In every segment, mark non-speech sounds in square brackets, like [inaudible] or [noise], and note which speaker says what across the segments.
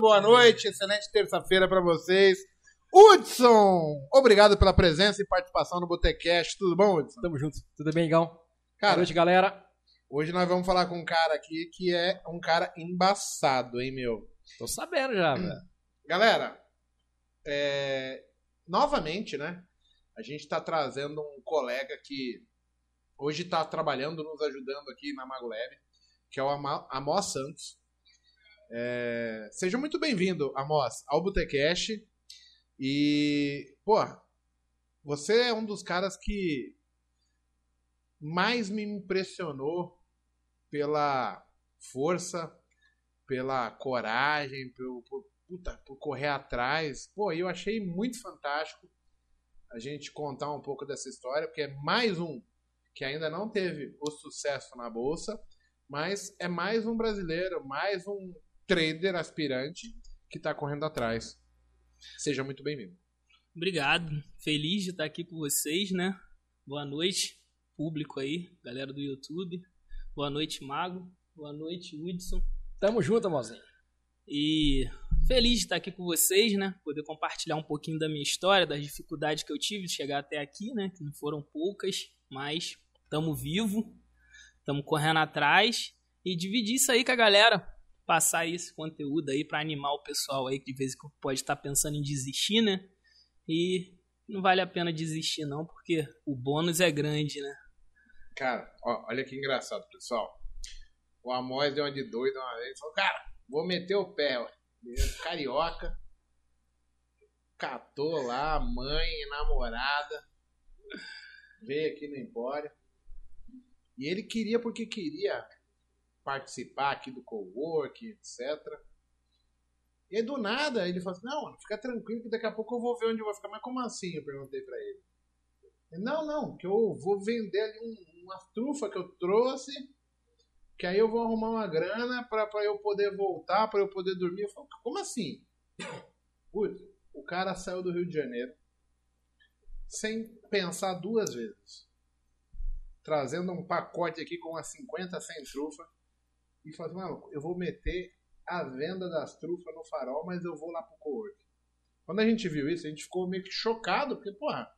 Speaker 1: Boa noite, excelente terça-feira para vocês. Hudson, obrigado pela presença e participação no Botecast. Tudo bom, Hudson?
Speaker 2: Tamo junto. Tudo bem, Igão?
Speaker 1: Cara,
Speaker 2: Boa noite, galera.
Speaker 1: hoje nós vamos falar com um cara aqui que é um cara embaçado, hein, meu?
Speaker 2: Tô sabendo já, velho. [clears throat]
Speaker 1: Galera, é, novamente, né? A gente está trazendo um colega que hoje está trabalhando, nos ajudando aqui na Magolab, que é o Amos Santos. É, seja muito bem-vindo, Amos, ao Botecast. E, pô, você é um dos caras que mais me impressionou pela força, pela coragem, pelo, por, puta, por correr atrás. Pô, eu achei muito fantástico a gente contar um pouco dessa história, porque é mais um que ainda não teve o sucesso na bolsa, mas é mais um brasileiro, mais um trader aspirante que está correndo atrás. Seja muito bem-vindo.
Speaker 3: Obrigado. Feliz de estar aqui com vocês, né? Boa noite, público aí, galera do YouTube. Boa noite, Mago. Boa noite, Hudson.
Speaker 2: Tamo junto, mozinho.
Speaker 3: E feliz de estar aqui com vocês, né? Poder compartilhar um pouquinho da minha história, das dificuldades que eu tive de chegar até aqui, né? Que não foram poucas, mas estamos vivo, estamos correndo atrás e dividir isso aí com a galera, passar esse conteúdo aí para animar o pessoal aí que de vez em quando pode estar pensando em desistir, né? E não vale a pena desistir não, porque o bônus é grande, né?
Speaker 1: Cara, ó, olha que engraçado, pessoal. O Amós deu uma de doido uma vez falou, cara, vou meter o pé, ó. Carioca. Catou lá a mãe, namorada. Veio aqui no Empório. E ele queria porque queria participar aqui do co-work, etc. E aí, do nada, ele falou assim, não, mano, fica tranquilo que daqui a pouco eu vou ver onde eu vou ficar. Mas como assim? Eu perguntei pra ele. Não, não, que eu vou vender ali um, uma trufa que eu trouxe, que aí eu vou arrumar uma grana pra eu poder voltar, pra eu poder dormir. Eu falo, como assim? [coughs] Putz, o cara saiu do Rio de Janeiro sem pensar duas vezes. Trazendo um pacote aqui com umas 50, 100 trufas. E falou assim, mano, eu vou meter a venda das trufas no farol, mas eu vou lá pro co-work. Quando a gente viu isso, a gente ficou meio que chocado, porque, porra,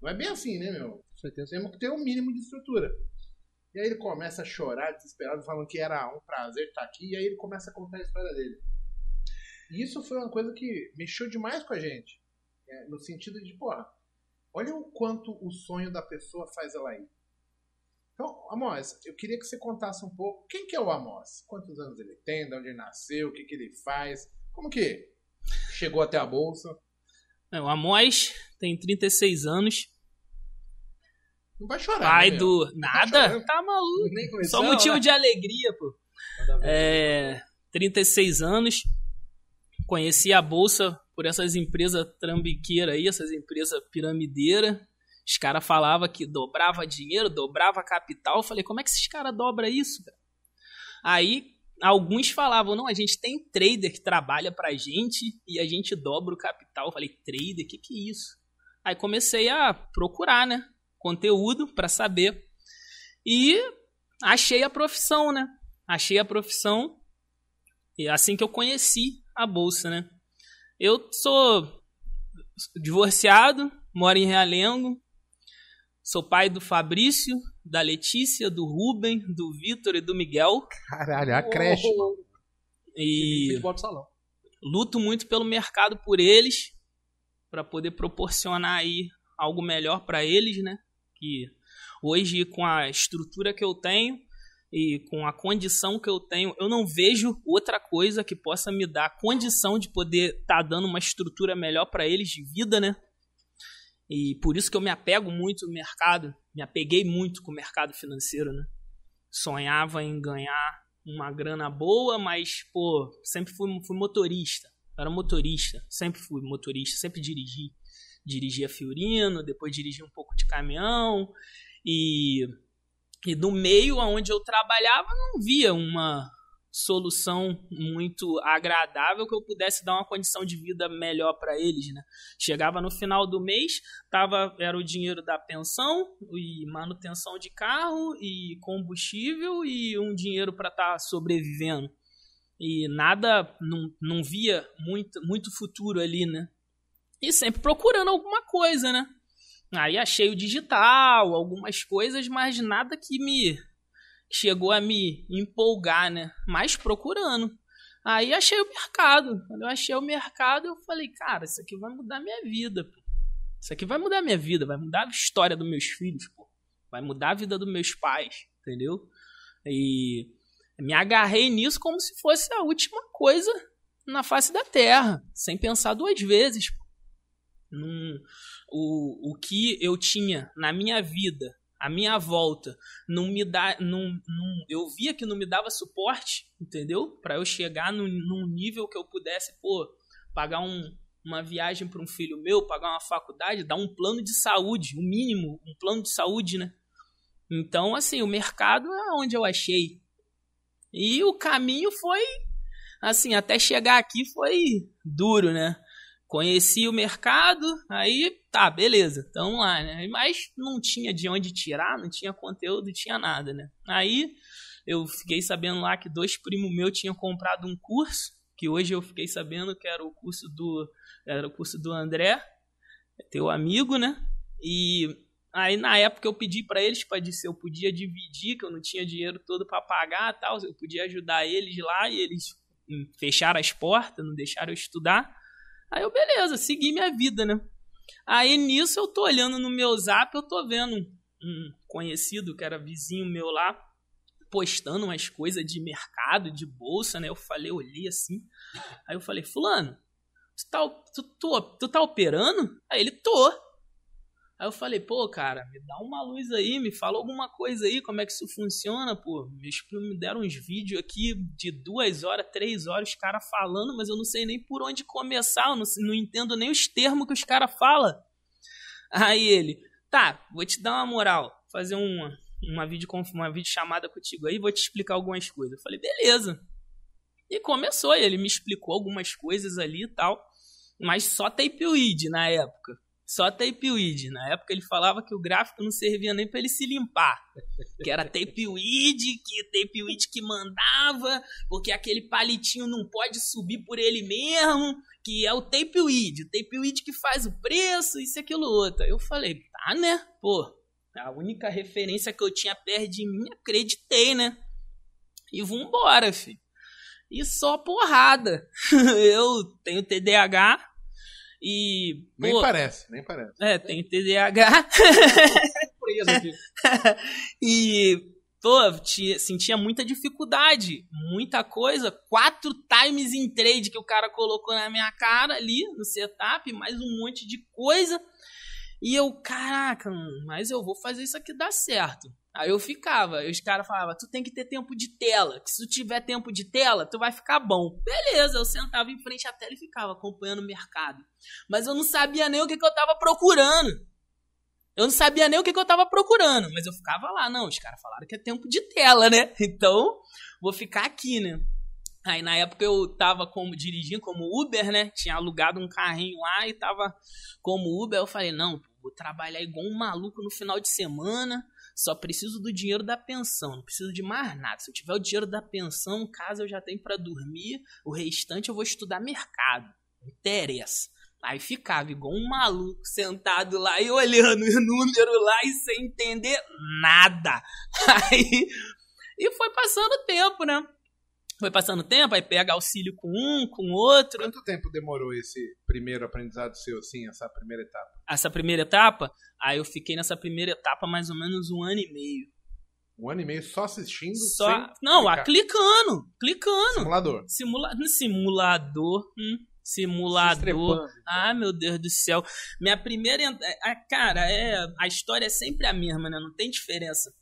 Speaker 1: não é bem assim, né, meu?
Speaker 2: Com certeza.
Speaker 1: Temos que ter um mínimo de estrutura. E aí ele começa a chorar, desesperado, falando que era um prazer estar aqui, e aí ele começa a contar a história dele. E isso foi uma coisa que mexeu demais com a gente. É, no sentido de, porra, olha o quanto o sonho da pessoa faz ela ir. Então, Amos, eu queria que você contasse um pouco quem que é o Amos? Quantos anos ele tem, de onde ele nasceu, o que, que ele faz, como que chegou até a bolsa.
Speaker 3: É, O Amós tem 36 anos,
Speaker 1: Não vai chorar.
Speaker 3: pai
Speaker 1: né,
Speaker 3: do... Nada?
Speaker 1: chorando.
Speaker 3: Tá maluco.
Speaker 2: Nem
Speaker 3: Só
Speaker 2: começou,
Speaker 3: motivo
Speaker 2: né?
Speaker 3: de alegria, pô. É, 36 anos, conheci a bolsa por essas empresas trambiqueiras aí, essas empresas piramideiras. Os caras falavam que dobrava dinheiro, dobrava capital. Eu falei, como é que esses caras dobram isso, cara? Aí, alguns falavam, não, a gente tem trader que trabalha pra gente e a gente dobra o capital. Eu falei, trader? O que, que é isso? Aí comecei a procurar, né? Conteúdo pra saber. E achei a profissão, né? achei a profissão e assim que eu conheci a bolsa, né? Eu sou divorciado, moro em Realengo, sou pai do Fabrício, da Letícia, do Rubem, do Vitor e do Miguel
Speaker 1: Caralho, a creche.
Speaker 3: e
Speaker 2: do salão.
Speaker 3: luto muito pelo mercado por eles para poder proporcionar aí algo melhor para eles, né? Que hoje com a estrutura que eu tenho e com a condição que eu tenho, eu não vejo outra coisa que possa me dar a condição de poder estar dando uma estrutura melhor para eles de vida, né? E por isso que eu me apego muito no mercado, me apeguei muito com o mercado financeiro, né? Sonhava em ganhar uma grana boa, mas, pô, sempre fui, fui motorista. Era motorista, sempre fui motorista, sempre dirigi. Dirigia Fiorino, depois dirigi um pouco de caminhão. E, e no meio onde eu trabalhava, não via uma solução muito agradável que eu pudesse dar uma condição de vida melhor para eles, né? Chegava no final do mês, tava era o dinheiro da pensão e manutenção de carro e combustível e um dinheiro para estar sobrevivendo. e nada, não, não via muito, muito futuro ali, né? E sempre procurando alguma coisa, né? Aí achei o digital, algumas coisas, mas nada que me chegou a me empolgar, né? Mas procurando. Aí achei o mercado. Quando eu achei o mercado, eu falei, cara, isso aqui vai mudar minha vida. Pô. Isso aqui vai mudar minha vida, vai mudar a história dos meus filhos, pô. vai mudar a vida dos meus pais, entendeu? E me agarrei nisso como se fosse a última coisa na face da Terra, sem pensar duas vezes. Num, o, o que eu tinha na minha vida, a minha volta, não me dá, não, não, eu via que não me dava suporte, entendeu? Para eu chegar num, num, nível que eu pudesse, pô, pagar um, uma viagem para um filho meu, pagar uma faculdade, dar um plano de saúde, o um mínimo, um plano de saúde, né? Então, assim, o mercado é onde eu achei. E o caminho foi, assim, até chegar aqui foi duro, né? Conheci o mercado, aí tá, beleza, tamo lá, né? Mas não tinha de onde tirar, não tinha conteúdo, tinha nada, né? Aí eu fiquei sabendo lá que dois primos meus tinham comprado um curso, que hoje eu fiquei sabendo que era o curso do, era o curso do André, teu amigo, né? E aí na época eu pedi para eles para se eu podia dividir, que eu não tinha dinheiro todo para pagar, tal, eu podia ajudar eles lá e eles fecharam as portas, não deixaram eu estudar. Aí eu, beleza, segui minha vida, né? Aí nisso eu tô olhando no meu zap, eu tô vendo um conhecido que era vizinho meu lá, postando umas coisas de mercado, de bolsa, né? Eu falei, olhei assim. Aí eu falei, fulano, tu tá, tu, tu, tu tá operando? Aí ele, tô. Aí eu falei, pô, cara, me dá uma luz aí, me fala alguma coisa aí, como é que isso funciona, pô. Meus me deram uns vídeos aqui de duas horas, três horas, os caras falando, mas eu não sei nem por onde começar, eu não, não entendo nem os termos que os caras falam. Aí ele, tá, vou te dar uma moral, fazer uma, uma, vídeo, uma vídeo chamada contigo aí, vou te explicar algumas coisas. Eu falei, beleza. E começou, ele me explicou algumas coisas ali e tal, mas só tapeweed na época. Só tapeweed. Na época ele falava que o gráfico não servia nem para ele se limpar. Que era tapeweed, que tapeweed que mandava, porque aquele palitinho não pode subir por ele mesmo, que é o tapeweed. O tapeweed que faz o preço, isso e aquilo outro. Eu falei, tá né? Pô, a única referência que eu tinha perto de mim, acreditei, né? E vambora, filho. E só porrada. [laughs] eu tenho TDAH, e.
Speaker 1: Nem pô, parece, nem parece.
Speaker 3: É, tem TDAH. [laughs] e, pô, tinha, sentia muita dificuldade, muita coisa. Quatro times em trade que o cara colocou na minha cara ali no setup, mais um monte de coisa. E eu, caraca, mas eu vou fazer isso aqui dar certo. Aí eu ficava, os caras falavam, tu tem que ter tempo de tela, que se tu tiver tempo de tela, tu vai ficar bom. Beleza, eu sentava em frente à tela e ficava acompanhando o mercado. Mas eu não sabia nem o que, que eu tava procurando. Eu não sabia nem o que, que eu tava procurando, mas eu ficava lá, não, os caras falaram que é tempo de tela, né? [laughs] Então, vou ficar aqui, né? Aí na época eu tava como dirigindo como Uber, né? Tinha alugado um carrinho lá e tava como Uber. Eu falei, não, vou trabalhar igual um maluco no final de semana só preciso do dinheiro da pensão, não preciso de mais nada. Se eu tiver o dinheiro da pensão, casa eu já tenho para dormir, o restante eu vou estudar mercado. Interessa. Aí ficava igual um maluco sentado lá e olhando o número lá e sem entender nada. [laughs] Aí e foi passando o tempo, né? Foi passando tempo, aí pega auxílio com um, com outro.
Speaker 1: Quanto tempo demorou esse primeiro aprendizado seu, assim, essa primeira etapa?
Speaker 3: Essa primeira etapa? Aí eu fiquei nessa primeira etapa mais ou menos um ano e meio.
Speaker 1: Um ano e meio só assistindo?
Speaker 3: Só... Não, ah, clicando, clicando.
Speaker 1: Simulador.
Speaker 3: Simula... Simulador. Hum. Simulador. Ah, meu Deus do céu. Minha primeira. Cara, é... a história é sempre a mesma, né? Não tem diferença.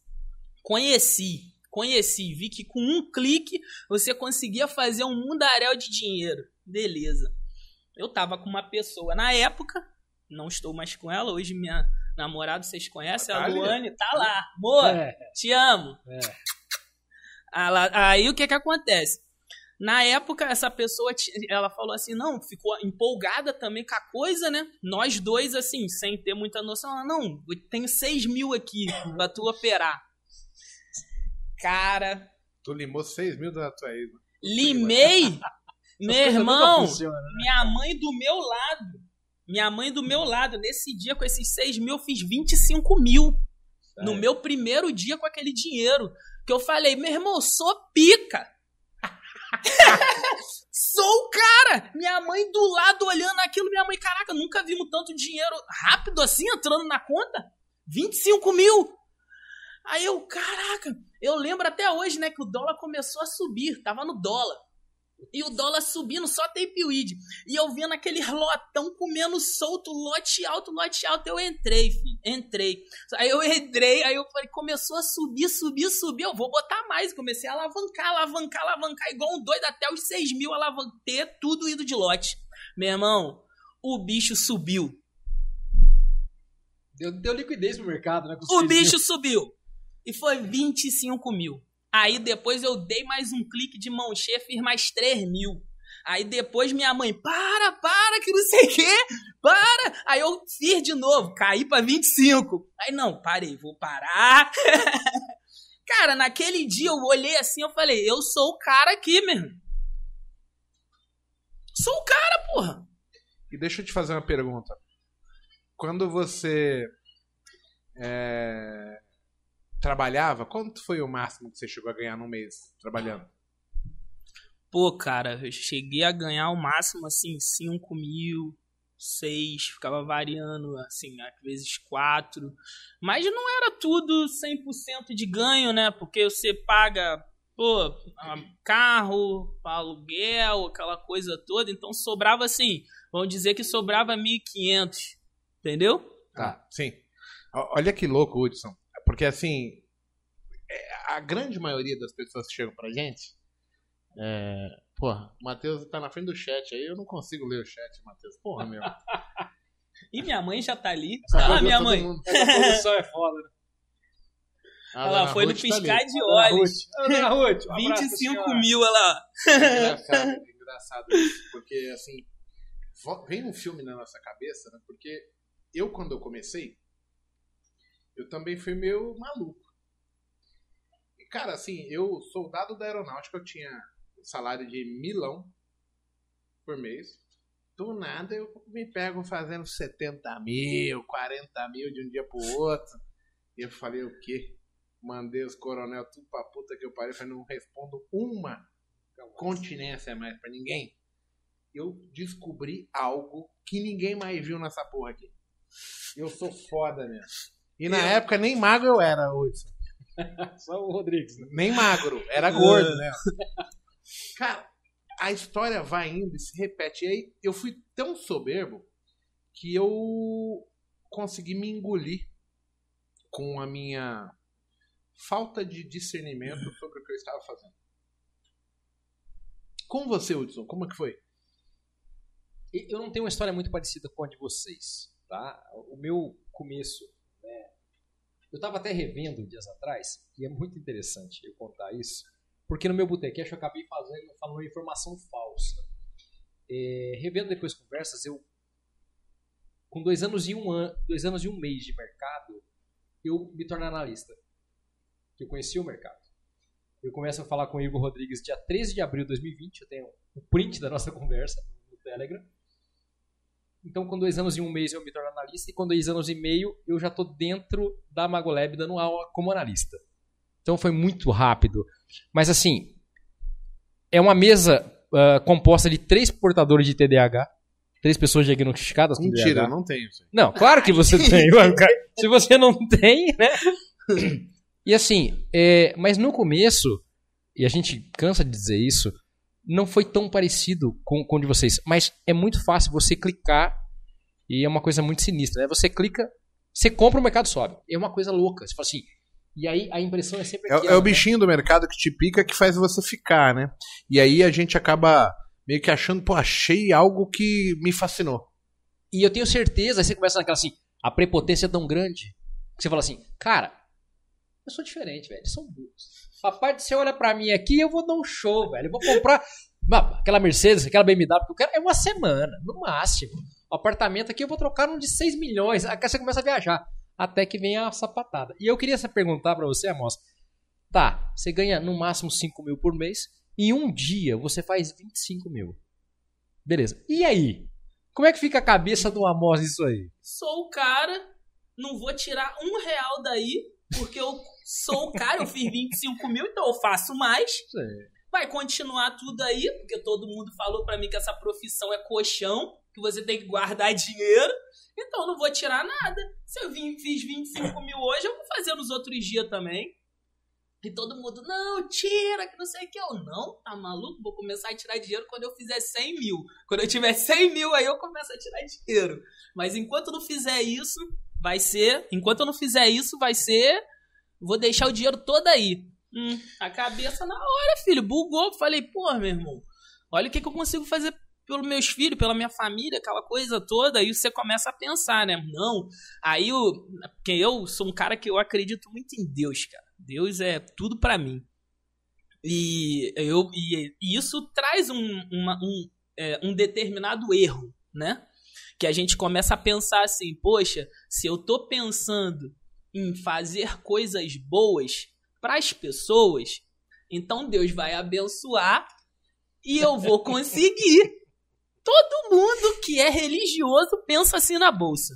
Speaker 3: Conheci conheci, vi que com um clique você conseguia fazer um mundaréu de dinheiro. Beleza. Eu tava com uma pessoa na época, não estou mais com ela, hoje minha namorada, vocês conhecem, a Luane, tá lá. Amor, é. te amo. É. Aí o que que acontece? Na época, essa pessoa, ela falou assim, não, ficou empolgada também com a coisa, né? Nós dois, assim, sem ter muita noção, ela, não, eu tenho 6 mil aqui pra tu operar. Cara.
Speaker 1: Tu limou 6 mil da tua ex.
Speaker 3: Limei. Meu irmão,
Speaker 2: funcionam, né?
Speaker 3: minha mãe do meu lado. Minha mãe do meu lado. Nesse dia, com esses 6 mil, eu fiz 25 mil. No
Speaker 2: Sério?
Speaker 3: meu primeiro dia com aquele dinheiro. Que eu falei, meu irmão, sou pica. [laughs] sou o cara. Minha mãe do lado olhando aquilo. Minha mãe, caraca, nunca vimos tanto dinheiro rápido assim entrando na conta. 25 mil. Aí eu, caraca, eu lembro até hoje, né, que o dólar começou a subir. Tava no dólar. E o dólar subindo, só tape weed. E eu vendo aquele lotão comendo solto, lote alto, lote alto. Eu entrei, filho. Entrei. Aí eu entrei, aí eu falei, começou a subir, subir, subir. Eu vou botar mais. Comecei a alavancar, alavancar, alavancar, igual um doido até os 6 mil, alavanquei, tudo indo de lote. Meu irmão, o bicho subiu.
Speaker 2: Deu, deu liquidez pro mercado, né?
Speaker 3: O
Speaker 2: seis mil.
Speaker 3: bicho subiu. E foi 25 mil. Aí depois eu dei mais um clique de mão cheia, fiz mais 3 mil. Aí depois minha mãe, para, para, que não sei o quê, para. Aí eu fiz de novo, caí pra 25. Aí não, parei, vou parar. [laughs] cara, naquele dia eu olhei assim, eu falei, eu sou o cara aqui mesmo. Sou o cara, porra.
Speaker 1: E deixa eu te fazer uma pergunta. Quando você é, trabalhava, quanto foi o máximo que você chegou a ganhar num mês trabalhando?
Speaker 3: Pô, cara, eu cheguei a ganhar o máximo, assim, 5 mil, 6, ficava variando, assim, às vezes 4. Mas não era tudo 100% de ganho, né? Porque você paga, pô, carro, aluguel, aquela coisa toda. Então sobrava, assim, vamos dizer que sobrava 1.500, entendeu?
Speaker 1: Tá, sim. Olha que louco, Hudson. Porque assim, é, a grande maioria das pessoas que chegam pra gente. É... Porra, o Matheus tá na frente do chat aí, eu não consigo ler o chat, Matheus. Porra, meu. [laughs]
Speaker 3: E minha mãe já tá ali.
Speaker 1: Essa
Speaker 3: Olha lá,
Speaker 1: coisa
Speaker 3: minha mãe.
Speaker 1: mundo- [laughs]
Speaker 2: Essa produção é foda, né?
Speaker 1: A
Speaker 3: Olha lá, foi no
Speaker 1: Ruth tá ali.
Speaker 3: piscar de
Speaker 2: Dona
Speaker 3: olhos.
Speaker 2: Dona [laughs] Ruth, um abraço pra
Speaker 3: 25
Speaker 2: senhora.
Speaker 3: mil, olha lá.
Speaker 1: É engraçado, é engraçado isso, porque assim, vem um filme na nossa cabeça, né? Porque eu, quando eu comecei, eu também fui meio maluco. E, cara, assim, eu, soldado da aeronáutica, eu tinha um salário de milão por mês. Do nada eu me pego fazendo 70 mil, 40 mil de um dia pro outro. E eu falei, o quê? Mandei os coronel tudo pra puta que eu parei. Falei, não respondo uma continência mais pra ninguém, eu descobri algo que ninguém mais viu nessa porra aqui. Eu sou foda mesmo. E na
Speaker 3: Eu-
Speaker 1: época nem magro eu era, Hudson. [laughs]
Speaker 2: Só o Rodrigues, né?
Speaker 1: Nem magro, era [laughs] gordo, né? [laughs] Cara, a história vai indo e se repete. E aí eu fui tão soberbo que eu consegui me engolir com a minha falta de discernimento sobre o que eu estava fazendo. Com você, Hudson, como é que foi?
Speaker 2: Eu não tenho uma história muito parecida com a de vocês, tá? O meu começo? Eu tava até revendo dias atrás, e é muito interessante eu contar isso, porque no meu botecash eu acabei fazendo, falando uma informação falsa. É, revendo depois conversas, eu com dois anos e um ano, dois anos e um mês de mercado, eu me tornei analista. Eu conheci o mercado. Eu começo a falar com o Igor Rodrigues dia 13 de abril de 2020, eu tenho o print da nossa [laughs] conversa no Telegram. Então, com dois anos e um mês eu me torno analista, e com dois anos e meio eu já estou dentro da Magolab dando aula como analista. Então foi muito rápido. Mas assim, é uma mesa ah, composta de três portadores de TDAH, três pessoas diagnosticadas com
Speaker 1: Mentira,
Speaker 2: TDAH.
Speaker 1: não tenho isso. aí.
Speaker 2: Não, claro que você [laughs] tem. Se você não tem, né? E assim, é, mas no começo, e a gente cansa de dizer isso, não foi tão parecido com, com o de vocês. Mas é muito fácil você clicar e é uma coisa muito sinistra. Né? Você clica, você compra, o mercado sobe. É uma coisa louca. Você fala assim. E aí a impressão é sempre
Speaker 1: É,
Speaker 2: aquela,
Speaker 1: é o
Speaker 2: né?
Speaker 1: bichinho do mercado que te pica que faz você ficar, né? E aí a gente acaba meio que achando, pô, achei algo que me fascinou.
Speaker 2: E eu tenho certeza, aí você começa naquela assim, a prepotência é tão grande, que você fala assim, cara, eu sou diferente, velho, eles são burros. Papai, você olha pra mim aqui, eu vou dar um show, velho, eu vou comprar aquela Mercedes, aquela BMW, que eu quero, é uma semana, no máximo. O apartamento aqui eu vou trocar um de 6 milhões, aí você começa a viajar, até que vem a sapatada. E eu queria perguntar pra você, Amos, tá, você ganha no máximo 5 mil por mês, Em um dia você faz 25 mil. Beleza. E aí? Como é que fica a cabeça do Amos nisso aí?
Speaker 3: Sou o cara, não vou tirar um real daí, porque eu sou o cara, eu fiz 25 mil, então eu faço mais. Vai continuar tudo aí, porque todo mundo falou para mim que essa profissão é colchão, que você tem que guardar dinheiro. Então eu não vou tirar nada. Se eu vim, fiz 25 mil hoje, eu vou fazer nos outros dias também. E todo mundo, não, tira, que não sei o que. Eu, não, tá maluco? Vou começar a tirar dinheiro quando eu fizer 100 mil. Quando eu tiver 100 mil, aí eu começo a tirar dinheiro. Mas enquanto não fizer isso, vai ser. Enquanto eu não fizer isso, vai ser. Vou deixar o dinheiro todo aí. Hum, a cabeça na hora, filho. Bugou. Falei, pô, meu irmão, olha o que, que eu consigo fazer pelos meus filhos, pela minha família, aquela coisa toda, aí você começa a pensar, né? Não, aí eu, porque eu sou um cara que eu acredito muito em Deus, cara. Deus é tudo para mim. E, eu, e, e, isso traz um, uma, um, é, um determinado erro, né? Que a gente começa a pensar assim, poxa, se eu tô pensando em fazer coisas boas para as pessoas, então Deus vai abençoar e eu vou conseguir. [laughs] Todo mundo que é religioso pensa assim na bolsa.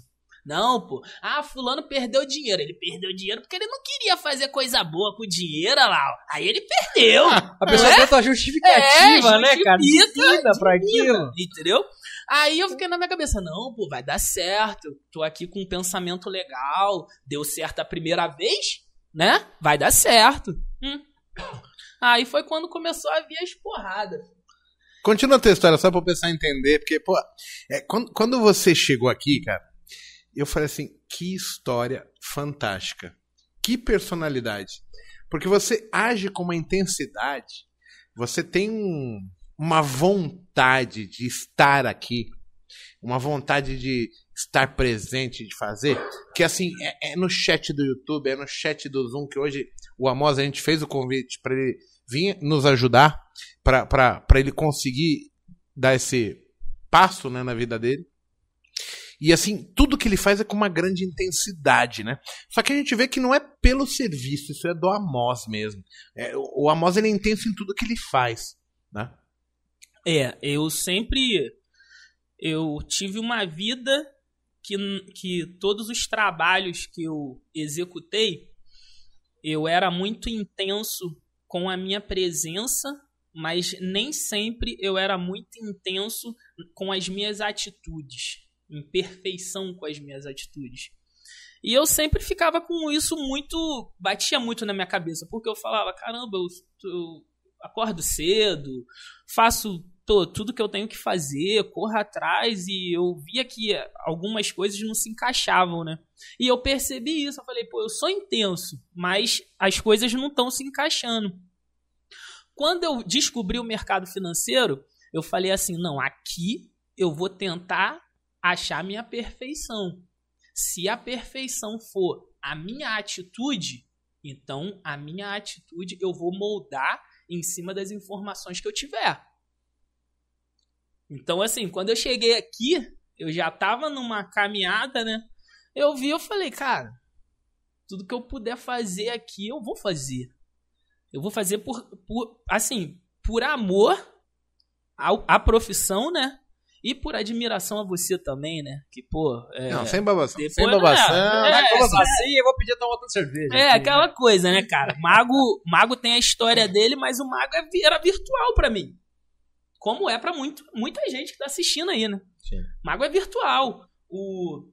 Speaker 3: Não, pô. Ah, fulano perdeu dinheiro. Ele perdeu dinheiro porque ele não queria fazer coisa boa com o dinheiro lá. Aí ele perdeu.
Speaker 2: a pessoa
Speaker 3: é?
Speaker 2: tenta justificativa,
Speaker 3: é,
Speaker 2: né, cara?
Speaker 3: Divina
Speaker 2: pra aquilo.
Speaker 3: Entendeu? Aí eu fiquei na minha cabeça, não, pô, vai dar certo. Tô aqui com um pensamento legal. Deu certo a primeira vez, né? Vai dar certo. Hum. Aí foi quando começou a vir as porradas.
Speaker 1: Continua a tua história, só pra pensar em entender, porque, pô, é, quando, quando você chegou aqui, cara, eu falei assim: que história fantástica. Que personalidade. Porque você age com uma intensidade, você tem um, uma vontade de estar aqui, uma vontade de estar presente, de fazer, que assim, é, é no chat do YouTube, é no chat do Zoom, que hoje o Amos, a gente fez o convite para ele vir nos ajudar, para ele conseguir dar esse passo né, na vida dele. E assim, tudo que ele faz é com uma grande intensidade, né? Só que a gente vê que não é pelo serviço, isso é do Amos mesmo. É, o Amos ele é intenso em tudo que ele faz, né?
Speaker 3: É, eu sempre eu tive uma vida que, que todos os trabalhos que eu executei, eu era muito intenso com a minha presença, mas nem sempre eu era muito intenso com as minhas atitudes em perfeição com as minhas atitudes. E eu sempre ficava com isso muito. batia muito na minha cabeça, porque eu falava: caramba, eu, eu acordo cedo, faço tô, tudo que eu tenho que fazer, corro atrás, e eu via que algumas coisas não se encaixavam, né? E eu percebi isso, eu falei: pô, eu sou intenso, mas as coisas não estão se encaixando. Quando eu descobri o mercado financeiro, eu falei assim: não, aqui eu vou tentar achar minha perfeição. Se a perfeição for a minha atitude, então a minha atitude eu vou moldar em cima das informações que eu tiver. Então, assim, quando eu cheguei aqui, eu já estava numa caminhada, né? Eu vi, eu falei, cara, tudo que eu puder fazer aqui, eu vou fazer. Eu vou fazer por, por assim, por amor à, à profissão, né? E por admiração a você também, né? Que, pô. É,
Speaker 1: não, sem babação.
Speaker 3: depois-
Speaker 1: sem babação.
Speaker 3: É,
Speaker 2: Vai
Speaker 3: é,
Speaker 2: conversar assim eu vou pedir tomar outra cerveja.
Speaker 3: É,
Speaker 2: aqui,
Speaker 3: aquela
Speaker 2: né?
Speaker 3: coisa, né, cara? Mago, Mago tem a história dele, mas o Mago é era virtual pra mim. Como é pra muito, muita gente que tá assistindo aí, né?
Speaker 2: Sim.
Speaker 3: Mago é virtual. O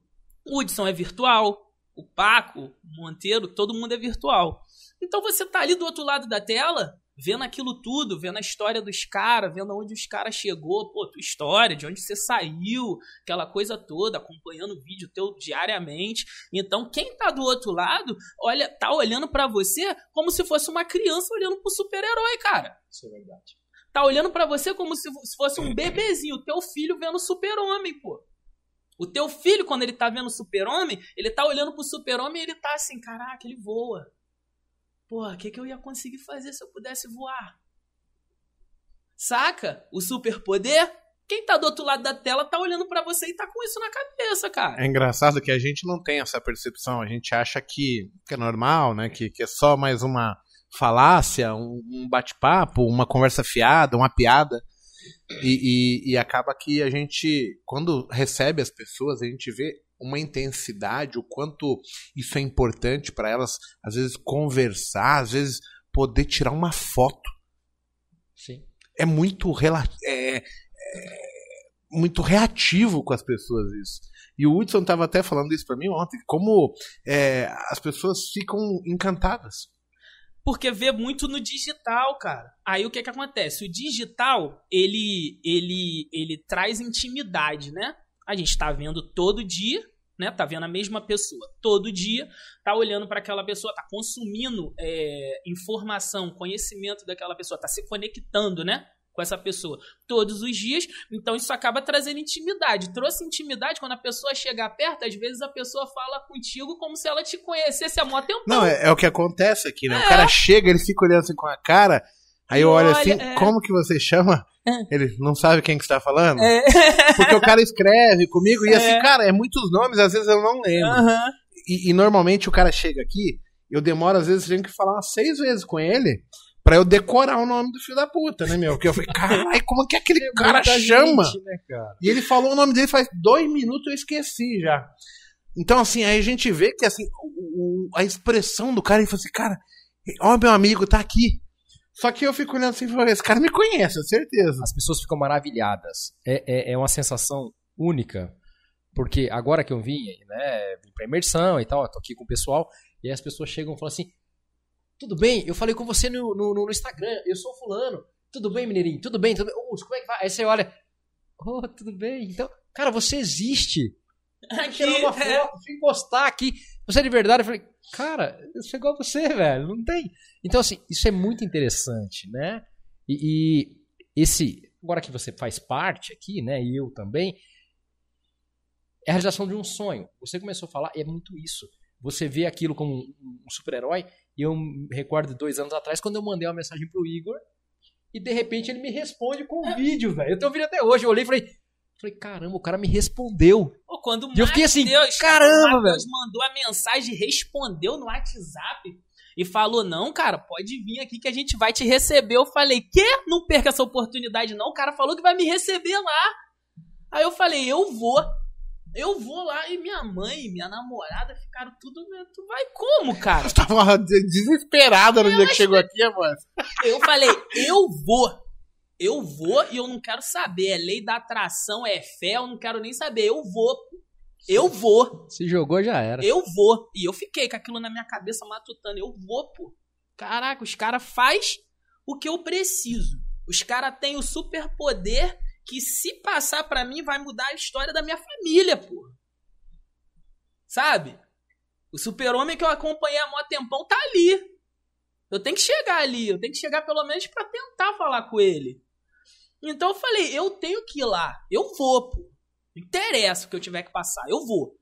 Speaker 3: Hudson é virtual. O Paco, o Monteiro, todo mundo é virtual. Então você tá ali do outro lado da tela, vendo aquilo tudo, vendo a história dos caras, vendo onde os caras chegou, pô, tua história, de onde você saiu, aquela coisa toda, acompanhando o vídeo teu diariamente. Então, quem tá do outro lado, olha, tá olhando pra você como se fosse uma criança olhando pro super-herói, cara.
Speaker 2: Isso é verdade.
Speaker 3: Tá olhando pra você como se se fosse um bebezinho, o teu filho vendo super-homem, pô. O teu filho, quando ele tá vendo super-homem, ele tá olhando pro super-homem e ele tá assim, caraca, ele voa. Porra, o que, que eu ia conseguir fazer se eu pudesse voar? Saca? O superpoder? Quem tá do outro lado da tela tá olhando pra você e tá com isso na cabeça, cara.
Speaker 1: É engraçado que a gente não tem essa percepção. A gente acha que, que é normal, né? Que, que é só mais uma, falácia, um, um bate-papo, uma conversa fiada, uma piada. E, e, e acaba que a gente, quando recebe as pessoas, a gente vê uma intensidade, o quanto isso é importante para elas, às vezes conversar, às vezes poder tirar uma foto.
Speaker 2: Sim.
Speaker 1: É muito rela- é, é muito reativo com as pessoas isso. E o Hudson estava até falando isso para mim ontem, como é, as pessoas ficam encantadas.
Speaker 3: Porque vê muito no digital, cara. Aí o que que acontece? O digital, ele ele ele traz intimidade, né? A gente tá vendo todo dia, né? Tá vendo a mesma pessoa todo dia, tá olhando para aquela pessoa, tá consumindo é, informação, conhecimento daquela pessoa, tá se conectando, né? Com essa pessoa todos os dias, então isso acaba trazendo intimidade. Trouxe intimidade quando a pessoa chega perto, às vezes a pessoa fala contigo como se ela te conhecesse há mó tempo.
Speaker 1: Não, é, é o que acontece aqui, né?
Speaker 3: É.
Speaker 1: O cara chega, ele fica olhando assim com a cara, aí eu olho
Speaker 3: Olha,
Speaker 1: assim,
Speaker 3: é.
Speaker 1: como que você chama? [laughs] Ele não sabe quem que está falando?
Speaker 3: É. [laughs]
Speaker 1: Porque o cara escreve comigo e assim,
Speaker 3: É.
Speaker 1: cara, é muitos nomes, às vezes eu não lembro.
Speaker 3: Aham.
Speaker 1: E, e normalmente o cara chega aqui, eu demoro, às vezes, tenho que falar umas seis vezes com ele pra eu decorar o nome do filho da puta, né, meu? Porque eu falei, caralho, como que aquele cara chama?
Speaker 2: gente, né, cara?
Speaker 1: E ele falou o nome dele faz dois minutos, eu esqueci já. Então, assim, aí a gente vê que assim, o- o- a expressão do cara, ele falou assim, cara, ó, meu amigo, tá aqui. Só que eu fico olhando assim e falei, esse cara me conhece, certeza.
Speaker 2: As pessoas ficam maravilhadas. É, é, é uma sensação única. Porque agora que eu vim, né, vim pra imersão e tal, eu tô aqui com o pessoal, e aí as pessoas chegam e falam assim: Tudo bem, eu falei com você no, no, no Instagram, eu sou fulano. Tudo bem, mineirinho? Tudo bem? Tudo bem? Como é que vai? Aí você olha, oh, tudo bem. Então, cara, você existe.
Speaker 3: Aqui,
Speaker 2: Tirar uma
Speaker 3: é.
Speaker 2: foto, se encostar aqui. Você é de verdade? Eu falei, cara, eu sou igual a você, velho. Não tem. Então, assim, isso é muito interessante, né? E, e esse. Agora que você faz parte aqui, né? E eu também. É a realização de um sonho. Você começou a falar, e é muito isso. Você vê aquilo como um, um super-herói. E eu me recordo de dois anos atrás, quando eu mandei uma mensagem pro Igor. E de repente ele me responde com um vídeo, velho. Eu tenho um vídeo até hoje. Eu olhei e falei. Falei, caramba, o cara me respondeu.
Speaker 3: Pô, quando o
Speaker 2: E eu fiquei assim, caramba,
Speaker 3: o Matheus mandou a mensagem, respondeu no WhatsApp e falou: Não, cara, pode vir aqui que a gente vai te receber. Eu falei: Quê? Não perca essa oportunidade, não. O cara falou que vai me receber lá. Aí eu falei: Eu vou. Eu vou lá. E minha mãe minha namorada ficaram tudo. Tu vai como, cara? [laughs]
Speaker 1: Eu tava desesperada no dia que chegou aqui, amor.
Speaker 3: Eu falei: Eu vou. Eu vou e eu não quero saber. É lei da atração, é fé, eu não quero nem saber. Eu vou. Eu vou.
Speaker 2: Se jogou, já era.
Speaker 3: Eu vou. E eu fiquei com aquilo na minha cabeça matutando. Eu vou, pô. Caraca, os caras faz o que eu preciso. Os caras têm o superpoder que se passar pra mim vai mudar a história da minha família, pô. Sabe? O super-homem que eu acompanhei há mó tempão tá ali. Eu tenho que chegar ali. Eu tenho que chegar pelo menos pra tentar falar com ele. Então eu falei, eu tenho que ir lá. Eu vou, pô. Interessa o que eu tiver que passar. Eu vou.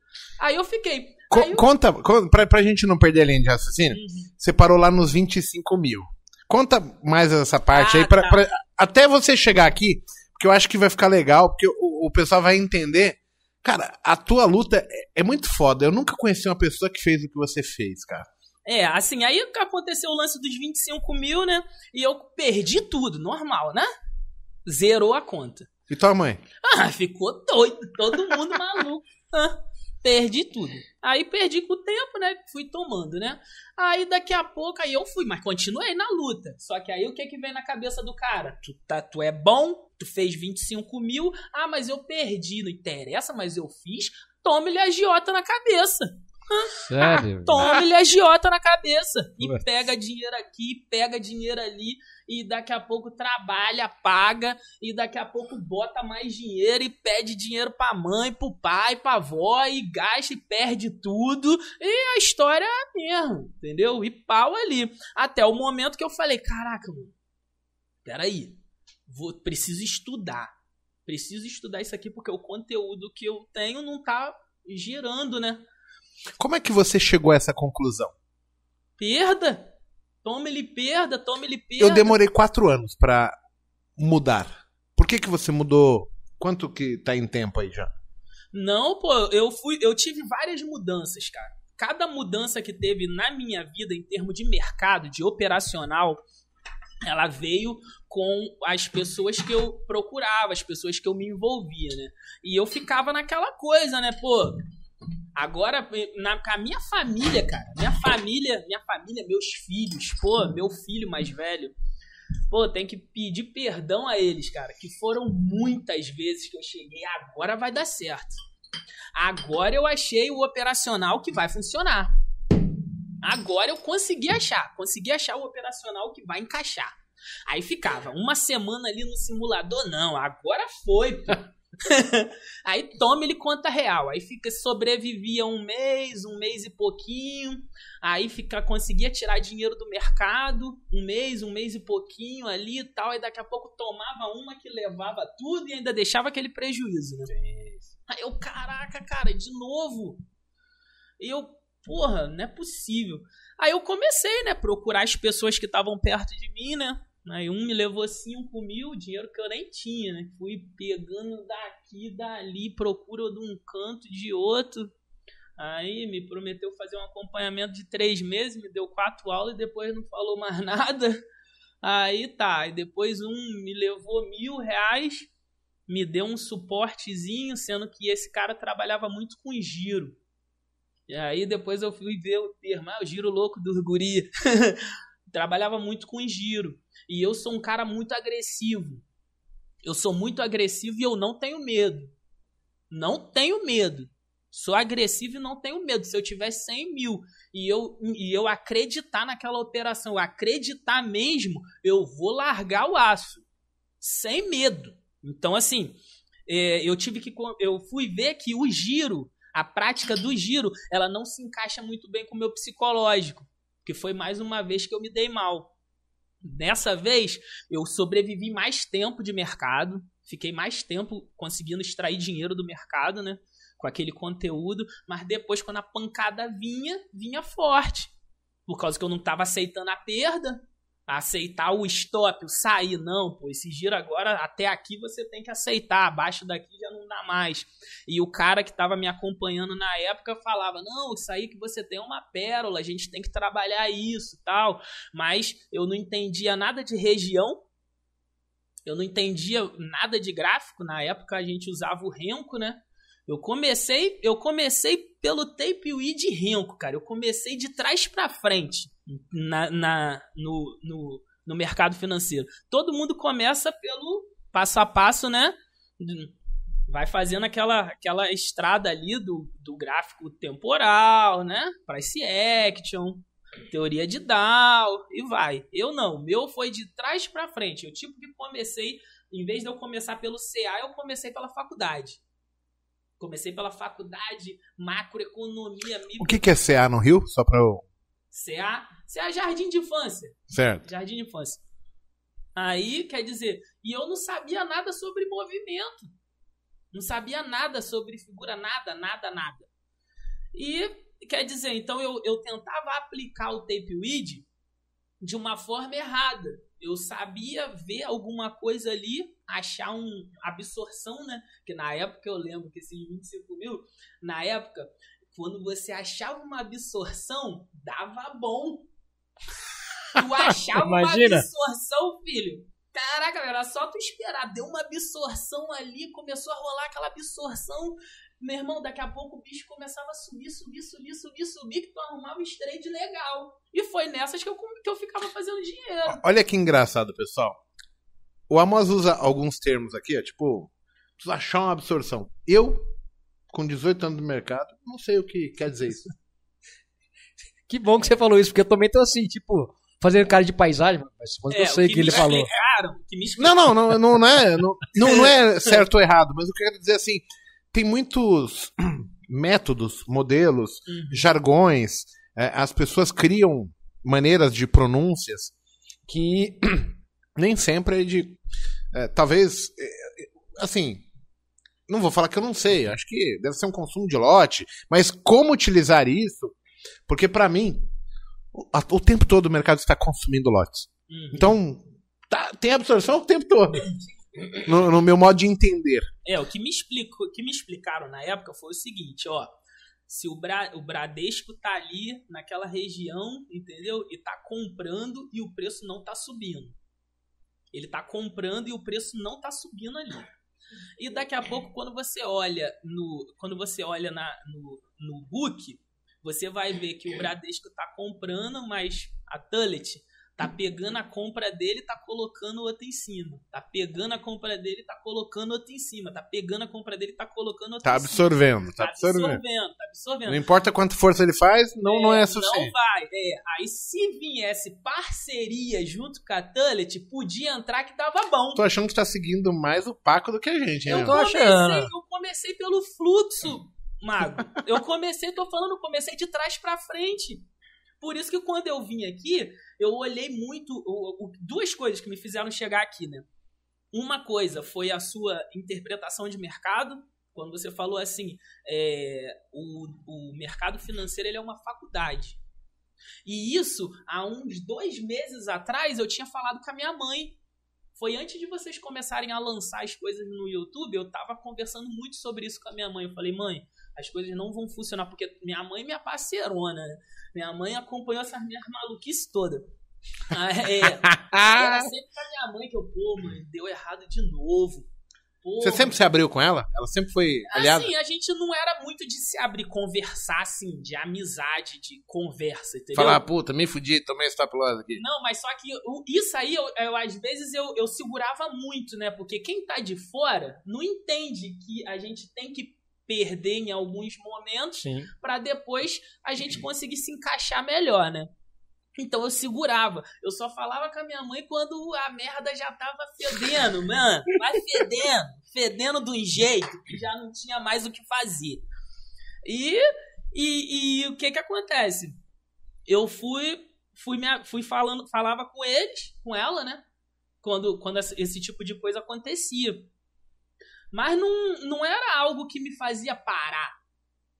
Speaker 3: Aí eu fiquei.
Speaker 1: Co-
Speaker 3: Aí eu-
Speaker 1: Conta, con- pra, pra gente não perder a linha de raciocínio,
Speaker 3: Uhum.
Speaker 1: você parou lá nos 25 mil. Conta mais essa parte
Speaker 3: Ah,
Speaker 1: aí, pra,
Speaker 3: tá.
Speaker 1: pra- até você chegar aqui, porque eu acho que vai ficar legal, porque o, o pessoal vai entender. Cara, a tua luta é, é muito foda. Eu nunca conheci uma pessoa que fez o que você fez, cara.
Speaker 3: É, assim, aí que aconteceu o lance dos 25 mil, né? E eu perdi tudo, normal, né? Zerou a conta.
Speaker 1: E tua mãe?
Speaker 3: Ah, ficou doido, todo mundo maluco. [laughs] Ah, perdi tudo. Aí perdi com o tempo, né? Fui tomando, né? Aí daqui a pouco, aí eu fui, mas continuei na luta. Só que aí o que que vem na cabeça do cara? Tu, tá, tu é bom, tu fez 25 mil, ah, mas eu perdi, não interessa, mas eu fiz. Tome-lhe a agiota na cabeça.
Speaker 2: Sério?
Speaker 3: Tome-lhe a agiota na cabeça. E pega dinheiro aqui, pega dinheiro ali. E daqui a pouco trabalha, paga. E daqui a pouco bota mais dinheiro e pede dinheiro pra mãe, pro pai, pra avó. E gasta e perde tudo. E a história é a mesma, entendeu? E pau ali. Até o momento que eu falei: caraca, mano, peraí. Vou, preciso estudar. Preciso estudar isso aqui porque o conteúdo que eu tenho não tá girando, né?
Speaker 1: Como é que você chegou a essa conclusão?
Speaker 3: Perda. Tome-lhe perda, tome-lhe perda.
Speaker 1: Eu demorei quatro anos pra mudar. Por que que você mudou? Quanto que tá em tempo aí já?
Speaker 3: Não, pô, eu fui, eu tive várias mudanças, cara. cada mudança que teve na minha vida em termos de mercado, de operacional, ela veio com as pessoas que eu procurava, as pessoas que eu me envolvia, né? E eu ficava naquela coisa, né? Pô, agora na, com a minha família, cara, minha família, minha família, meus filhos, pô, meu filho mais velho, pô, tem que pedir perdão a eles, cara, que foram muitas vezes que eu cheguei, agora vai dar certo. Agora eu achei o operacional que vai funcionar. Agora eu consegui achar, consegui achar o operacional que vai encaixar. Aí ficava uma semana ali no simulador, não, agora foi. [laughs] aí toma ele conta real. Aí fica sobrevivia um mês, um mês e pouquinho. Aí fica conseguia tirar dinheiro do mercado, um mês, um mês e pouquinho ali e tal. Aí daqui a pouco tomava uma que levava tudo e ainda deixava aquele prejuízo, né? Aí eu, caraca, cara, de novo. E eu, porra, não é possível. Aí eu comecei, né, procurar as pessoas que estavam perto de mim, né? Aí um me levou 5 mil, dinheiro que eu nem tinha, né? Fui pegando daqui, dali, procura de um canto, de outro. Aí me prometeu fazer um acompanhamento de três meses, me deu quatro aulas e depois não falou mais [laughs] nada. Aí tá, e depois um me levou mil reais, me deu um suportezinho, sendo que esse cara trabalhava muito com giro. E aí depois eu fui ver o termo, ah, o giro louco do guri. [laughs] trabalhava muito com giro. E eu sou um cara muito agressivo. Eu sou muito agressivo e eu não tenho medo. Não tenho medo. Sou agressivo e não tenho medo. Se eu tiver 100 mil e eu, e eu acreditar naquela operação, acreditar mesmo, eu vou largar o aço. Sem medo. Então, assim, é, eu tive que. Eu fui ver que o giro, a prática do giro, ela não se encaixa muito bem com o meu psicológico. Que foi mais uma vez que eu me dei mal. Dessa vez, eu sobrevivi mais tempo de mercado, fiquei mais tempo conseguindo extrair dinheiro do mercado, né? Com aquele conteúdo, mas depois, quando a pancada vinha, vinha forte. Por causa que eu não estava aceitando a perda, aceitar o stop, o sair, não, pô, esse giro agora até aqui você tem que aceitar, abaixo daqui já não dá mais. E o cara que estava me acompanhando na época falava: "Não, isso aí que você tem é uma pérola, a gente tem que trabalhar isso", tal. Mas eu não entendia nada de região. Eu não entendia nada de gráfico, na época a gente usava o Renko, né? Eu comecei, eu comecei pelo tape de Renko, cara. Eu comecei de trás para frente na, na no, no, no mercado financeiro. Todo mundo começa pelo passo a passo, né? Vai fazendo aquela, aquela estrada ali do, do gráfico temporal, né? Price action, teoria de Dow e vai. Eu não, meu foi de trás para frente. Eu tipo que comecei, em vez de eu começar pelo CA, eu comecei pela faculdade. Comecei pela faculdade, macroeconomia.
Speaker 1: O que, que é CA no Rio? Só para eu
Speaker 3: CA, CA Jardim de Infância.
Speaker 1: Certo.
Speaker 3: Jardim de Infância. Aí, quer dizer, e eu não sabia nada sobre movimento. Não sabia nada sobre figura, nada, nada, nada. E, quer dizer, então eu, eu tentava aplicar o tape weed de uma forma errada. Eu sabia ver alguma coisa ali, achar uma absorção, né? Que na época eu lembro que esses 25 mil, na época quando você achava uma absorção, dava bom. Tu achava uma absorção, filho. Caraca, era só tu esperar. Deu uma absorção ali, começou a rolar aquela absorção. Meu irmão, daqui a pouco o bicho começava a subir, subir, subir, subir, subir, que tu arrumava um trade legal. E foi nessas que eu, que eu ficava fazendo dinheiro.
Speaker 1: Olha que engraçado, pessoal. O Amos usa alguns termos aqui, ó, tipo, precisa achar uma absorção. Eu com 18 anos no mercado, não sei o que quer dizer isso. [laughs]
Speaker 2: que bom que você falou isso, porque eu também tô assim, tipo, fazendo cara de paisagem, mas é, eu sei o que, que ele falou.
Speaker 1: não, não, não, não, é, não, não, não é certo ou errado, mas eu quero dizer assim, tem muitos [clears throat] métodos, modelos, uhum. jargões, é, as pessoas criam maneiras de pronúncias que [clears throat] nem sempre é de. É, talvez. É, assim, não vou falar que eu não sei, acho que deve ser um consumo de lote, mas como utilizar isso? Porque para mim, o, o, tempo todo o mercado está consumindo lotes. Uhum. Então, tá, tem absorção o tempo todo. No, no, meu modo de entender.
Speaker 3: É, o que me explicou, que me explicaram na época foi o seguinte, ó. se o, Bra o Bradesco tá ali naquela região, entendeu? E tá comprando e o preço não tá subindo. Ele tá comprando e o preço não tá subindo ali. E daqui a pouco, quando você olha no, quando você olha na, no, no book, você vai ver que o Bradesco tá comprando, mas a Tullet Tá pegando a compra dele tá colocando outra em cima. Tá pegando a compra dele tá colocando outra em cima. Tá pegando a compra dele tá colocando outra
Speaker 1: tá
Speaker 3: em
Speaker 1: absorvendo,
Speaker 3: cima.
Speaker 1: Tá absorvendo, tá
Speaker 3: absorvendo. Tá absorvendo.
Speaker 1: Não importa quanta força ele faz, não é, não é suficiente.
Speaker 3: Não vai. É. Aí se viesse parceria junto com a Tullet, podia entrar que dava bom.
Speaker 1: Tô achando que tá seguindo mais o Paco do que a gente, hein?
Speaker 3: Eu, comecei, eu comecei pelo fluxo, Mago. Eu comecei, tô falando, comecei de trás para frente. Por isso que quando eu vim aqui, eu olhei muito. O, o, duas coisas que me fizeram chegar aqui, né? Uma coisa foi a sua interpretação de mercado, quando você falou assim, é, o, o mercado financeiro ele é uma faculdade. E isso, há uns dois meses atrás, eu tinha falado com a minha mãe. Foi antes de vocês começarem a lançar as coisas no YouTube, eu tava conversando muito sobre isso com a minha mãe. Eu falei, mãe, as coisas não vão funcionar, porque minha mãe é minha parceirona, né? Minha mãe acompanhou essa minha maluquice toda. [laughs] Ah, é, era sempre com a minha mãe que eu, pô, mãe, deu errado de novo.
Speaker 1: Pô, Você sempre se abriu com ela? Ela sempre foi aliada?
Speaker 3: Assim, a gente não era muito de se abrir, conversar, assim, de amizade, de conversa, entendeu?
Speaker 1: Falar, puta, me fudi, tomei esse tapulosa aqui.
Speaker 3: Não, mas só que isso aí, eu, eu, às vezes, eu, eu segurava muito, né? Porque quem tá de fora não entende que a gente tem que perder em alguns momentos para depois a gente conseguir se encaixar melhor, né? Então eu segurava. Eu só falava com a minha mãe quando a merda já tava fedendo, [laughs] mano. Vai fedendo. Fedendo de um jeito que já não tinha mais o que fazer. E, e, e o que que acontece? Eu fui, fui, me, fui falando, falava com eles, com ela, né? Quando, quando esse tipo de coisa acontecia. Mas não, não era algo que me fazia parar.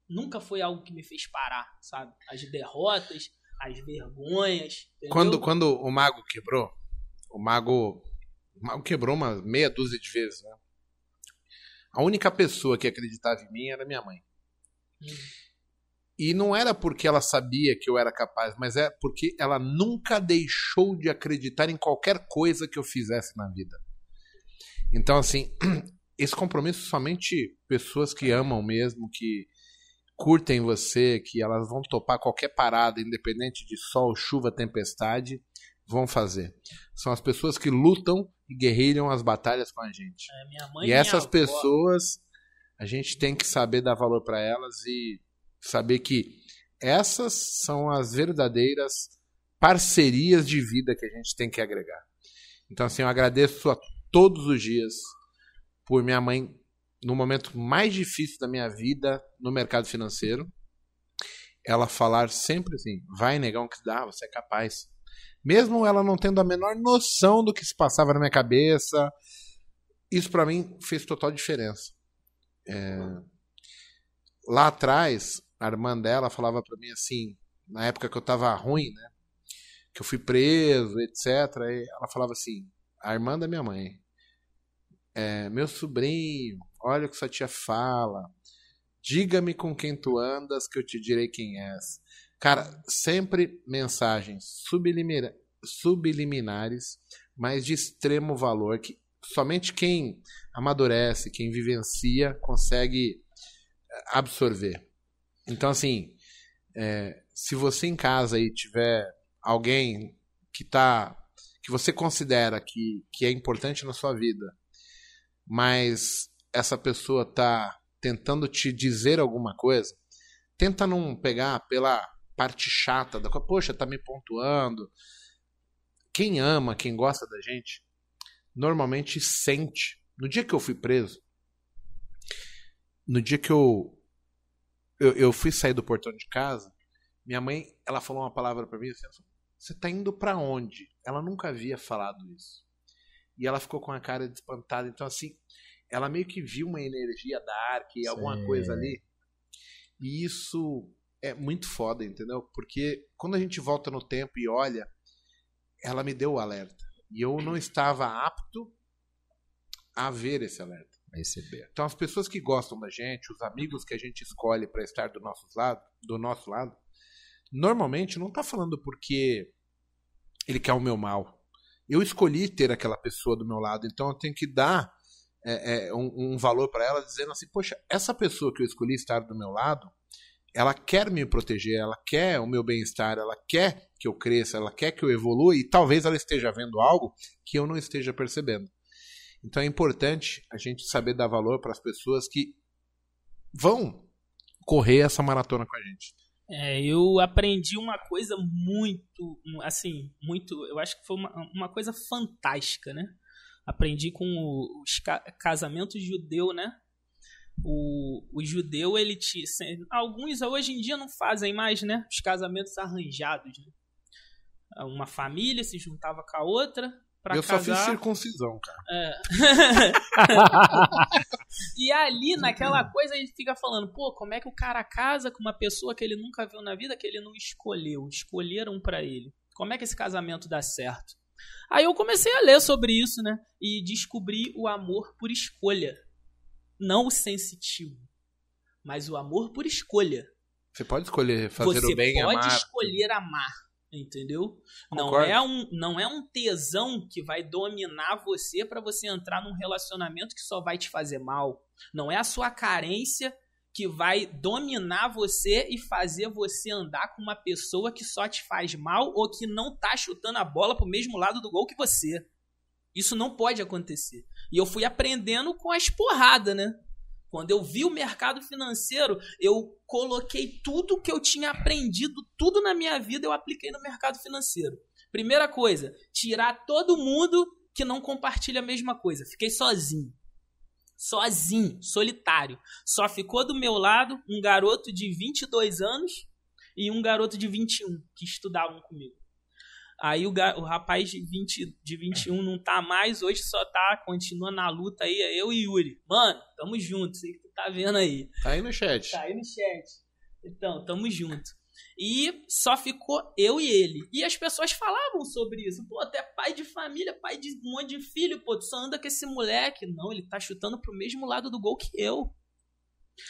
Speaker 3: Nunca foi algo que me fez parar, sabe? As derrotas, as vergonhas.
Speaker 1: Quando, quando o mago quebrou, o mago, o mago quebrou uma meia dúzia de vezes, né? A única pessoa que acreditava em mim era minha mãe. Hum. E não era porque ela sabia que eu era capaz, mas é porque ela nunca deixou de acreditar em qualquer coisa que eu fizesse na vida. Então, assim, [clears throat] esse compromisso somente pessoas que amam mesmo, que curtem você, que elas vão topar qualquer parada, independente de sol, chuva, tempestade, vão fazer. São as pessoas que lutam e guerrilham as batalhas com a gente.
Speaker 3: É,
Speaker 1: e essas pessoas, a gente tem que saber dar valor para elas e saber que essas são as verdadeiras parcerias de vida que a gente tem que agregar. Então, assim, eu agradeço a todos os dias por minha mãe no momento mais difícil da minha vida no mercado financeiro, ela falar sempre assim: vai negão que dá, você é capaz. Mesmo ela não tendo a menor noção do que se passava na minha cabeça, isso para mim fez total diferença. É... Lá atrás, a irmã dela falava para mim assim, na época que eu tava ruim, né? Que eu fui preso, etc. Ela falava assim: a irmã da minha mãe, é, meu sobrinho, olha o que sua tia fala. Diga-me com quem tu andas, que eu te direi quem és. Cara, sempre mensagens subliminares, mas de extremo valor, que somente quem amadurece, quem vivencia, consegue é, absorver. Então, assim, é, se você em casa aí tiver alguém que tá que você considera que, que é importante na sua vida mas essa pessoa tá tentando te dizer alguma coisa, tenta não pegar pela parte chata da coisa, poxa, tá me pontuando. Quem ama, quem gosta da gente, normalmente sente. No dia que eu fui preso, no dia que eu eu, eu fui sair do portão de casa, minha mãe, ela falou uma palavra para mim assim, você tá indo para onde? Ela nunca havia falado isso e ela ficou com a cara de espantada. Então, assim, ela meio que viu uma energia dark, alguma Sim. coisa ali. E isso é muito foda, entendeu? Porque quando a gente volta no tempo e olha, ela me deu o alerta. E eu não estava apto a ver esse alerta.
Speaker 2: receber.
Speaker 1: Então, as pessoas que gostam da gente, os amigos que a gente escolhe para estar do nosso lado, do nosso lado, normalmente não tá falando porque ele quer o meu mal. Eu escolhi ter aquela pessoa do meu lado, então eu tenho que dar é, é, um, um valor para ela, dizendo assim: poxa, essa pessoa que eu escolhi estar do meu lado, ela quer me proteger, ela quer o meu bem-estar, ela quer que eu cresça, ela quer que eu evolua e talvez ela esteja vendo algo que eu não esteja percebendo. Então é importante a gente saber dar valor para as pessoas que vão correr essa maratona com a gente.
Speaker 3: É, eu aprendi uma coisa muito, assim, muito, eu acho que foi uma, uma coisa fantástica, né? Aprendi com os casamentos judeu, né? O, o judeu, ele tinha. Alguns hoje em dia não fazem mais, né? Os casamentos arranjados. Né? Uma família se juntava com a outra, Pra
Speaker 1: eu
Speaker 3: casar.
Speaker 1: só fiz circuncisão, cara.
Speaker 3: É. [laughs] e ali, naquela coisa, a gente fica falando, pô, como é que o cara casa com uma pessoa que ele nunca viu na vida, que ele não escolheu? Escolheram para ele. Como é que esse casamento dá certo? Aí eu comecei a ler sobre isso, né? E descobri o amor por escolha. Não o sensitivo, mas o amor por escolha.
Speaker 1: Você pode escolher fazer
Speaker 3: Você
Speaker 1: o bem e amar.
Speaker 3: Você pode escolher amar entendeu? Não é um não é um tesão que vai dominar você para você entrar num relacionamento que só vai te fazer mal. Não é a sua carência que vai dominar você e fazer você andar com uma pessoa que só te faz mal ou que não tá chutando a bola pro mesmo lado do gol que você. Isso não pode acontecer. E eu fui aprendendo com as porradas, né? Quando eu vi o mercado financeiro, eu coloquei tudo que eu tinha aprendido, tudo na minha vida, eu apliquei no mercado financeiro. Primeira coisa, tirar todo mundo que não compartilha a mesma coisa. Fiquei sozinho. Sozinho, solitário. Só ficou do meu lado um garoto de 22 anos e um garoto de 21 que estudavam comigo. Aí o, o rapaz de, 20, de 21 não tá mais, hoje só tá, continua na luta aí, é eu e Yuri. Mano, tamo junto, sei que tu tá vendo aí.
Speaker 1: Tá aí no chat.
Speaker 3: Tá aí no chat. Então, tamo junto. E só ficou eu e ele. E as pessoas falavam sobre isso. Pô, até pai de família, pai de um monte de filho, pô, tu só anda com esse moleque. Não, ele tá chutando pro mesmo lado do gol que eu.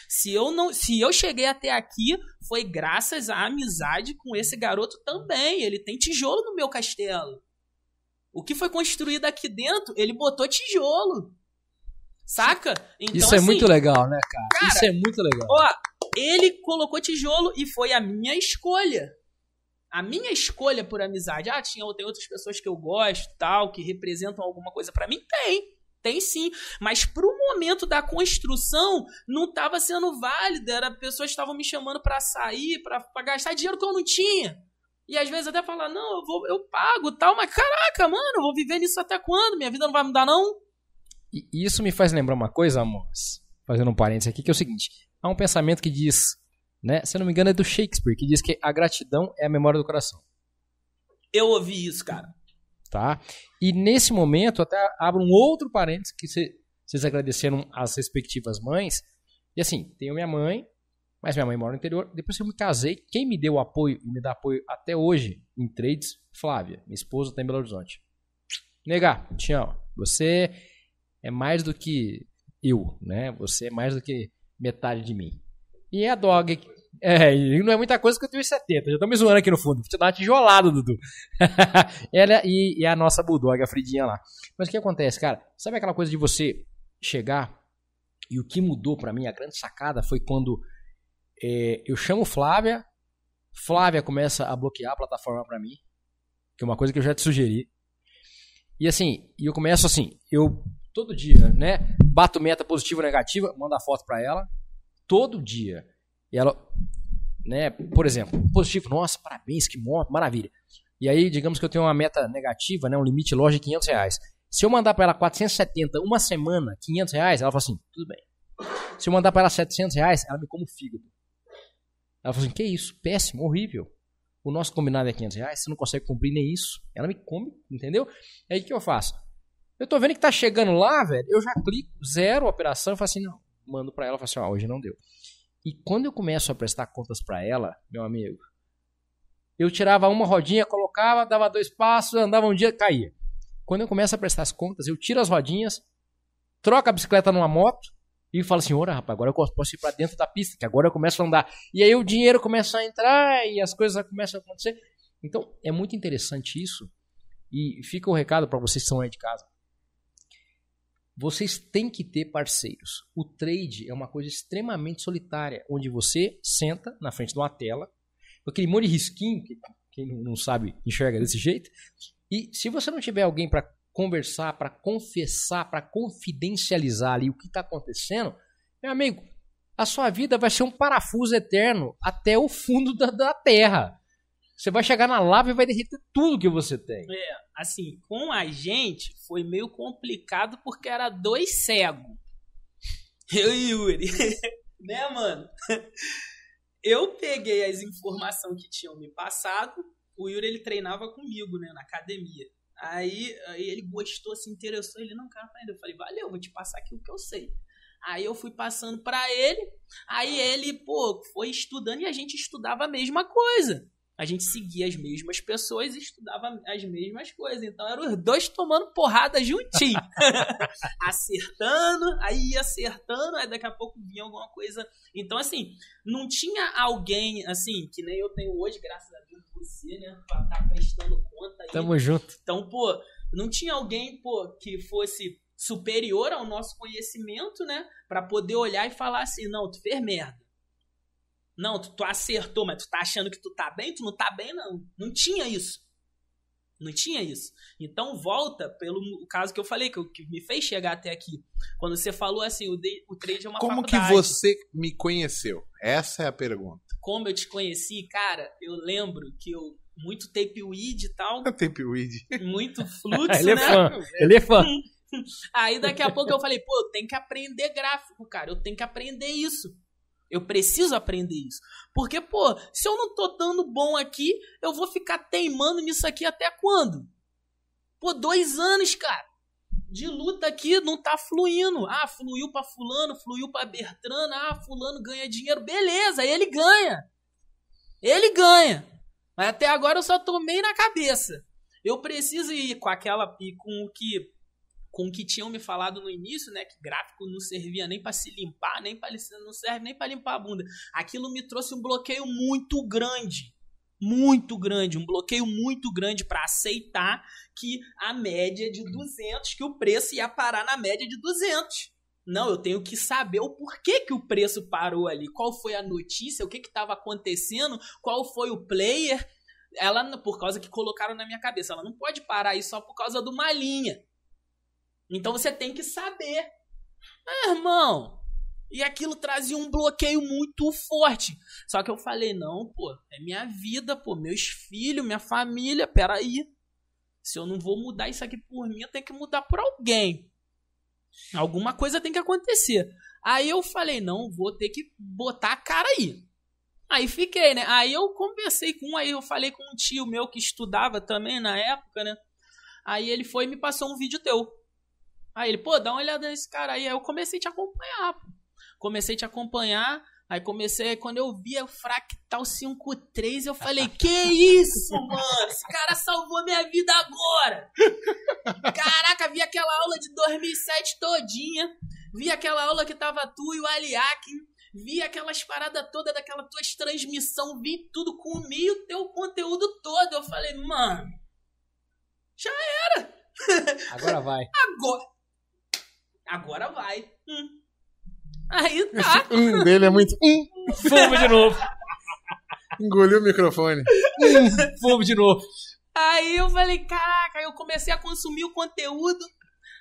Speaker 3: Se eu não, se eu cheguei até aqui, foi graças à amizade com esse garoto também. Ele tem tijolo no meu castelo. O que foi construído aqui dentro, ele botou tijolo. Saca?
Speaker 2: Então, Isso é assim, muito legal, né, cara? cara? Isso é muito legal.
Speaker 3: Ó, ele colocou tijolo e foi a minha escolha. A minha escolha por amizade. Ah, tinha, tem outras pessoas que eu gosto, tal, que representam alguma coisa para mim? Tem. Tem sim, mas pro momento da construção não estava sendo válido, era pessoas estavam me chamando para sair, para gastar dinheiro que eu não tinha. E às vezes até falar, não, eu vou, eu pago, tal, mas caraca, mano, eu vou viver nisso até quando? Minha vida não vai mudar não?
Speaker 2: E isso me faz lembrar uma coisa, amor, fazendo um parênteses aqui, que é o seguinte, há um pensamento que diz, né, se eu não me engano é do Shakespeare, que diz que a gratidão é a memória do coração.
Speaker 3: Eu ouvi isso, cara
Speaker 2: tá? E nesse momento, até abro um outro parênteses que vocês agradeceram as respectivas mães. E assim, tenho minha mãe, mas minha mãe mora no interior. Depois que eu me casei, quem me deu apoio e me dá apoio até hoje em trades, Flávia, minha esposa está em Belo Horizonte. Negar, amo. Você é mais do que eu, né? Você é mais do que metade de mim. E a dog é, e não é muita coisa que eu tenho 70. Já tô me zoando aqui no fundo. Você dá uma tijolada, Dudu. [laughs] Ela e, e, a nossa Bulldog, a Fridinha lá. Mas o que acontece, cara? Sabe aquela coisa de você chegar e o que mudou para mim, a grande sacada foi quando é, eu chamo Flávia, Flávia começa a bloquear a plataforma para mim, que é uma coisa que eu já te sugeri. E assim, eu começo assim, eu todo dia, né, bato meta positiva ou negativa, mando a foto para ela, todo dia. E ela, né, por exemplo, positivo, nossa, parabéns, que maravilha. E aí, digamos que eu tenho uma meta negativa, né, um limite loja de 500 reais. Se eu mandar para ela 470 uma semana, 500 reais, ela fala assim, tudo bem. Se eu mandar para ela 700 reais, ela me come o fígado. Ela fala assim, que isso, péssimo, horrível. O nosso combinado é 500 reais, você não consegue cumprir nem isso. Ela me come, entendeu? Aí o que eu faço? Eu tô vendo que tá chegando lá, velho, eu já clico, zero a operação, e falo assim, não. Mando para ela, falo assim, ó, hoje não deu. E quando eu começo a prestar contas para ela, meu amigo, eu tirava uma rodinha, colocava, dava dois passos, andava um dia, caía. Quando eu começo a prestar as contas, eu tiro as rodinhas, troca a bicicleta numa moto e fala assim: ora, rapaz, agora eu posso ir pra dentro da pista, que agora eu começo a andar. E aí o dinheiro começa a entrar e as coisas começam a acontecer. Então, é muito interessante isso. E fica o recado para vocês que estão aí de casa. Vocês têm que ter parceiros. O trade é uma coisa extremamente solitária, onde você senta na frente de uma tela, com aquele monte de risquinho, que quem não sabe enxerga desse jeito, e se você não tiver alguém para conversar, para confessar, para confidencializar ali o que está acontecendo, meu amigo, a sua vida vai ser um parafuso eterno até o fundo da, da terra. Você vai chegar na lava e vai derreter tudo que você tem.
Speaker 3: É, assim, com a gente foi meio complicado porque era dois cegos. Eu e Yuri. [laughs] né, mano? Eu peguei as informações que tinham me passado. O Yuri ele treinava comigo, né, na academia. Aí, aí ele gostou, se interessou. Ele, não, cara, eu falei, valeu, vou te passar aqui o que eu sei. Aí eu fui passando para ele. Aí ele, pô, foi estudando e a gente estudava a mesma coisa a gente seguia as mesmas pessoas e estudava as mesmas coisas. Então eram os dois tomando porrada juntinho. [laughs] acertando, aí ia acertando, aí daqui a pouco vinha alguma coisa. Então, assim, não tinha alguém, assim, que nem eu tenho hoje, graças a Deus, você, né? Pra estar tá prestando conta aí.
Speaker 2: Tamo junto.
Speaker 3: Então, pô, não tinha alguém, pô, que fosse superior ao nosso conhecimento, né? Pra poder olhar e falar assim, não, tu fez merda. Não, tu, tu, acertou, mas tu tá achando que tu tá bem? Tu não tá bem, não. Não tinha isso. Não tinha isso. Então volta pelo caso que eu falei, que, eu, que me fez chegar até aqui. Quando você falou assim, o, de, o trade é uma
Speaker 1: Como
Speaker 3: faculdade.
Speaker 1: que você me conheceu? Essa é a pergunta.
Speaker 3: Como eu te conheci, cara, eu lembro que eu muito tapeweed e tal. [laughs]
Speaker 1: tapeweed.
Speaker 3: Muito [laughs] fluxo,
Speaker 2: ele é
Speaker 3: né?
Speaker 2: Fã. Ele é fã. [laughs]
Speaker 3: Aí daqui a pouco eu falei, pô, eu tenho que aprender gráfico, cara. Eu tenho que aprender isso. Eu preciso aprender isso. Porque, pô, se eu não tô dando bom aqui, eu vou ficar teimando nisso aqui até quando? Pô, dois anos, cara. De luta aqui não tá fluindo. Ah, fluiu pra fulano, fluiu pra Bertrana. Ah, fulano ganha dinheiro. Beleza, ele ganha. Ele ganha. Mas até agora eu só tomei na cabeça. Eu preciso ir com aquela e com o que com o que tinham me falado no início, né, que gráfico não servia nem para se limpar, nem para não serve nem para limpar a bunda. Aquilo me trouxe um bloqueio muito grande, muito grande, um bloqueio muito grande para aceitar que a média de 200, que o preço ia parar na média de 200. Não, eu tenho que saber o porquê que o preço parou ali, qual foi a notícia, o que estava acontecendo, qual foi o player. Ela, por causa que colocaram na minha cabeça, ela não pode parar aí só por causa de uma linha. Então você tem que saber. Ah, irmão. E aquilo trazia um bloqueio muito forte. Só que eu falei, não, pô, é minha vida, pô, meus filhos, minha família, peraí. Se eu não vou mudar isso aqui por mim, eu tenho que mudar por alguém. Alguma coisa tem que acontecer. Aí eu falei, não, vou ter que botar a cara aí. Aí fiquei, né? Aí eu conversei com um, aí eu falei com um tio meu que estudava também na época, né? Aí ele foi e me passou um vídeo teu. Aí ele, pô, dá uma olhada nesse cara aí. Aí eu comecei a te acompanhar, pô. Comecei a te acompanhar. Aí comecei, quando eu vi o Fractal 5.3, eu falei, que isso, mano? Esse cara salvou minha vida agora! Caraca, vi aquela aula de 2007 todinha, vi aquela aula que tava tu e o Aliakin, vi aquelas paradas todas daquela tua transmissão, vi tudo, comi o teu conteúdo todo. Eu falei, mano, já era!
Speaker 2: Agora vai.
Speaker 3: Agora, Agora vai. Hum. Aí tá.
Speaker 1: Esse hum dele é muito. Hum.
Speaker 2: Fumo de novo.
Speaker 1: Engoliu o microfone. [laughs]
Speaker 2: Hum, fumo de novo.
Speaker 3: Aí eu falei, caraca, eu comecei a consumir o conteúdo.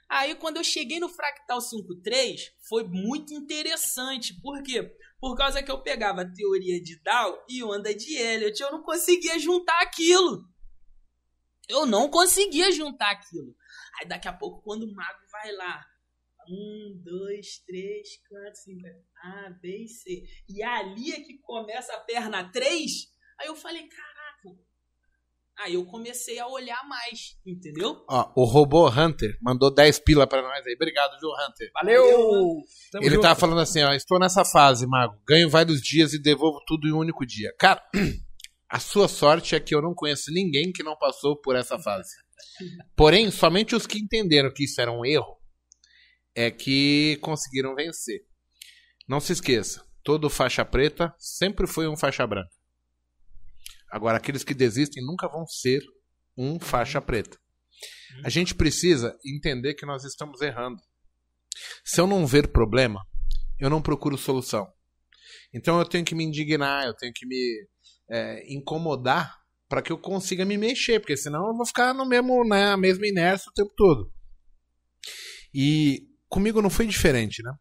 Speaker 3: Aí quando eu cheguei no Fractal 5.3, foi muito interessante. Por quê? Por causa que eu pegava a teoria de Dow e onda de Elliot, eu não conseguia juntar aquilo. Eu não conseguia juntar aquilo. Aí daqui a pouco, quando o mago vai lá, um, dois, três, quatro, cinco. A, B e C. E ali é que começa a perna 3. Aí eu falei, caraca. Aí eu comecei a olhar mais, entendeu?
Speaker 1: Ó, o robô Hunter mandou 10 pila pra nós aí. Obrigado, viu, Hunter?
Speaker 2: Valeu!
Speaker 1: Ele junto. tava falando assim, ó, estou nessa fase, Mago. Ganho vários dias e devolvo tudo em um único dia. Cara, [clears throat] a sua sorte é que eu não conheço ninguém que não passou por essa fase. Porém, somente os que entenderam que isso era um erro é que conseguiram vencer. Não se esqueça, todo faixa preta sempre foi um faixa branca. Agora, aqueles que desistem nunca vão ser um faixa preta. A gente precisa entender que nós estamos errando. Se eu não ver problema, eu não procuro solução. Então eu tenho que me indignar, eu tenho que me é, incomodar para que eu consiga me mexer, porque senão eu vou ficar no mesmo, na né, mesma inércia o tempo todo. E comigo não foi diferente, né?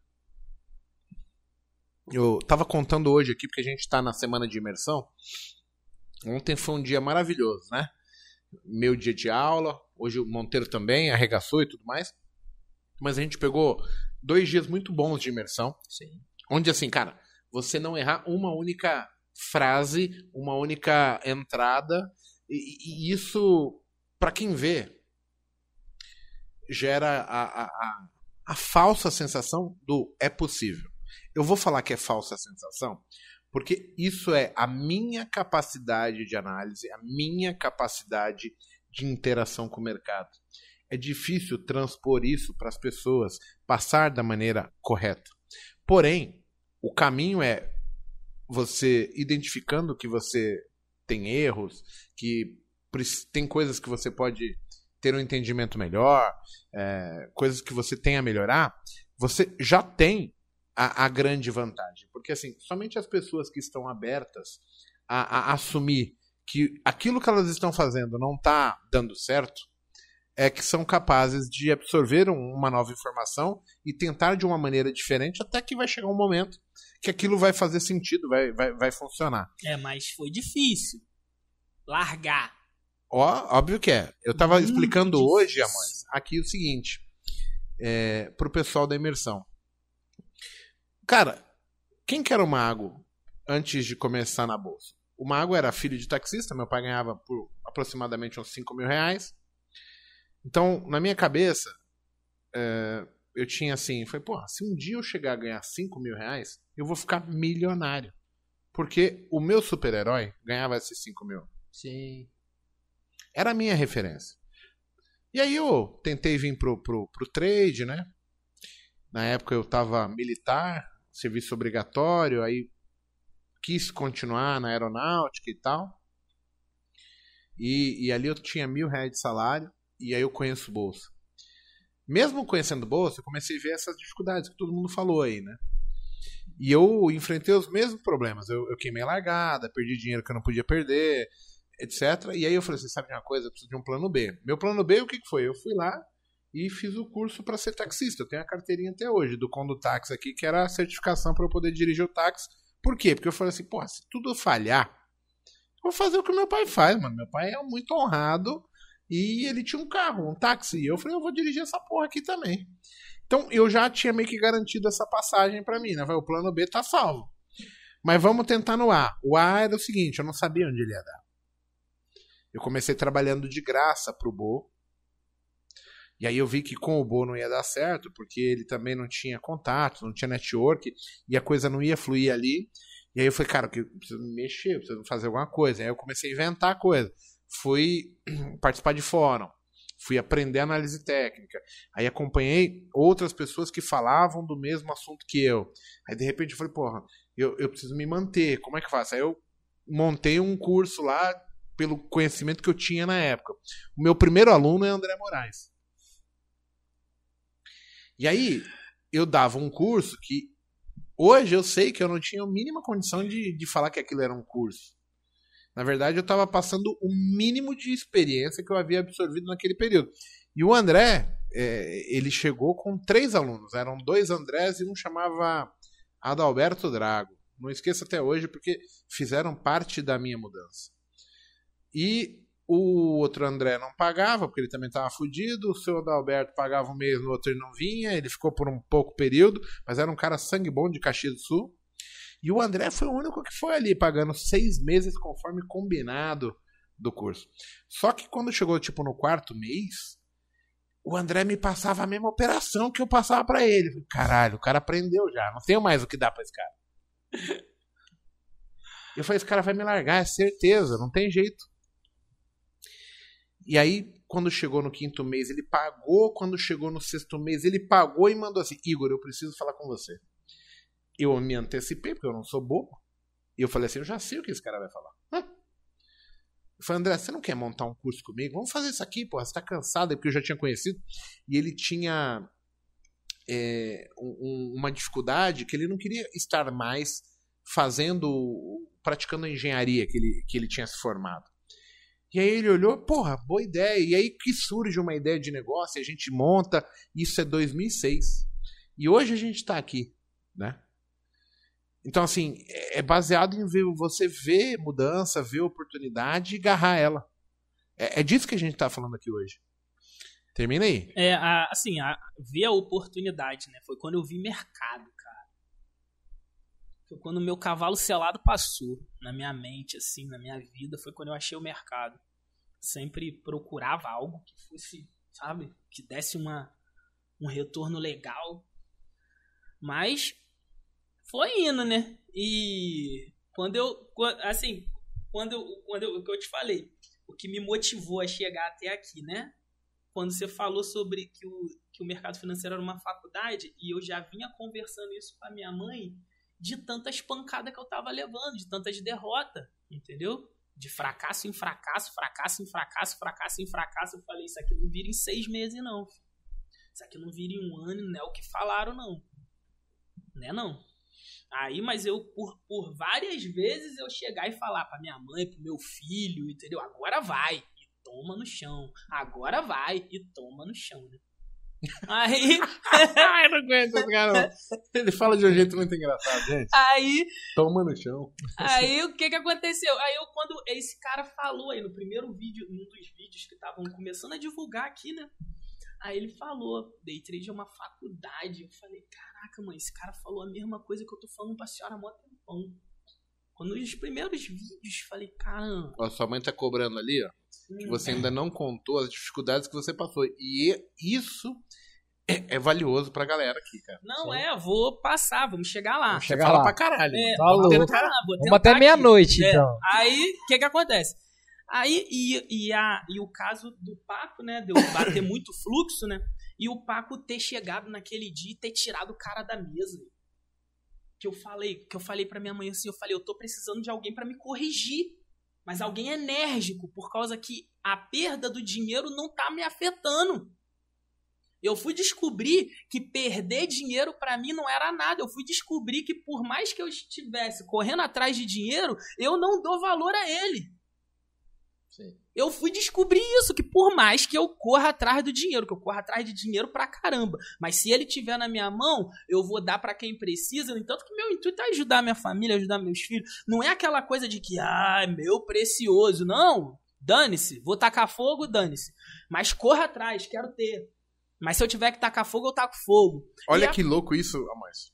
Speaker 1: Eu tava contando hoje aqui, porque a gente está na semana de imersão. Ontem foi um dia maravilhoso, né? Meu dia de aula, hoje o Monteiro também arregaçou e tudo mais. Mas a gente pegou dois dias muito bons de imersão.
Speaker 2: Sim.
Speaker 1: Onde, assim, cara, você não errar uma única frase, uma única entrada. E, e isso, para quem vê, gera a, a, a, a falsa sensação do é possível. Eu vou falar que é falsa sensação porque isso é a minha capacidade de análise, a minha capacidade de interação com o mercado. É difícil transpor isso para as pessoas, passar da maneira correta. Porém, o caminho é você identificando que você tem erros, que tem coisas que você pode ter um entendimento melhor, é, coisas que você tem a melhorar, você já tem a, a, grande vantagem. Porque, assim, somente as pessoas que estão abertas a, a assumir que aquilo que elas estão fazendo não está dando certo, é que são capazes de absorver uma nova informação e tentar de uma maneira diferente, até que vai chegar um momento que aquilo vai fazer sentido, vai, vai, vai funcionar.
Speaker 3: É, mas foi difícil largar.
Speaker 1: Ó, óbvio que é. Eu estava explicando difícil. hoje, Amores, aqui o seguinte, é, para o pessoal da imersão. Cara, quem que era o mago antes de começar na bolsa? O mago era filho de taxista, meu pai ganhava por aproximadamente uns 5 mil reais. Então, na minha cabeça, é, eu tinha assim, foi, porra, se um dia eu chegar a ganhar 5 mil reais, eu vou ficar milionário. Porque o meu super-herói ganhava esses 5 mil.
Speaker 2: Sim.
Speaker 1: Era a minha referência. E aí eu tentei vir pro, pro, pro trade, né? Na época eu tava militar, serviço obrigatório, aí quis continuar na aeronáutica e tal. E, e ali eu tinha mil reais de salário, e aí eu conheço bolsa. Mesmo conhecendo bolsa, eu comecei a ver essas dificuldades que todo mundo falou aí, né? E eu enfrentei os mesmos problemas. Eu, eu queimei largada, perdi dinheiro que eu não podia perder, etc. E aí eu falei assim: sabe de uma coisa? Eu preciso de um plano B. Meu plano B, o que, que foi? Eu fui lá, e fiz o curso para ser taxista. Eu tenho a carteirinha até hoje do Condutáxi aqui, que era a certificação para eu poder dirigir o táxi. Por quê? Porque eu falei assim, pô, se tudo falhar, eu vou fazer o que meu pai faz, mano. Meu pai é muito honrado e ele tinha um carro, um táxi. E eu falei, eu vou dirigir essa porra aqui também. Então eu já tinha meio que garantido essa passagem para mim, né? O plano B tá salvo. Mas vamos tentar no A. O A era o seguinte, eu não sabia onde ele ia dar. Eu comecei trabalhando de graça pro Bo, e aí eu vi que com o Bo não ia dar certo, porque ele também não tinha contato, não tinha network, e a coisa não ia fluir ali. E aí eu falei, cara, eu preciso me mexer, eu preciso fazer alguma coisa. Aí eu comecei a inventar coisa. Fui [clears throat] participar de fórum, fui aprender análise técnica. Aí acompanhei outras pessoas que falavam do mesmo assunto que eu. Aí de repente eu falei, porra, eu, eu preciso me manter, como é que faço? Aí eu montei um curso lá pelo conhecimento que eu tinha na época. O meu primeiro aluno é André Moraes. E aí, eu dava um curso que hoje eu sei que eu não tinha a mínima condição de, de falar que aquilo era um curso. Na verdade, eu estava passando o mínimo de experiência que eu havia absorvido naquele período. E o André, é, ele chegou com três alunos. Eram dois Andrés e um chamava Adalberto Drago. Não esqueça até hoje, porque fizeram parte da minha mudança. E o outro André não pagava, porque ele também estava fudido. O seu Adalberto pagava um mês, no outro ele não vinha. Ele ficou por um pouco período, mas era um cara sangue bom de Caxias do Sul. E o André foi o único que foi ali, pagando seis meses conforme combinado do curso. Só que quando chegou, tipo, no quarto mês, o André me passava a mesma operação que eu passava para ele. Caralho, o cara aprendeu já. Não tenho mais o que dar pra esse cara. [laughs] Eu falei, esse cara vai me largar, é certeza, não tem jeito. E aí, quando chegou no quinto mês, ele pagou. Quando chegou no sexto mês, ele pagou e mandou assim: Igor, eu preciso falar com você. Eu me antecipei, porque eu não sou bobo. E eu falei assim: eu já sei o que esse cara vai falar. Hã? Eu falei, André, você não quer montar um curso comigo? Vamos fazer isso aqui, porra. Você tá cansado, é porque eu já tinha conhecido. E ele tinha é, um, uma dificuldade que ele não queria estar mais fazendo, praticando a engenharia que ele, que ele tinha se formado. E aí ele olhou, porra, boa ideia. E aí que surge uma ideia de negócio, a gente monta, isso é 2006. E hoje a gente está aqui, né? Então, assim, é baseado em ver, você ver mudança, ver oportunidade e agarrar ela. É, é disso que a gente está falando aqui hoje. Termina aí.
Speaker 3: É, a, assim, a, ver a oportunidade, né? Foi quando eu vi mercado. Foi quando o meu cavalo selado passou na minha mente, assim, na minha vida. Foi quando eu achei o mercado. Sempre procurava algo que fosse, sabe? Que desse uma, um retorno legal. Mas foi indo, né? E quando eu, assim, quando eu, quando eu, o que eu te falei, o que me motivou a chegar até aqui, né? quando você falou sobre que o, que o mercado financeiro era uma faculdade, e eu já vinha conversando isso com a minha mãe, de tantas pancadas que eu tava levando, de tantas derrotas, entendeu? De fracasso em fracasso, fracasso em fracasso, fracasso em fracasso. Eu falei, isso aqui não vira em seis meses, não. Isso aqui não vira em um ano, não é o que falaram, não. Né, não? Aí, mas eu, por, por várias vezes, eu chegar e falar pra minha mãe, pro meu filho, entendeu? Agora vai toma no chão. Agora vai e toma no chão, né? Aí. [laughs]
Speaker 1: Ai, não aguento esse cara. Ele fala de um jeito muito engraçado, gente.
Speaker 3: Aí.
Speaker 1: Toma no chão.
Speaker 3: Aí o que que aconteceu? Aí eu, quando esse cara falou aí no primeiro vídeo, num dos vídeos que estavam começando a divulgar aqui, né? Aí ele falou, day trade é uma faculdade. Eu falei, caraca, mãe, esse cara falou a mesma coisa que eu tô falando pra senhora há mó tempão. Quando os primeiros vídeos, falei, caramba.
Speaker 1: Ó, sua mãe tá cobrando ali, ó. Que você ainda não contou as dificuldades que você passou. E isso é, é valioso pra galera aqui, cara.
Speaker 3: Não Sim. é, vou passar, vamos chegar lá.
Speaker 2: Vamos chegar lá.
Speaker 1: pra caralho.
Speaker 2: É, tá vamos, tentar, vamos até meia-noite, é, então.
Speaker 3: Aí, o que que acontece? Aí, e, e, a, e o caso do Paco, né, deu bater [coughs] muito fluxo, né, e o Paco ter chegado naquele dia e ter tirado o cara da mesa que eu falei, que eu falei para minha mãe assim, eu falei, eu tô precisando de alguém para me corrigir, mas alguém enérgico, por causa que a perda do dinheiro não tá me afetando. Eu fui descobrir que perder dinheiro para mim não era nada. Eu fui descobrir que por mais que eu estivesse correndo atrás de dinheiro, eu não dou valor a ele. Sim. Eu fui descobrir isso, que por mais que eu corra atrás do dinheiro, que eu corra atrás de dinheiro pra caramba, mas se ele tiver na minha mão, eu vou dar para quem precisa, entanto que meu intuito é ajudar minha família, ajudar meus filhos. Não é aquela coisa de que, ah, meu precioso. Não, dane-se, vou tacar fogo, dane-se. Mas corra atrás, quero ter. Mas se eu tiver que tacar fogo, eu taco fogo.
Speaker 1: Olha a... que louco isso, Amós.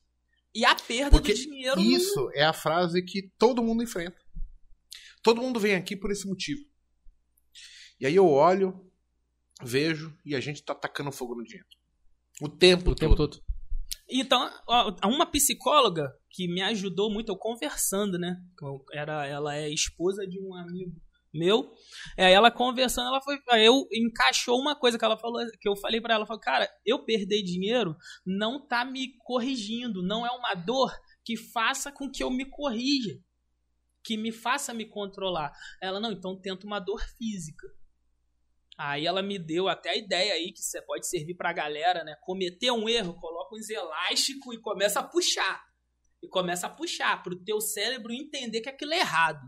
Speaker 3: E a perda
Speaker 1: Porque
Speaker 3: do dinheiro.
Speaker 1: Isso é a frase que todo mundo enfrenta. Todo mundo vem aqui por esse motivo. E aí eu olho, vejo e a gente tá tacando fogo no dinheiro. O tempo, o todo. tempo todo.
Speaker 3: Então, uma psicóloga que me ajudou muito, eu conversando, né? Era, ela é esposa de um amigo meu. É, ela conversando, ela foi, eu encaixou uma coisa que ela falou, que eu falei para ela, falou, cara, eu perder dinheiro não tá me corrigindo, não é uma dor que faça com que eu me corrija, que me faça me controlar. Ela não, então tenta uma dor física. Aí ela me deu até a ideia aí que você pode servir pra galera, né? Cometer um erro, coloca uns elásticos e começa a puxar. E começa a puxar pro teu cérebro entender que aquilo é errado.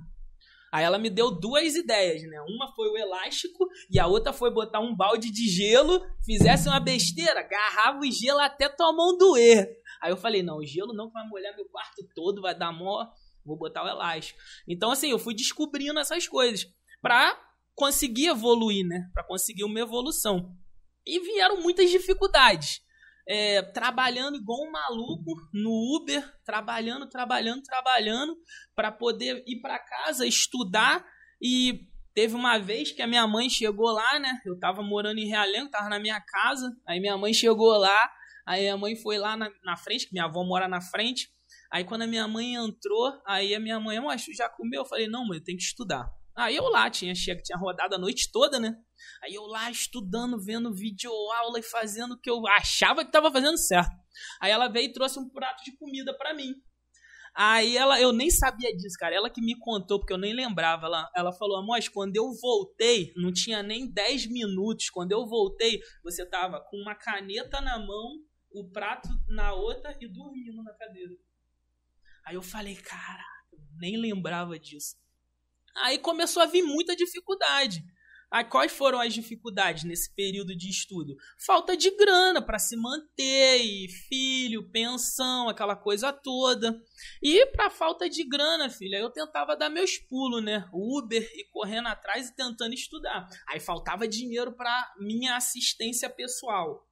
Speaker 3: Aí ela me deu duas ideias, né? Uma foi o elástico e a outra foi botar um balde de gelo, fizesse uma besteira, agarrava o gelo até tua mão doer. Aí eu falei, não, o gelo não vai molhar meu quarto todo, vai dar mó, vou botar o elástico. Então assim, eu fui descobrindo essas coisas pra conseguir evoluir, né? Para conseguir uma evolução. E vieram muitas dificuldades. É, trabalhando igual um maluco no Uber, trabalhando, trabalhando, trabalhando, para poder ir para casa, estudar. E teve uma vez que a minha mãe chegou lá, né? Eu tava morando em Realengo, tava na minha casa. Aí minha mãe chegou lá, aí a mãe foi lá na, na frente, que minha avó mora na frente. Aí quando a minha mãe entrou, aí a minha mãe, mas já comeu? Eu falei, não, mãe, eu tenho que estudar. Aí eu lá, tinha, chega, tinha rodado a noite toda, né? Aí eu lá estudando, vendo vídeo aula e fazendo o que eu achava que tava fazendo certo. Aí ela veio e trouxe um prato de comida para mim. Aí ela, eu nem sabia disso, cara. Ela que me contou, porque eu nem lembrava. Ela, ela falou, Amós, quando eu voltei, não tinha nem 10 minutos. Quando eu voltei, você tava com uma caneta na mão, o prato na outra e dormindo na cadeira. Aí eu falei, caraca, nem lembrava disso. Aí começou a vir muita dificuldade. Aí, quais foram as dificuldades nesse período de estudo? Falta de grana para se manter, e filho, pensão, aquela coisa toda. E para falta de grana, filha, eu tentava dar meus pulos, né? Uber e correndo atrás e tentando estudar. Aí faltava dinheiro para minha assistência pessoal.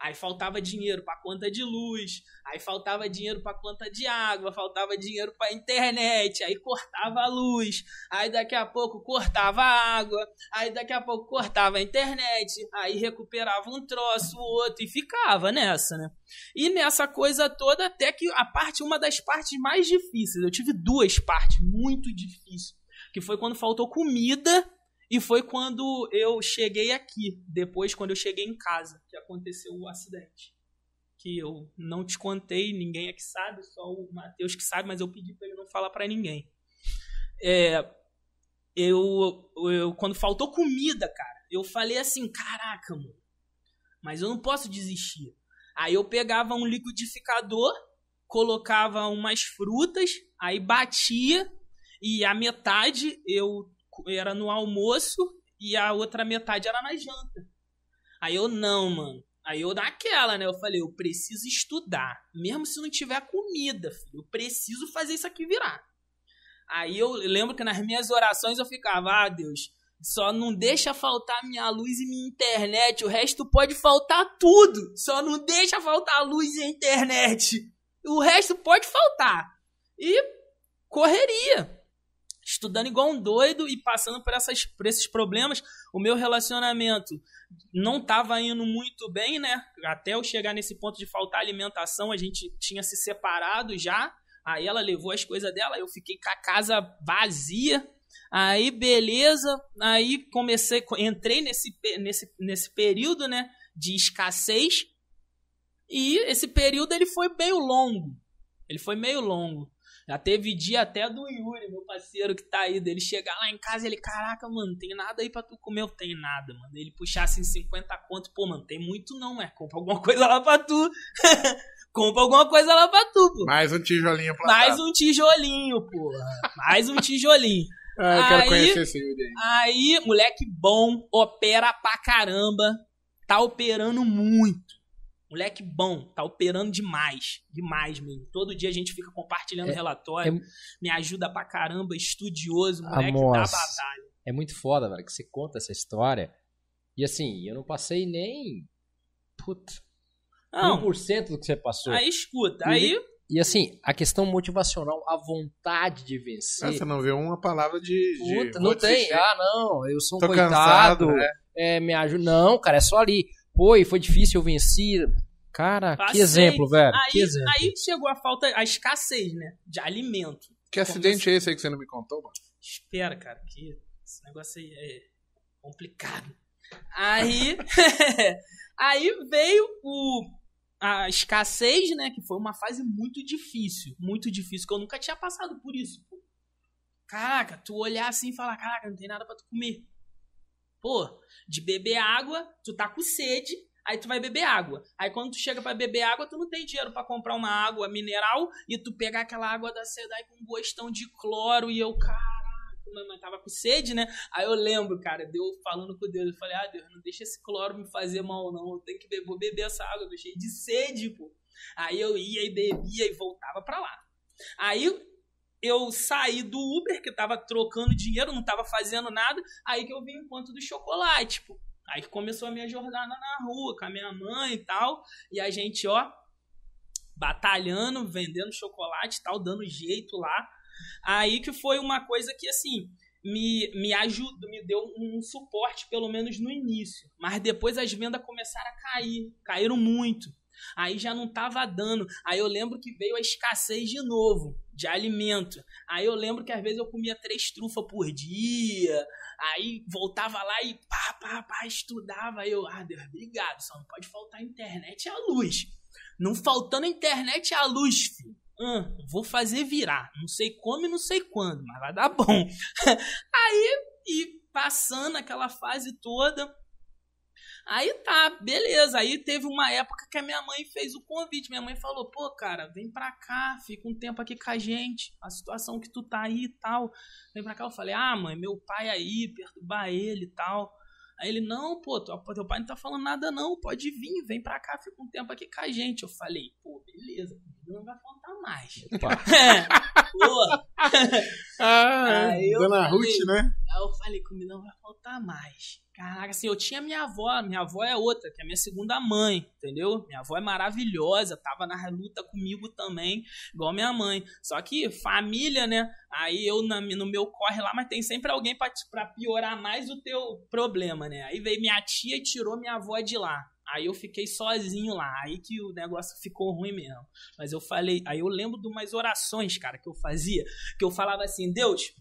Speaker 3: Aí faltava dinheiro para conta de luz, aí faltava dinheiro para conta de água, faltava dinheiro para internet, aí cortava a luz, aí daqui a pouco cortava a água, aí daqui a pouco cortava a internet, aí recuperava um troço, o outro e ficava nessa, né? E nessa coisa toda até que a parte uma das partes mais difíceis, eu tive duas partes muito difíceis, que foi quando faltou comida e foi quando eu cheguei aqui, depois quando eu cheguei em casa, que aconteceu o acidente. Que eu não te contei, ninguém aqui sabe, só o Matheus que sabe, mas eu pedi para ele não falar para ninguém. É, eu, eu, quando faltou comida, cara, eu falei assim, caraca, mano, mas eu não posso desistir. Aí eu pegava um liquidificador, colocava umas frutas, aí batia e a metade eu era no almoço e a outra metade era na janta. Aí eu, não, mano. Aí eu naquela, né? Eu falei, eu preciso estudar. Mesmo se não tiver comida, filho. Eu preciso fazer isso aqui virar. Aí eu lembro que nas minhas orações eu ficava, ah, Deus, só não deixa faltar minha luz e minha internet. O resto pode faltar tudo. Só não deixa faltar a luz e a internet. O resto pode faltar. E correria estudando igual um doido e passando por, essas, por esses problemas. O meu relacionamento não estava indo muito bem, né? Até eu chegar nesse ponto de faltar alimentação, a gente tinha se separado já. Aí ela levou as coisas dela, eu fiquei com a casa vazia. Aí, beleza. Aí comecei, entrei nesse, nesse, nesse período, né? De escassez. E esse período ele foi meio longo. Ele foi meio longo. Já teve dia até do Yuri, meu parceiro que tá aí, dele chegar lá em casa e ele, caraca, mano, tem nada aí pra tu comer? Eu tenho nada, mano. Ele puxar assim 50 conto, pô, mano, tem muito não, é. Compra alguma [laughs] coisa lá pra tu. [laughs] Compra alguma coisa lá pra tu, pô.
Speaker 1: Mais um tijolinho plantado.
Speaker 3: Mais um tijolinho, pô. Mais um tijolinho. [laughs]
Speaker 1: ah, eu quero aí, conhecer esse Yuri
Speaker 3: aí. Aí, moleque bom, opera pra caramba. Tá operando muito. Moleque bom, tá operando demais. Demais mesmo. Todo dia a gente fica compartilhando é, relatório. É, me ajuda pra caramba, estudioso, moleque da batalha.
Speaker 2: É muito foda, velho, que você conta essa história. E assim, eu não passei nem. Puta. Não. 1% do que você passou.
Speaker 3: Aí escuta, e, aí.
Speaker 2: E assim, a questão motivacional, a vontade de vencer. Ah,
Speaker 1: você não viu uma palavra de.
Speaker 2: Puta, de... não tem. Ah, não, eu sou um Tô coitado. Cansado, né? é, me ajuda. Não, cara, é só ali. Pô, e foi difícil, eu venci. Cara, Passei. que exemplo, velho.
Speaker 3: Aí,
Speaker 2: que exemplo.
Speaker 3: aí chegou a falta, a escassez, né? De alimento.
Speaker 1: Que acidente é esse aí que você não me contou, mano?
Speaker 3: Espera, cara, que esse negócio aí é complicado. Aí, [laughs] aí veio o, a escassez, né? Que foi uma fase muito difícil. Muito difícil, que eu nunca tinha passado por isso. Caraca, tu olhar assim e falar, caraca, não tem nada para tu comer. Pô, de beber água, tu tá com sede, aí tu vai beber água. Aí quando tu chega para beber água, tu não tem dinheiro para comprar uma água mineral e tu pegar aquela água da Sedai com gostão de cloro e eu, caraca, mas tava com sede, né? Aí eu lembro, cara, deu falando com Deus, eu falei: "Ah, Deus, não deixa esse cloro me fazer mal não, eu tenho que beber, vou beber essa água, eu cheio de sede, pô". Aí eu ia e bebia e voltava para lá. Aí eu saí do Uber, que tava trocando dinheiro, não tava fazendo nada, aí que eu vi o encontro do chocolate, pô. Aí começou a minha jornada na rua, com a minha mãe e tal, e a gente, ó, batalhando, vendendo chocolate e tal, dando jeito lá. Aí que foi uma coisa que, assim, me, me ajudou, me deu um suporte, pelo menos no início. Mas depois as vendas começaram a cair, caíram muito. Aí já não tava dando. Aí eu lembro que veio a escassez de novo de alimento. Aí eu lembro que às vezes eu comia três trufas por dia, aí voltava lá e pá, pá, pá, estudava. Aí eu, ah, Deus, obrigado, só não pode faltar internet e a luz. Não faltando internet e a luz, filho. Hum, vou fazer virar. Não sei como e não sei quando, mas vai dar bom. [laughs] aí, e passando aquela fase toda, Aí tá, beleza. Aí teve uma época que a minha mãe fez o convite. Minha mãe falou: pô, cara, vem pra cá, fica um tempo aqui com a gente. A situação que tu tá aí e tal. Vem pra cá. Eu falei: ah, mãe, meu pai aí, perturbar ele e tal. Aí ele: não, pô, teu pai não tá falando nada não. Pode vir, vem pra cá, fica um tempo aqui com a gente. Eu falei: pô, beleza, não vai faltar mais. [laughs] pô.
Speaker 1: ah, aí Dona Ruth, né?
Speaker 3: Aí eu falei: comida não vai faltar mais. Caraca, assim, eu tinha minha avó, minha avó é outra, que é minha segunda mãe, entendeu? Minha avó é maravilhosa, tava na luta comigo também, igual minha mãe. Só que família, né? Aí eu na, no meu corre lá, mas tem sempre alguém para piorar mais o teu problema, né? Aí veio minha tia e tirou minha avó de lá. Aí eu fiquei sozinho lá, aí que o negócio ficou ruim mesmo. Mas eu falei, aí eu lembro de umas orações, cara, que eu fazia, que eu falava assim: Deus,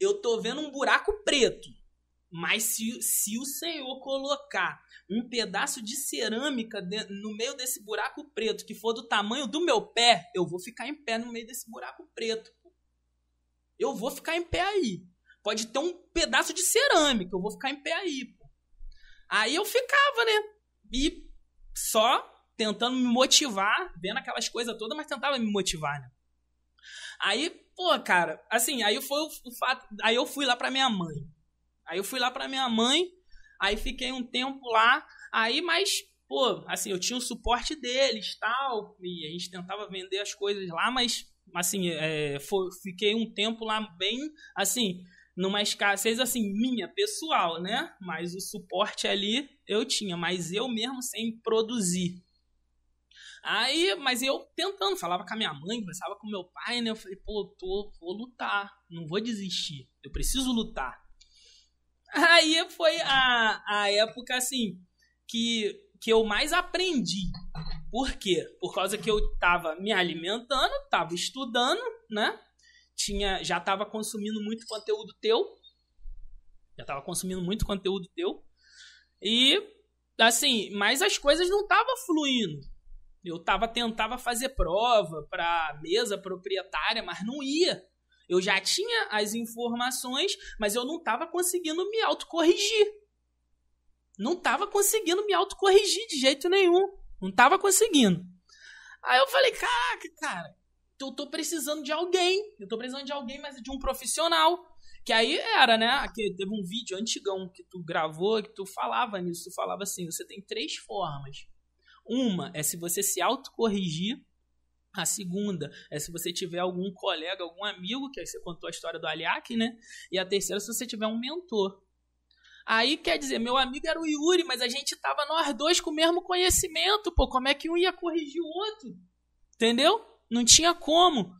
Speaker 3: eu tô vendo um buraco preto mas se, se o Senhor colocar um pedaço de cerâmica no meio desse buraco preto que for do tamanho do meu pé, eu vou ficar em pé no meio desse buraco preto. Eu vou ficar em pé aí. Pode ter um pedaço de cerâmica, eu vou ficar em pé aí. Aí eu ficava, né? E só tentando me motivar, vendo aquelas coisas todas, mas tentava me motivar, né? Aí, pô, cara, assim, aí foi o fato. Aí eu fui lá pra minha mãe. Aí eu fui lá pra minha mãe, aí fiquei um tempo lá, aí, mas, pô, assim, eu tinha o suporte deles tal, e a gente tentava vender as coisas lá, mas, assim, é, foi, fiquei um tempo lá bem, assim, numa escassez, assim, minha, pessoal, né? Mas o suporte ali eu tinha, mas eu mesmo sem produzir. Aí, mas eu tentando, falava com a minha mãe, conversava com meu pai, né? Eu falei, pô, tô, vou lutar, não vou desistir, eu preciso lutar. Aí foi a, a época, assim, que, que eu mais aprendi. Por quê? Por causa que eu tava me alimentando, tava estudando, né? Tinha, já tava consumindo muito conteúdo teu. Já tava consumindo muito conteúdo teu. E, assim, mas as coisas não estavam fluindo. Eu tava, tentava fazer prova para mesa proprietária, mas não ia. Eu já tinha as informações, mas eu não estava conseguindo me autocorrigir. Não estava conseguindo me autocorrigir de jeito nenhum. Não estava conseguindo. Aí eu falei, caraca, cara, eu tô precisando de alguém. Eu tô precisando de alguém, mas de um profissional. Que aí era, né? Aqui teve um vídeo antigão que tu gravou, que tu falava nisso. Tu falava assim: você tem três formas. Uma é se você se autocorrigir a segunda é se você tiver algum colega, algum amigo, que aí você contou a história do Aliac, né? E a terceira se você tiver um mentor. Aí quer dizer, meu amigo era o Yuri, mas a gente tava nós dois com o mesmo conhecimento, pô. Como é que um ia corrigir o outro? Entendeu? Não tinha como.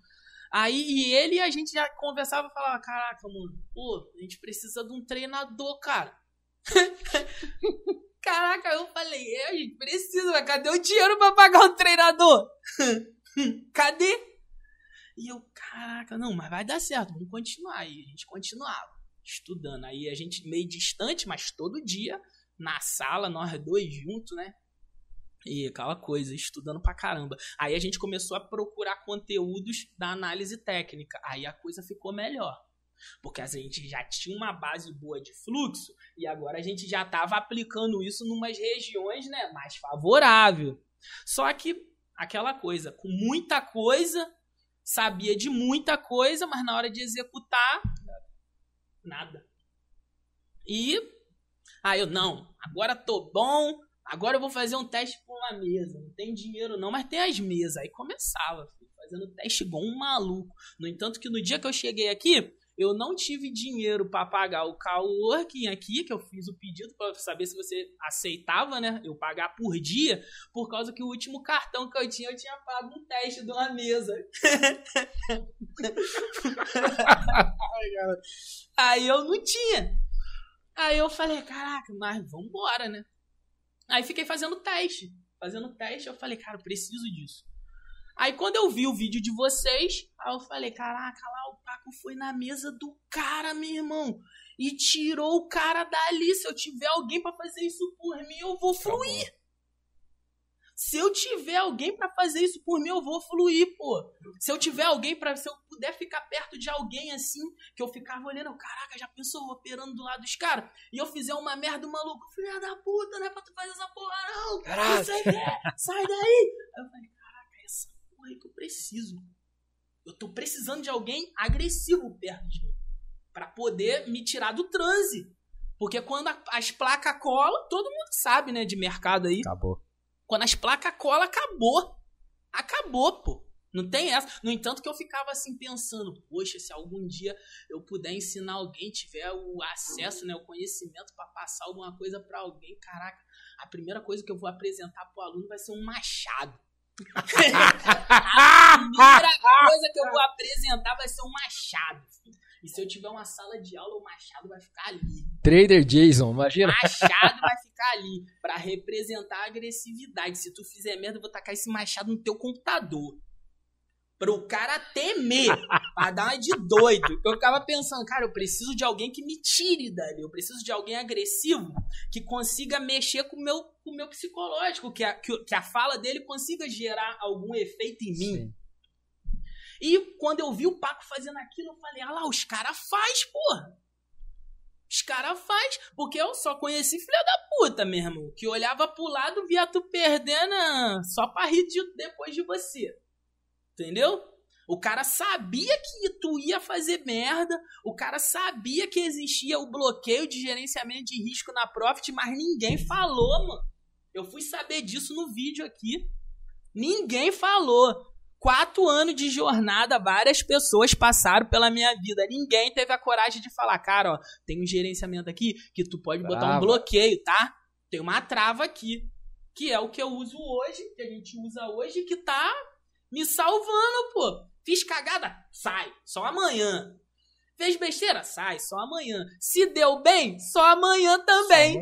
Speaker 3: Aí e ele a gente já conversava e falava: Caraca, mano, pô, a gente precisa de um treinador, cara. [laughs] Caraca, eu falei: É, a gente precisa, mas cadê o dinheiro pra pagar o treinador? [laughs] Cadê? E eu, caraca, não, mas vai dar certo, vamos continuar. E a gente continuava estudando. Aí a gente meio distante, mas todo dia na sala, nós dois juntos, né? E aquela coisa, estudando pra caramba. Aí a gente começou a procurar conteúdos da análise técnica. Aí a coisa ficou melhor. Porque a gente já tinha uma base boa de fluxo e agora a gente já estava aplicando isso em umas regiões né, mais favorável. Só que aquela coisa, com muita coisa, sabia de muita coisa, mas na hora de executar, nada. E aí eu, não, agora tô bom, agora eu vou fazer um teste com uma mesa. Não tem dinheiro não, mas tem as mesas. Aí começava, fazendo teste igual um maluco. No entanto que no dia que eu cheguei aqui, eu não tive dinheiro para pagar o coworking aqui, que eu fiz o pedido para saber se você aceitava, né? Eu pagar por dia, por causa que o último cartão que eu tinha, eu tinha pago um teste de uma mesa. [laughs] Aí eu não tinha. Aí eu falei, caraca, mas vambora, né? Aí fiquei fazendo teste. Fazendo teste, eu falei, cara, eu preciso disso. Aí quando eu vi o vídeo de vocês, aí eu falei, caraca, lá o Paco foi na mesa do cara, meu irmão. E tirou o cara dali. Se eu tiver alguém pra fazer isso por mim, eu vou fluir. Se eu tiver alguém pra fazer isso por mim, eu vou fluir, pô. Se eu tiver alguém para se eu puder ficar perto de alguém assim, que eu ficava olhando, caraca, já pensou operando do lado dos caras? E eu fizer uma merda maluco, filha da puta, não é pra tu fazer essa porra não.
Speaker 2: Caraca.
Speaker 3: Sai, sai daí. Aí eu falei, porra aí que eu preciso. Eu tô precisando de alguém agressivo perto de mim. Pra poder me tirar do transe. Porque quando a- as placas colam, todo mundo sabe, né, de mercado aí.
Speaker 2: Acabou.
Speaker 3: Quando as placas colam, acabou. Acabou, pô. Não tem essa. No entanto, que eu ficava assim pensando, poxa, se algum dia eu puder ensinar alguém, tiver o acesso, né, o conhecimento pra passar alguma coisa pra alguém, caraca, a primeira coisa que eu vou apresentar pro aluno vai ser um machado. A primeira coisa que eu vou apresentar vai ser um machado. filho. E se eu tiver uma sala de aula, o machado vai ficar ali.
Speaker 2: Trader Jason, imagina.
Speaker 3: Machado vai ficar ali pra representar a agressividade. Se tu fizer merda, eu vou tacar esse machado no teu computador. Pro cara temer, pra dar uma de doido. Eu ficava pensando, cara, eu preciso de alguém que me tire dali. Eu preciso de alguém agressivo que consiga mexer com o meu, com o meu psicológico, que a, que, que a fala dele consiga gerar algum efeito em mim.
Speaker 2: Sim.
Speaker 3: E quando eu vi o Paco fazendo aquilo, eu falei, ah lá, os caras faz, porra. Os caras faz, porque eu só conheci filha da puta, meu irmão. Que olhava pro lado, via tu perdendo ah, só pra rir de- depois de você. Entendeu? O cara sabia que tu ia fazer merda, o cara sabia que existia o bloqueio de gerenciamento de risco na Profit, mas ninguém falou, mano. Eu fui saber disso no vídeo aqui. Ninguém falou. Quatro anos de jornada, várias pessoas passaram pela minha vida. Ninguém teve a coragem de falar, cara, ó, tem um gerenciamento aqui que tu pode botar um bloqueio, tá? Tem uma trava aqui. Que é o que eu uso hoje, que a gente usa hoje, que tá me salvando, pô. Fiz cagada? Sai. Só amanhã. Fez besteira? Sai. Só amanhã. Se deu bem? Só amanhã também.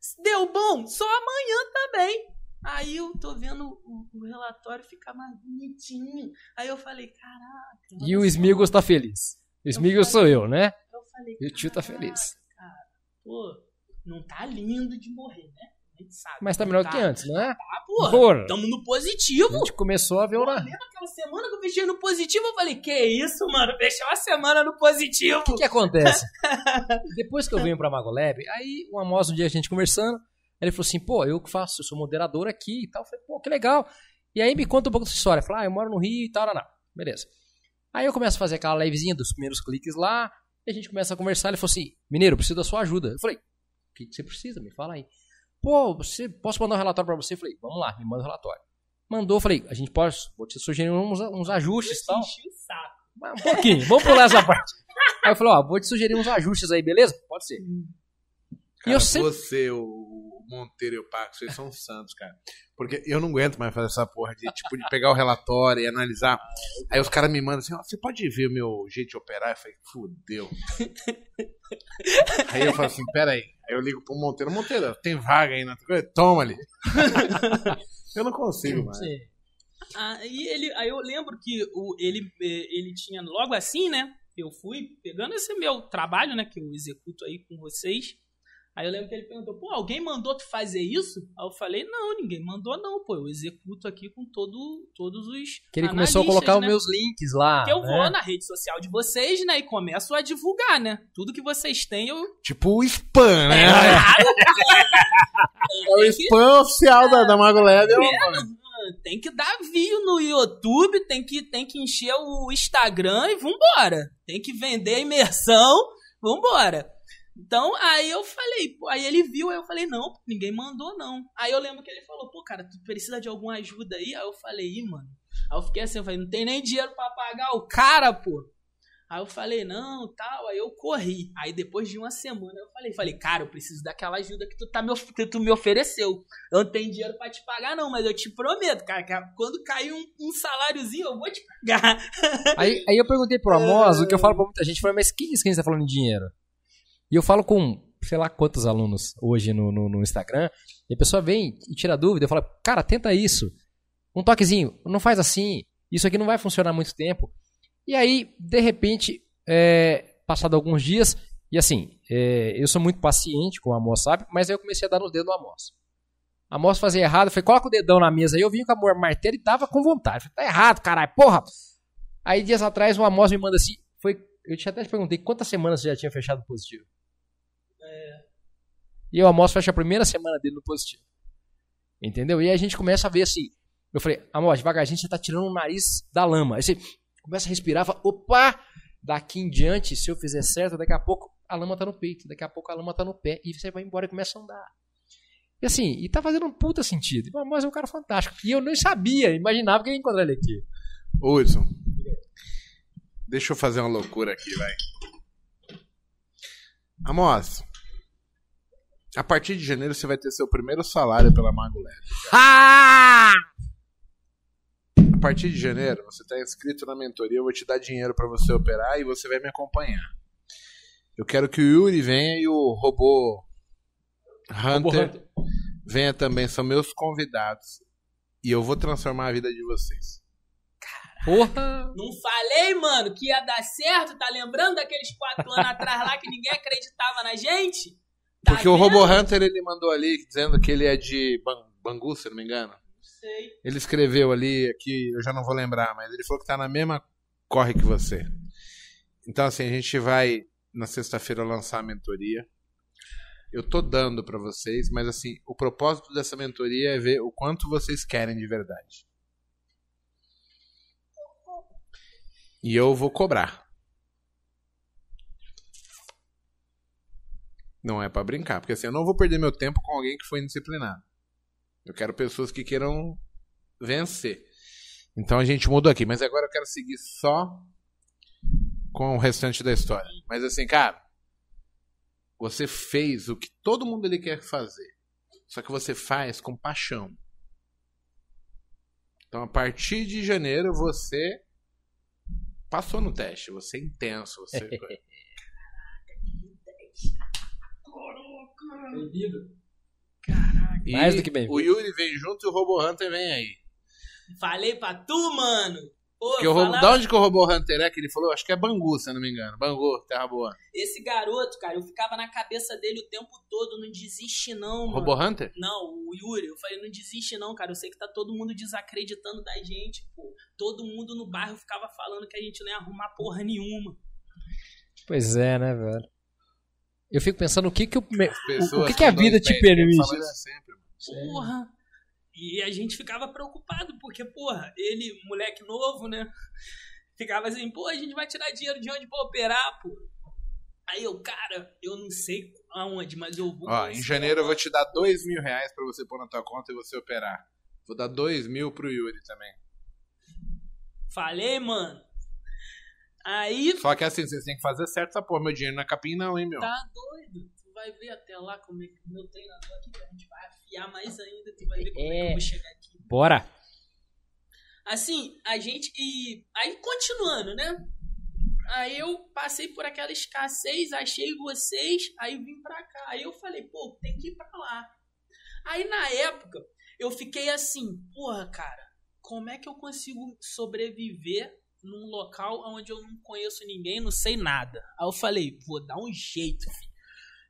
Speaker 3: Se deu bom? Só amanhã também. Aí eu tô vendo o, o relatório ficar mais bonitinho. Aí eu falei, caraca.
Speaker 2: E o
Speaker 3: só.
Speaker 2: Smigos tá feliz. O Smigos sou eu, né?
Speaker 3: Eu falei,
Speaker 2: E o tio tá
Speaker 3: "Caraca,
Speaker 2: feliz."
Speaker 3: Cara, pô, não tá lindo de morrer, né? A gente sabe.
Speaker 2: Mas tá melhor que antes, não é?
Speaker 3: Tá, porra.
Speaker 2: Porra.
Speaker 3: Tamo no
Speaker 2: A
Speaker 3: positivo.
Speaker 2: gente começou a ver na...
Speaker 3: lembra aquela semana que eu fechei no positivo? Eu falei, que isso, mano? Fechei uma semana no positivo.
Speaker 2: O que, que acontece? [laughs] Depois que eu venho pra Magolab, aí o Amos, um dia a gente conversando, ele falou assim, pô, eu que faço, eu sou moderador aqui e tal. Eu falei, pô, que legal. E aí me conta um pouco da sua história. Falei, ah, eu moro no Rio e tal, não, não. Beleza. Aí eu começo a fazer aquela livezinha dos primeiros cliques lá, e a gente começa a conversar. Ele falou assim, Mineiro, preciso da sua ajuda. Eu falei, o que, que você precisa? Me fala aí. Pô, você, posso mandar um relatório pra você? Eu falei, vamos lá, me manda o relatório. Mandou, falei, a gente pode, vou te sugerir uns, uns ajustes e tal.
Speaker 3: Enchi o saco.
Speaker 2: Mas Um pouquinho, vamos pular essa parte. Aí eu falei, ó, vou te sugerir uns ajustes aí, beleza? Pode ser.
Speaker 1: Cara,
Speaker 2: eu sempre-
Speaker 1: você, o Monteiro e o Paco, vocês são santos, cara. Porque eu não aguento mais fazer essa porra de, tipo, de pegar o relatório e analisar. Aí os caras me mandam assim, você pode ver o meu jeito de operar? Eu falei, fudeu. aí eu falo assim, peraí. Aí eu ligo pro Monteiro, Monteiro, tem vaga aí na coisa? Toma ali. eu não consigo, mano.
Speaker 3: Aí, ele, aí eu lembro que o, ele, eh, ele tinha, logo assim, né? Eu fui pegando esse meu trabalho, né? Que eu executo aí com vocês. Aí eu lembro que ele perguntou, pô, alguém mandou tu fazer isso? Aí eu falei, não, ninguém mandou não, pô. Eu executo aqui com todo, todos os
Speaker 2: Que ele começou a colocar
Speaker 3: né?
Speaker 2: os meus links lá.
Speaker 3: Que eu
Speaker 2: né?
Speaker 3: vou na rede social de vocês, né? E começo a divulgar, né? Tudo que vocês têm, eu...
Speaker 1: Tipo o spam, né?
Speaker 3: claro, [laughs]
Speaker 1: É o spam oficial da, da Mago Lab. é o-
Speaker 3: tem que dar view no YouTube, tem que, tem que encher o Instagram e vambora. Tem que vender a imersão, vambora. Então, aí eu falei, pô, aí ele viu, aí eu falei, não, ninguém mandou não. Aí eu lembro que ele falou, pô, cara, tu precisa de alguma ajuda aí? Aí eu falei, ih, mano. Aí eu fiquei assim, eu falei, não tem nem dinheiro pra pagar o cara, pô. Aí eu falei, não, tal, aí eu corri. Aí depois de uma semana eu falei, falei, cara, eu preciso daquela ajuda que tu, tá me, que tu me ofereceu. Eu não tenho dinheiro pra te pagar, não, mas eu te prometo, cara, que quando cair um, um saláriozinho, eu vou te pagar.
Speaker 2: Aí, aí eu perguntei pro [laughs] Amos, o que eu falo pra muita gente, foi, mas quem disse que a gente tá falando de dinheiro? E eu falo com, sei lá quantos alunos hoje no, no, no Instagram, e a pessoa vem e tira dúvida, eu falo, cara, tenta isso. um toquezinho, não faz assim, isso aqui não vai funcionar muito tempo. E aí, de repente, é, passado alguns dias, e assim, é, eu sou muito paciente com a moça, sabe? Mas aí eu comecei a dar nos dedos da moça. A moça fazia errado, eu falei, coloca o dedão na mesa. Aí eu vim com a martelo e tava com vontade. Falei, tá errado, caralho, porra. Aí dias atrás uma moça me manda assim, foi, eu até te perguntei quantas semanas você já tinha fechado positivo. E eu, a moça fecha a primeira semana dele no positivo. Entendeu? E a gente começa a ver assim. Eu falei, amor, devagarzinho você tá tirando o nariz da lama. Aí você começa a respirar, fala, opa, daqui em diante, se eu fizer certo, daqui a pouco a lama tá no peito, daqui a pouco a lama tá no pé, e você vai embora e começa a andar. E assim, e tá fazendo um puta sentido. Mas é um cara fantástico. E eu nem sabia, imaginava que ia encontrar ele aqui.
Speaker 1: Ô, Wilson, deixa eu fazer uma loucura aqui, vai. Amos, a partir de janeiro você vai ter seu primeiro salário pela Mago Leve.
Speaker 2: Ah!
Speaker 1: A partir de janeiro, você está inscrito na mentoria, eu vou te dar dinheiro para você operar e você vai me acompanhar. Eu quero que o Yuri venha e o robô Hunter, robô Hunter. venha também, são meus convidados. E eu vou transformar a vida de vocês.
Speaker 3: Porra! Não falei, mano, que ia dar certo? Tá lembrando daqueles quatro anos atrás lá que ninguém acreditava na gente?
Speaker 1: Tá Porque vendo? o Robo Hunter ele mandou ali dizendo que ele é de Bangu, se não me engano.
Speaker 3: Sei.
Speaker 1: Ele escreveu ali, aqui, eu já não vou lembrar, mas ele falou que tá na mesma corre que você. Então, assim, a gente vai na sexta-feira lançar a mentoria. Eu tô dando para vocês, mas assim, o propósito dessa mentoria é ver o quanto vocês querem de verdade. E eu vou cobrar. Não é para brincar, porque assim, eu não vou perder meu tempo com alguém que foi indisciplinado. Eu quero pessoas que queiram vencer. Então a gente mudou aqui, mas agora eu quero seguir só com o restante da história. Mas assim, cara, você fez o que todo mundo ele quer fazer. Só que você faz com paixão. Então, a partir de janeiro, você passou no teste. Você é intenso. Você... [laughs]
Speaker 2: Bem-vindo.
Speaker 3: Caraca.
Speaker 2: Mais do que bem.
Speaker 1: O Yuri vem junto e o Robo Hunter vem aí.
Speaker 3: Falei pra tu, mano.
Speaker 1: Pô, que falava... Da onde que o Robô Hunter é que ele falou? Acho que é Bangu, se eu não me engano. Bangu, Terra Boa.
Speaker 3: Esse garoto, cara, eu ficava na cabeça dele o tempo todo, não desiste não,
Speaker 1: Robô Hunter?
Speaker 3: Não, o Yuri. Eu falei, não desiste não, cara. Eu sei que tá todo mundo desacreditando da gente, pô. Todo mundo no bairro ficava falando que a gente não ia arrumar porra nenhuma.
Speaker 2: Pois é, né, velho? Eu fico pensando o que que, o, o, o que, que a vida te permite.
Speaker 3: Sempre, Porra. E a gente ficava preocupado, porque, porra, ele, moleque novo, né? Ficava assim, pô, a gente vai tirar dinheiro de onde pra operar, pô. Aí eu, cara, eu não sei aonde, mas eu vou.
Speaker 1: Ó, em janeiro eu vou te dar dois mil reais pra você pôr na tua conta e você operar. Vou dar dois mil pro Yuri também.
Speaker 3: Falei, mano. Aí.
Speaker 1: Só que assim, vocês têm que fazer certo essa porra. Meu dinheiro na é capim não, hein, meu?
Speaker 3: Tá doido. Tu vai ver até lá como é que meu treinador aqui, a gente vai afiar mais ainda, tu vai ver como é, é que eu vou chegar aqui.
Speaker 2: Bora!
Speaker 3: Assim, a gente. E, aí, continuando, né? Aí eu passei por aquela escassez, achei vocês, aí vim pra cá. Aí eu falei, pô, tem que ir pra lá. Aí na época, eu fiquei assim, porra, cara, como é que eu consigo sobreviver num local onde eu não conheço ninguém, não sei nada? Aí eu falei, vou dar um jeito, filho.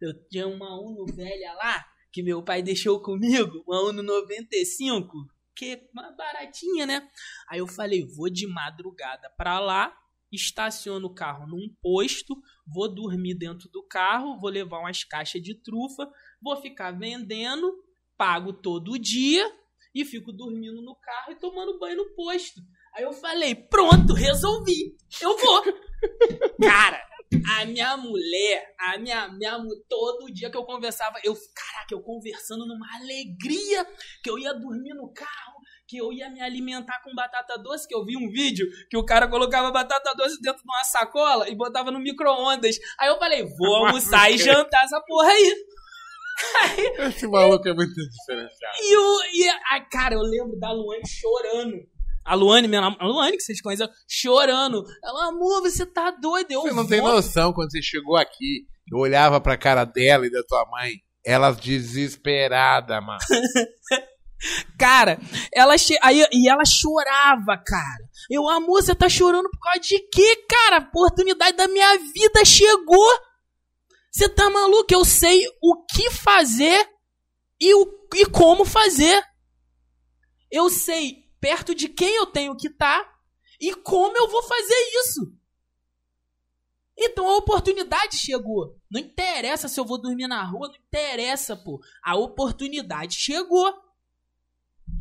Speaker 3: Eu tinha uma Uno velha lá, que meu pai deixou comigo, uma Uno 95, que é baratinha, né? Aí eu falei, vou de madrugada pra lá, estaciono o carro num posto, vou dormir dentro do carro, vou levar umas caixas de trufa, vou ficar vendendo, pago todo dia e fico dormindo no carro e tomando banho no posto. Aí eu falei, pronto, resolvi. Eu vou. [laughs] Cara, a minha mulher, a minha, minha todo dia que eu conversava, eu, caraca, eu conversando numa alegria, que eu ia dormir no carro, que eu ia me alimentar com batata doce, que eu vi um vídeo que o cara colocava batata doce dentro de uma sacola e botava no micro-ondas. Aí eu falei, vou [laughs] almoçar e jantar essa porra aí.
Speaker 1: Esse maluco é muito diferenciado.
Speaker 3: E, o, e a, cara, eu lembro da Luane chorando a Luane, minha a Luane, que vocês conhecem, chorando. Ela, amor, você tá doido. Eu
Speaker 1: você não tem noção quando você chegou aqui. Eu olhava pra cara dela e da tua mãe. Elas desesperadas, mano. [laughs]
Speaker 3: Cara, ela che... aí, e ela chorava, cara. Eu, amor, você tá chorando por causa de quê, cara? A oportunidade da minha vida chegou. Você tá maluco? Eu sei o que fazer e, o, e como fazer. Eu sei perto de quem eu tenho que estar tá, e como eu vou fazer isso. Então a oportunidade chegou. Não interessa se eu vou dormir na rua, não interessa, pô. A oportunidade chegou.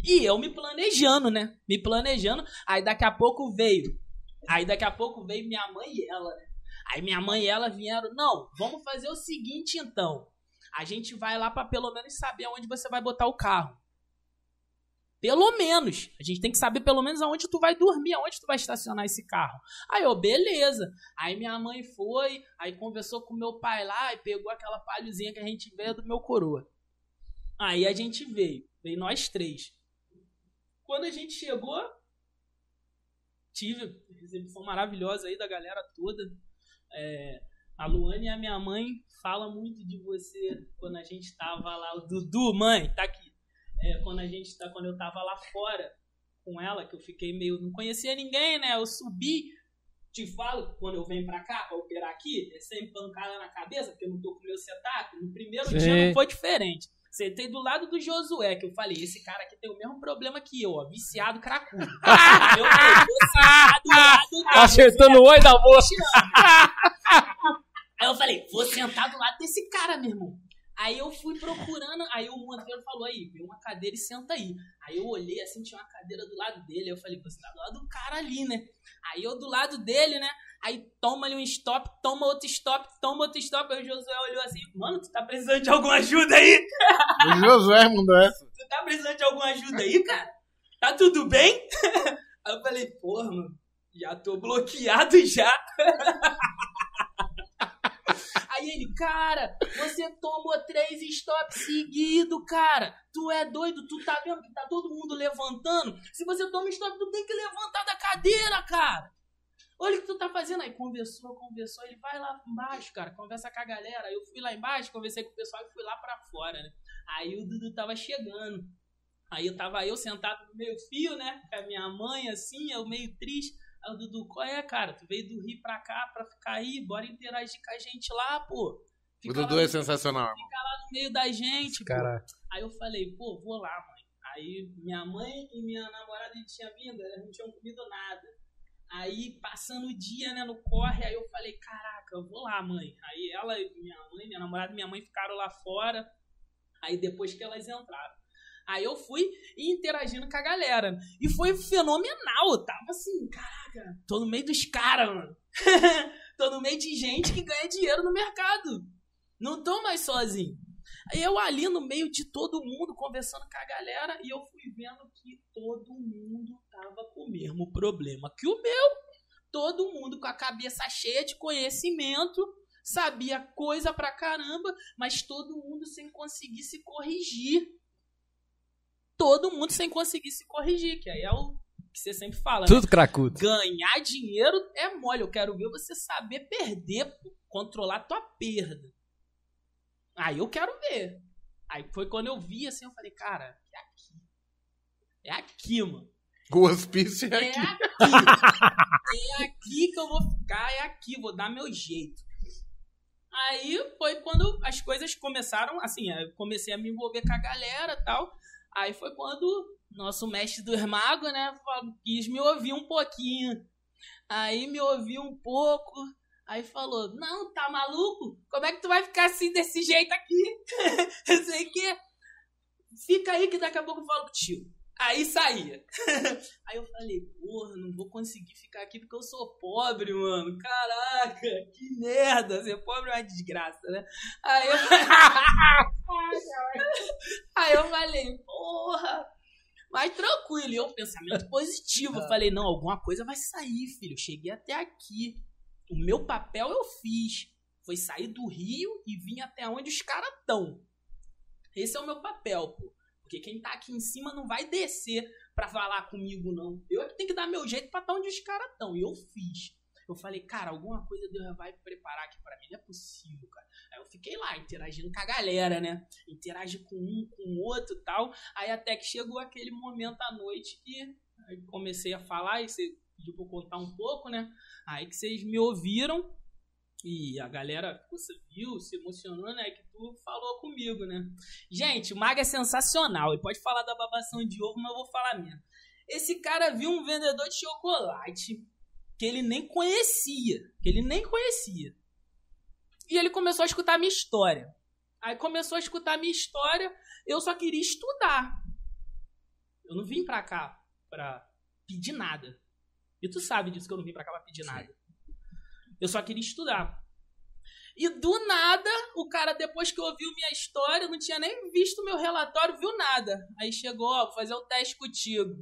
Speaker 3: E eu me planejando, né? Me planejando. Aí daqui a pouco veio. Aí daqui a pouco veio minha mãe e ela, né? Aí minha mãe e ela vieram. Não, vamos fazer o seguinte então. A gente vai lá para pelo menos saber aonde você vai botar o carro. Pelo menos. A gente tem que saber pelo menos aonde tu vai dormir, aonde tu vai estacionar esse carro. Aí eu, beleza. Aí minha mãe foi, aí conversou com meu pai lá e pegou aquela palhozinha que a gente veio do meu coroa. Aí a gente veio, veio nós três. Quando a gente chegou, tive recepção maravilhosa aí da galera toda. É, a Luane e a minha mãe falam muito de você quando a gente tava lá. O Dudu, mãe, tá aqui é, quando a gente tá, quando eu tava lá fora com ela, que eu fiquei meio. não conhecia ninguém, né? Eu subi, te falo, quando eu venho pra cá, pra operar aqui, é sem pancada na cabeça, porque eu não tô com o meu setup. No primeiro Sim. dia não foi diferente. Sentei do lado do Josué, que eu falei, esse cara aqui tem o mesmo problema que eu, ó, viciado cracudo. [laughs] eu falei, do lado
Speaker 2: Tá acertando o olho da moça. [laughs]
Speaker 3: Aí eu falei, vou sentar do lado desse cara, meu irmão. Aí eu fui procurando, aí o Monteiro falou aí, vê uma cadeira e senta aí. Aí eu olhei assim, tinha uma cadeira do lado dele. Aí eu falei, você tá do lado do cara ali, né? Aí eu do lado dele, né? Aí toma ali um stop, toma outro stop, toma outro stop. Aí o Josué olhou assim, mano, tu tá precisando de alguma ajuda aí?
Speaker 1: O Josué mandou essa. [laughs]
Speaker 3: Tu tá precisando de alguma ajuda aí, cara? Tá tudo bem? [laughs] Aí eu falei, porra, mano, já tô bloqueado já. [laughs] Aí ele, cara, você tomou três stops seguidos, cara. Tu é doido, tu tá vendo que tá todo mundo levantando? Se você toma stop, tu tem que levantar da cadeira, cara. Olha o que tu tá fazendo aí. Conversou, conversou. Ele vai lá embaixo, cara. Conversa com a galera. Eu fui lá embaixo, conversei com o pessoal e fui lá pra fora, né? Aí o Dudu tava chegando. Aí eu tava eu sentado no meio fio, né? Com a minha mãe, assim, eu meio triste. Aí o Dudu, qual é, cara? Tu veio do Rio pra cá pra ficar aí? Bora interagir com a gente lá, pô.
Speaker 1: Fica o Dudu é sensacional,
Speaker 3: irmão. Fica lá no meio da gente,
Speaker 2: cara.
Speaker 3: Pô. Aí eu falei, pô, vou lá, mãe. Aí minha mãe e minha namorada tinham vindo, elas não tinham comido nada. Aí, passando o dia, né, no corre, aí eu falei, caraca, eu vou lá, mãe. Aí ela, minha mãe, minha namorada e minha mãe ficaram lá fora. Aí depois que elas entraram. Aí eu fui interagindo com a galera. E foi fenomenal. Eu tava assim, caraca, tô no meio dos caras, mano. [laughs] tô no meio de gente que ganha dinheiro no mercado. Não tô mais sozinho. Eu ali no meio de todo mundo, conversando com a galera, e eu fui vendo que todo mundo tava com o mesmo problema que o meu. Todo mundo com a cabeça cheia de conhecimento, sabia coisa pra caramba, mas todo mundo sem conseguir se corrigir todo mundo sem conseguir se corrigir, que aí é o que você sempre fala. Né?
Speaker 2: Tudo né? cracudo.
Speaker 3: Ganhar dinheiro é mole. Eu quero ver você saber perder, controlar tua perda. Aí eu quero ver. Aí foi quando eu vi assim, eu falei, cara, é aqui. É aqui, mano.
Speaker 1: O hospício é,
Speaker 3: é
Speaker 1: aqui.
Speaker 3: aqui. é aqui que eu vou ficar, é aqui, vou dar meu jeito. Aí foi quando as coisas começaram, assim, eu comecei a me envolver com a galera e tal. Aí foi quando nosso mestre do magos, né, quis me ouvir um pouquinho. Aí me ouviu um pouco, aí falou: Não, tá maluco? Como é que tu vai ficar assim desse jeito aqui? [laughs] Sei que. Fica aí que daqui a pouco eu falo contigo. Aí saía. [laughs] Aí eu falei, porra, não vou conseguir ficar aqui porque eu sou pobre, mano. Caraca, que merda. Ser pobre é uma desgraça, né? Aí eu, [laughs] Aí eu falei, porra. Mas tranquilo, e eu, pensamento positivo. Eu falei, não, alguma coisa vai sair, filho. Eu cheguei até aqui. O meu papel eu fiz. Foi sair do Rio e vir até onde os caras estão. Esse é o meu papel, pô. Porque quem tá aqui em cima não vai descer para falar comigo, não. Eu é que tenho que dar meu jeito pra estar tá onde os caras estão. E eu fiz. Eu falei, cara, alguma coisa Deus vai preparar aqui pra mim. Não é possível, cara. Aí eu fiquei lá, interagindo com a galera, né? Interagi com um, com o outro tal. Aí até que chegou aquele momento à noite que comecei a falar e você pediu pra eu contar um pouco, né? Aí que vocês me ouviram e a galera você viu, se emocionou, né? Que tu falou comigo, né? Gente, o Mago é sensacional. Ele pode falar da babação de ovo, mas eu vou falar mesmo. Esse cara viu um vendedor de chocolate que ele nem conhecia. Que ele nem conhecia. E ele começou a escutar a minha história. Aí começou a escutar a minha história, eu só queria estudar. Eu não vim pra cá pra pedir nada. E tu sabe disso que eu não vim pra cá pra pedir nada. Eu só queria estudar. E do nada, o cara, depois que ouviu minha história, não tinha nem visto meu relatório, viu nada. Aí chegou, ó, vou fazer o um teste contigo.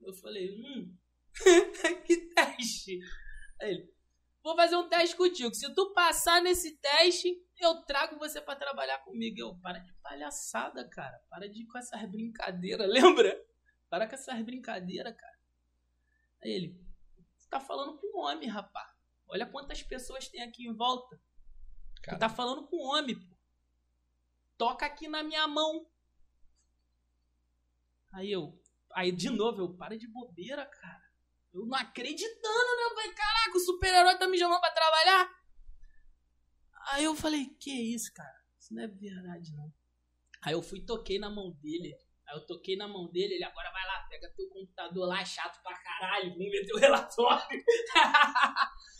Speaker 3: Eu falei, hum, [laughs] que teste? Aí ele, vou fazer um teste contigo. Se tu passar nesse teste, eu trago você para trabalhar comigo. Eu, para de palhaçada, cara. Para de ir com essas brincadeiras, [laughs] lembra? Para com essas brincadeiras, cara. Aí ele, você tá falando com um homem, rapaz. Olha quantas pessoas tem aqui em volta. Cara. Tu tá falando com homem, pô. Toca aqui na minha mão. Aí eu, aí de novo, eu, para de bobeira, cara. Eu não acreditando, né? Eu falei, caraca, o super-herói tá me chamando pra trabalhar. Aí eu falei, que isso, cara? Isso não é verdade, não. Aí eu fui toquei na mão dele. Aí eu toquei na mão dele, ele agora vai lá, pega teu computador lá, chato pra caralho, vamos ver teu [laughs] relatório. [laughs]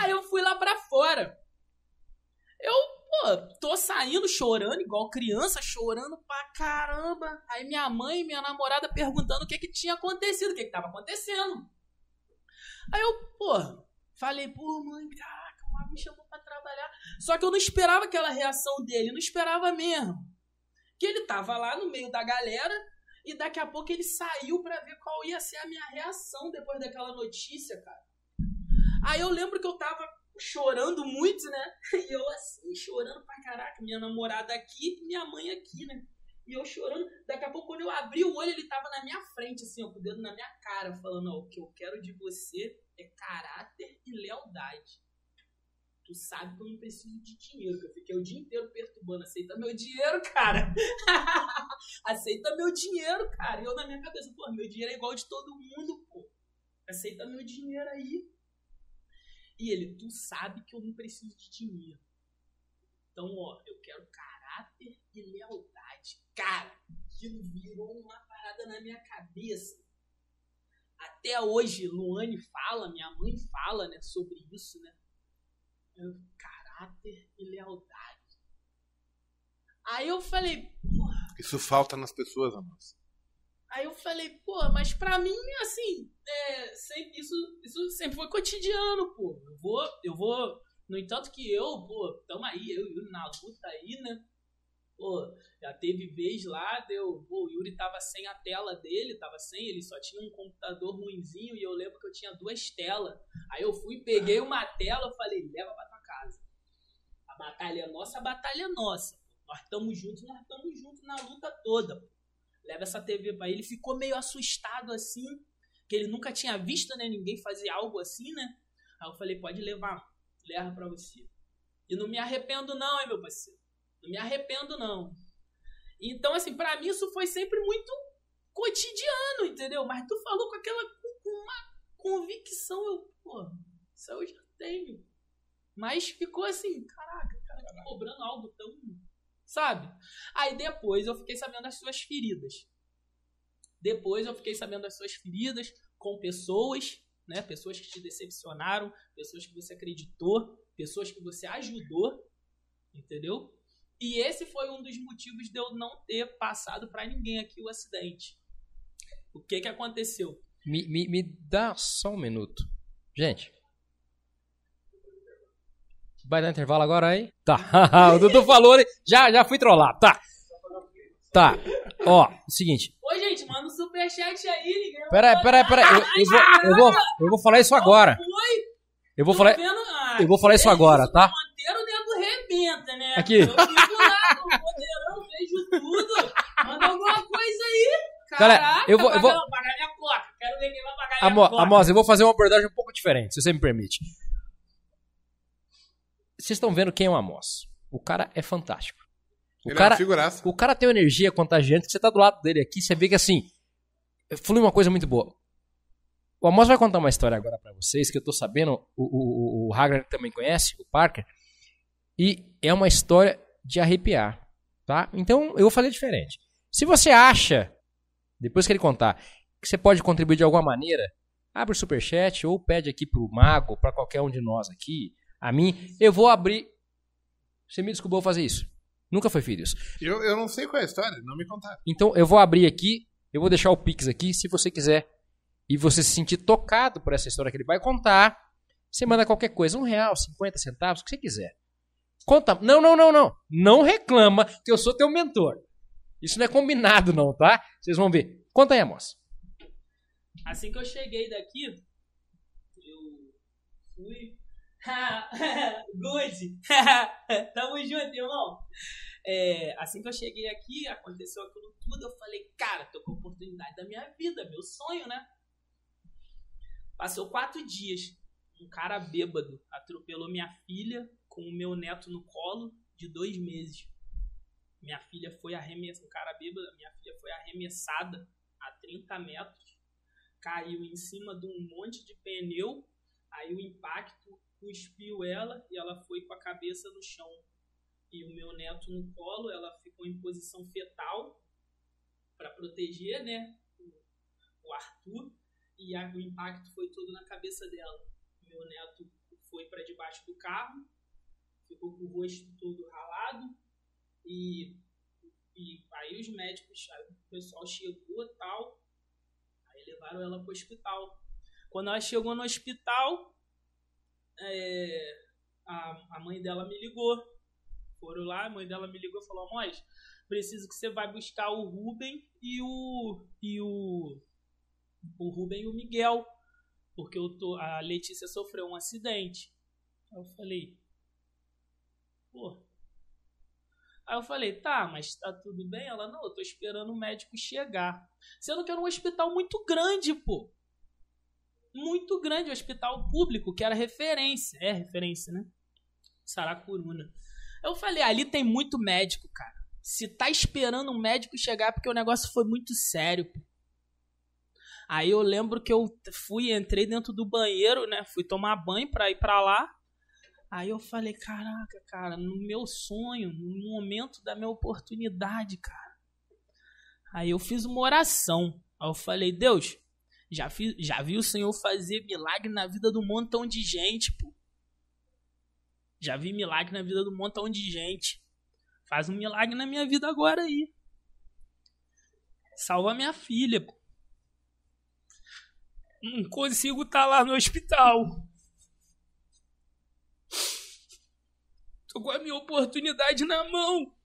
Speaker 3: Aí eu fui lá pra fora. Eu, pô, tô saindo chorando, igual criança, chorando pra caramba. Aí minha mãe e minha namorada perguntando o que que tinha acontecido, o que que tava acontecendo. Aí eu, pô, falei, pô, mãe, caraca, o Mago me chamou pra trabalhar. Só que eu não esperava aquela reação dele, não esperava mesmo. Que ele tava lá no meio da galera e daqui a pouco ele saiu para ver qual ia ser a minha reação depois daquela notícia, cara. Aí eu lembro que eu tava chorando muito, né? [laughs] E eu assim, chorando pra caraca, minha namorada aqui e minha mãe aqui, né? E eu chorando. Daqui a pouco, quando eu abri o olho, ele tava na minha frente, assim, ó, com o dedo na minha cara, falando: Ó, o que eu quero de você é caráter e lealdade. Tu sabe que eu não preciso de dinheiro, que eu fiquei o dia inteiro perturbando. Aceita meu dinheiro, cara. [laughs] Aceita meu dinheiro, cara. E eu na minha cabeça, pô, meu dinheiro é igual de todo mundo, pô. Aceita meu dinheiro aí. E ele, tu sabe que eu não preciso de dinheiro. Então, ó, eu quero caráter e lealdade. Cara, aquilo virou uma parada na minha cabeça. Até hoje, Luane fala, minha mãe fala, né, sobre isso, né? Eu, caráter e lealdade. Aí eu falei, porra.
Speaker 1: Isso falta nas pessoas, Amas.
Speaker 3: Aí eu falei, pô, mas pra mim, assim, é, sempre, isso, isso sempre foi cotidiano, pô. Eu vou, eu vou. No entanto que eu, pô, tamo aí, eu e o Yuri na luta aí, né? Pô, já teve vez lá, deu. Pô, o Yuri tava sem a tela dele, tava sem, ele só tinha um computador ruinzinho e eu lembro que eu tinha duas telas. Aí eu fui, peguei uma tela, falei, leva pra tua casa. A batalha é nossa, a batalha é nossa. Nós estamos juntos, nós estamos juntos na luta toda, pô leva essa TV para ele. Ficou meio assustado assim, que ele nunca tinha visto né, ninguém fazer algo assim, né? Aí eu falei, pode levar, leva para você. E não me arrependo não, hein, meu parceiro. Não me arrependo não. Então, assim, para mim isso foi sempre muito cotidiano, entendeu? Mas tu falou com aquela com uma convicção, eu, pô, isso eu já tenho. Mas ficou assim, caraca, cara, tá cobrando algo tão sabe? Aí depois eu fiquei sabendo das suas feridas. Depois eu fiquei sabendo das suas feridas com pessoas, né? Pessoas que te decepcionaram, pessoas que você acreditou, pessoas que você ajudou, entendeu? E esse foi um dos motivos de eu não ter passado para ninguém aqui o acidente. O que que aconteceu?
Speaker 2: Me, me, me dá só um minuto. Gente, Vai dar intervalo agora aí? Tá. [laughs] o Dudu falou, já, já fui trollar. Tá. Tá. Ó, o seguinte.
Speaker 3: Oi, gente, manda um superchat aí, ninguém.
Speaker 2: Peraí, peraí, peraí. Eu, eu, vou, eu, vou, eu vou falar isso agora. Eu vou falar.
Speaker 3: Ah,
Speaker 2: eu vou falar isso agora, tá?
Speaker 3: Monteiro nego rebenta, né?
Speaker 2: Aqui.
Speaker 3: Eu fico lá, o poderão, vejo tudo. Manda alguma coisa aí. Caraca,
Speaker 2: Galera, eu vou. Eu vou...
Speaker 3: pagar minha coca. Quero ver quem vai pagar
Speaker 2: Amo,
Speaker 3: agora.
Speaker 2: Amos, eu vou fazer uma abordagem um pouco diferente, se você me permite. Vocês estão vendo quem é o Amos. O cara é fantástico. O
Speaker 1: Ele
Speaker 2: cara,
Speaker 1: é uma figuraça.
Speaker 2: o cara tem uma energia contagiante que você tá do lado dele aqui, você vê que assim, flui uma coisa muito boa. O Amos vai contar uma história agora pra vocês, que eu tô sabendo, o, o, o, Hagner também conhece, o Parker, e é uma história de arrepiar, tá? Então, eu vou fazer diferente. Se você acha, depois que ele contar, que você pode contribuir de alguma maneira, abre o superchat ou pede aqui pro Mago, pra qualquer um de nós aqui, a mim, eu vou abrir. Você me desculpou fazer isso. Nunca foi feito isso.
Speaker 1: Eu, eu não sei qual é a história, não me contaram.
Speaker 2: Então eu vou abrir aqui, eu vou deixar o Pix aqui, se você quiser. E você se sentir tocado por essa história que ele vai contar, você manda qualquer coisa, um real, 50 centavos, o que você quiser. Conta. Não, não, não, não. Não reclama que eu sou teu mentor. Isso não é combinado, não, tá? Vocês vão ver. Conta aí, moça.
Speaker 3: Assim que eu cheguei daqui, eu fui. [laughs] Good! [laughs] Tamo junto, irmão! É, assim que eu cheguei aqui, aconteceu aquilo tudo, eu falei, cara, tô com a oportunidade da minha vida, meu sonho, né? Passou quatro dias, um cara bêbado atropelou minha filha com o meu neto no colo de dois meses. Minha filha foi arremessada, um cara bêbado, minha filha foi arremessada a 30 metros caiu em cima de um monte de pneu, aí o impacto cuspiu ela e ela foi com a cabeça no chão. E o meu neto no colo, ela ficou em posição fetal para proteger, né, o, o Arthur, e a- o impacto foi todo na cabeça dela. Meu neto foi para debaixo do carro, ficou com o rosto todo ralado e, e aí os médicos, aí o pessoal chegou tal, Aí levaram ela pro hospital. Quando ela chegou no hospital, é, a, a mãe dela me ligou. Foram lá, a mãe dela me ligou e falou: Amós, preciso que você vai buscar o Ruben e o. e o. o e o Miguel. Porque eu tô, a Letícia sofreu um acidente. Aí eu falei, pô. Aí eu falei, tá, mas tá tudo bem? Ela, não, eu tô esperando o médico chegar. Sendo que era um hospital muito grande, pô. Muito grande, um hospital público, que era referência. É referência, né? Saracuruna. Eu falei, ali tem muito médico, cara. Se tá esperando um médico chegar, porque o negócio foi muito sério. Aí eu lembro que eu fui, entrei dentro do banheiro, né? Fui tomar banho pra ir pra lá. Aí eu falei, caraca, cara, no meu sonho, no momento da minha oportunidade, cara. Aí eu fiz uma oração. Aí eu falei, Deus, já, fiz, já vi o Senhor fazer milagre na vida de um montão de gente, pô. Já vi milagre na vida de um montão de gente. Faz um milagre na minha vida agora aí. Salva minha filha, pô. Não consigo estar lá no hospital. Tô com a minha oportunidade na mão.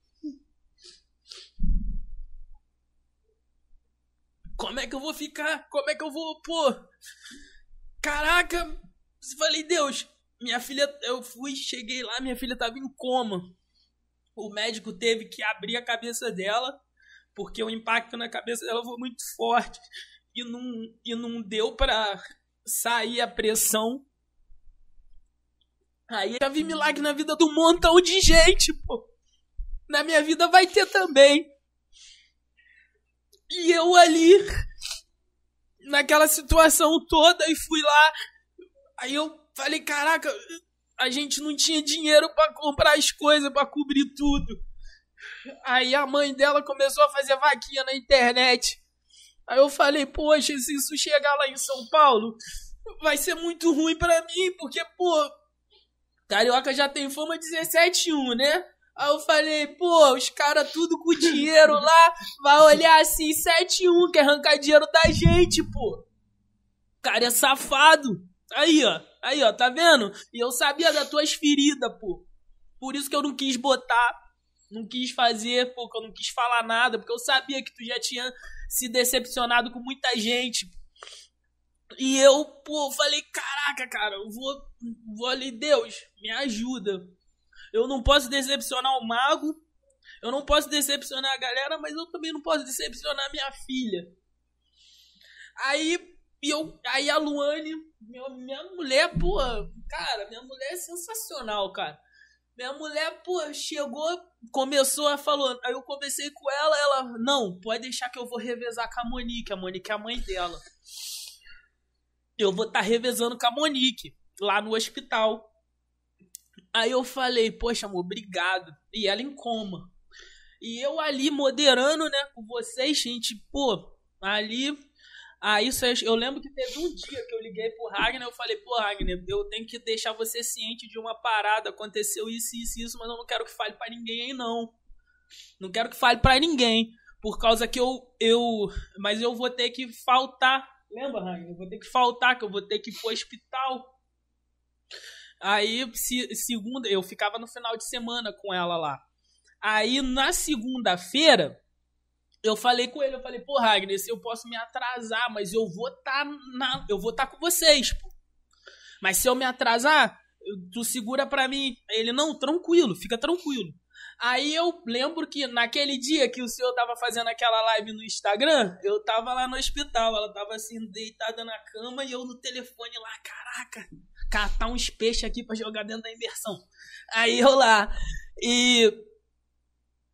Speaker 3: Como é que eu vou ficar? Como é que eu vou, pô? Caraca! Falei, Deus, minha filha, eu fui, cheguei lá, minha filha tava em coma. O médico teve que abrir a cabeça dela, porque o impacto na cabeça dela foi muito forte e não, e não deu pra sair a pressão. Aí já vi milagre na vida um montão de gente, pô. Na minha vida vai ter também. E eu ali, naquela situação toda, e fui lá. Aí eu falei, caraca, a gente não tinha dinheiro pra comprar as coisas, pra cobrir tudo. Aí a mãe dela começou a fazer vaquinha na internet. Aí eu falei, poxa, se isso chegar lá em São Paulo, vai ser muito ruim pra mim, porque, pô, Carioca já tem fama 17-1, né? Aí eu falei, pô, os caras tudo com dinheiro lá, vai olhar assim, 7-1, quer arrancar dinheiro da gente, pô. O cara é safado. Aí, ó, aí, ó, tá vendo? E eu sabia das tuas feridas, pô. Por isso que eu não quis botar, não quis fazer, pô, que eu não quis falar nada, porque eu sabia que tu já tinha se decepcionado com muita gente. E eu, pô, falei, caraca, cara, eu vou, vou ali, Deus, me ajuda. Eu não posso decepcionar o mago, eu não posso decepcionar a galera, mas eu também não posso decepcionar minha filha. Aí eu, aí a Luane, minha, minha mulher, pô, cara, minha mulher é sensacional, cara. Minha mulher, pô, chegou, começou a falou. Aí eu conversei com ela, ela, não, pode deixar que eu vou revezar com a Monique. A Monique é a mãe dela. Eu vou estar tá revezando com a Monique lá no hospital. Aí eu falei, poxa, amor, obrigado. E ela em coma. E eu ali moderando, né, com vocês, gente, pô, ali Aí eu lembro que teve um dia que eu liguei pro Ragnar eu falei, pô, Ragnar, eu tenho que deixar você ciente de uma parada, aconteceu isso, isso, isso, mas eu não quero que fale para ninguém aí, não. Não quero que fale para ninguém. Por causa que eu, eu. Mas eu vou ter que faltar. Lembra, Ragnar? Eu vou ter que faltar, que eu vou ter que ir pro hospital. Aí, se, segunda, eu ficava no final de semana com ela lá. Aí, na segunda-feira, eu falei com ele, eu falei, pô, Ragnar, eu posso me atrasar, mas eu vou tá na, eu vou tá com vocês, pô. Mas se eu me atrasar, tu segura pra mim. Ele, não, tranquilo, fica tranquilo. Aí eu lembro que naquele dia que o senhor tava fazendo aquela live no Instagram, eu tava lá no hospital, ela tava assim, deitada na cama e eu no telefone lá, caraca, catar uns peixes aqui para jogar dentro da imersão. Aí eu lá, e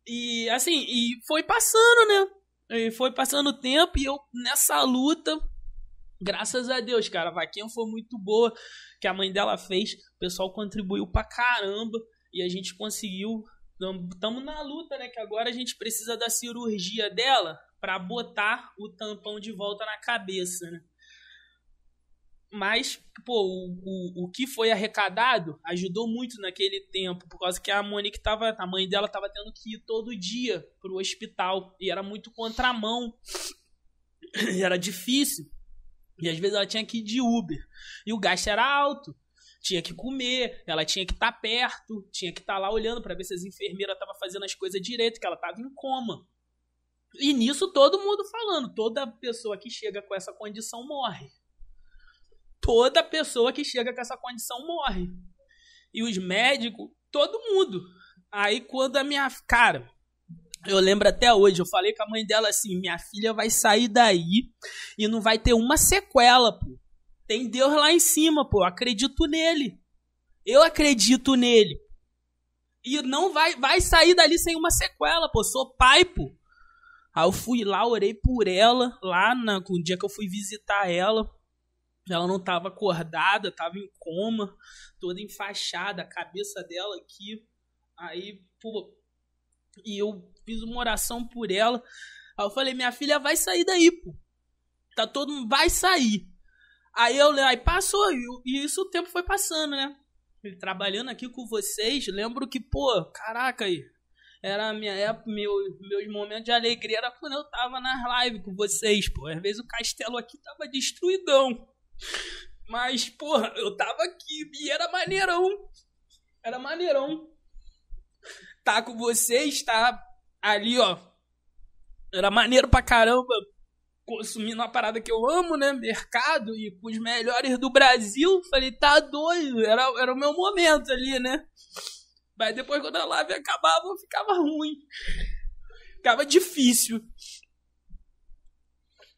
Speaker 3: e assim, e foi passando, né? E foi passando o tempo e eu nessa luta, graças a Deus, cara, a vaquinha foi muito boa que a mãe dela fez. O pessoal contribuiu pra caramba e a gente conseguiu. Estamos na luta, né? Que agora a gente precisa da cirurgia dela para botar o tampão de volta na cabeça, né? Mas, pô, o, o, o que foi arrecadado ajudou muito naquele tempo, por causa que a Monique tava, a mãe dela tava tendo que ir todo dia pro hospital, e era muito contramão, [sniffs] era difícil, e às vezes ela tinha que ir de Uber, e o gasto era alto, tinha que comer, ela tinha que estar tá perto, tinha que estar tá lá olhando para ver se as enfermeiras estavam fazendo as coisas direito, que ela tava em coma. E nisso todo mundo falando, toda pessoa que chega com essa condição morre toda pessoa que chega com essa condição morre. E os médicos, todo mundo. Aí quando a minha. Cara, eu lembro até hoje, eu falei com a mãe dela assim: minha filha vai sair daí e não vai ter uma sequela, pô. Tem Deus lá em cima, pô. Eu acredito nele. Eu acredito nele. E não vai, vai sair dali sem uma sequela, pô. Sou pai, pô. Aí eu fui lá, orei por ela, lá no dia que eu fui visitar ela. Ela não estava acordada, estava em coma, toda enfaixada, a cabeça dela aqui. Aí, pô, e eu fiz uma oração por ela. Aí eu falei: "Minha filha vai sair daí, pô. Tá todo mundo vai sair". Aí eu aí passou e isso o tempo foi passando, né? Trabalhando aqui com vocês, lembro que, pô, caraca aí, era minha época, meu, meus momentos de alegria era quando eu tava nas lives com vocês, pô. Às vezes o castelo aqui tava destruidão. Mas, porra, eu tava aqui e era maneirão. Era maneirão. Tá com vocês, tá ali, ó. Era maneiro pra caramba. Consumindo uma parada que eu amo, né? Mercado e com os melhores do Brasil. Falei, tá doido. Era, era o meu momento ali, né? Mas depois, quando a live acabava, ficava ruim. Ficava difícil.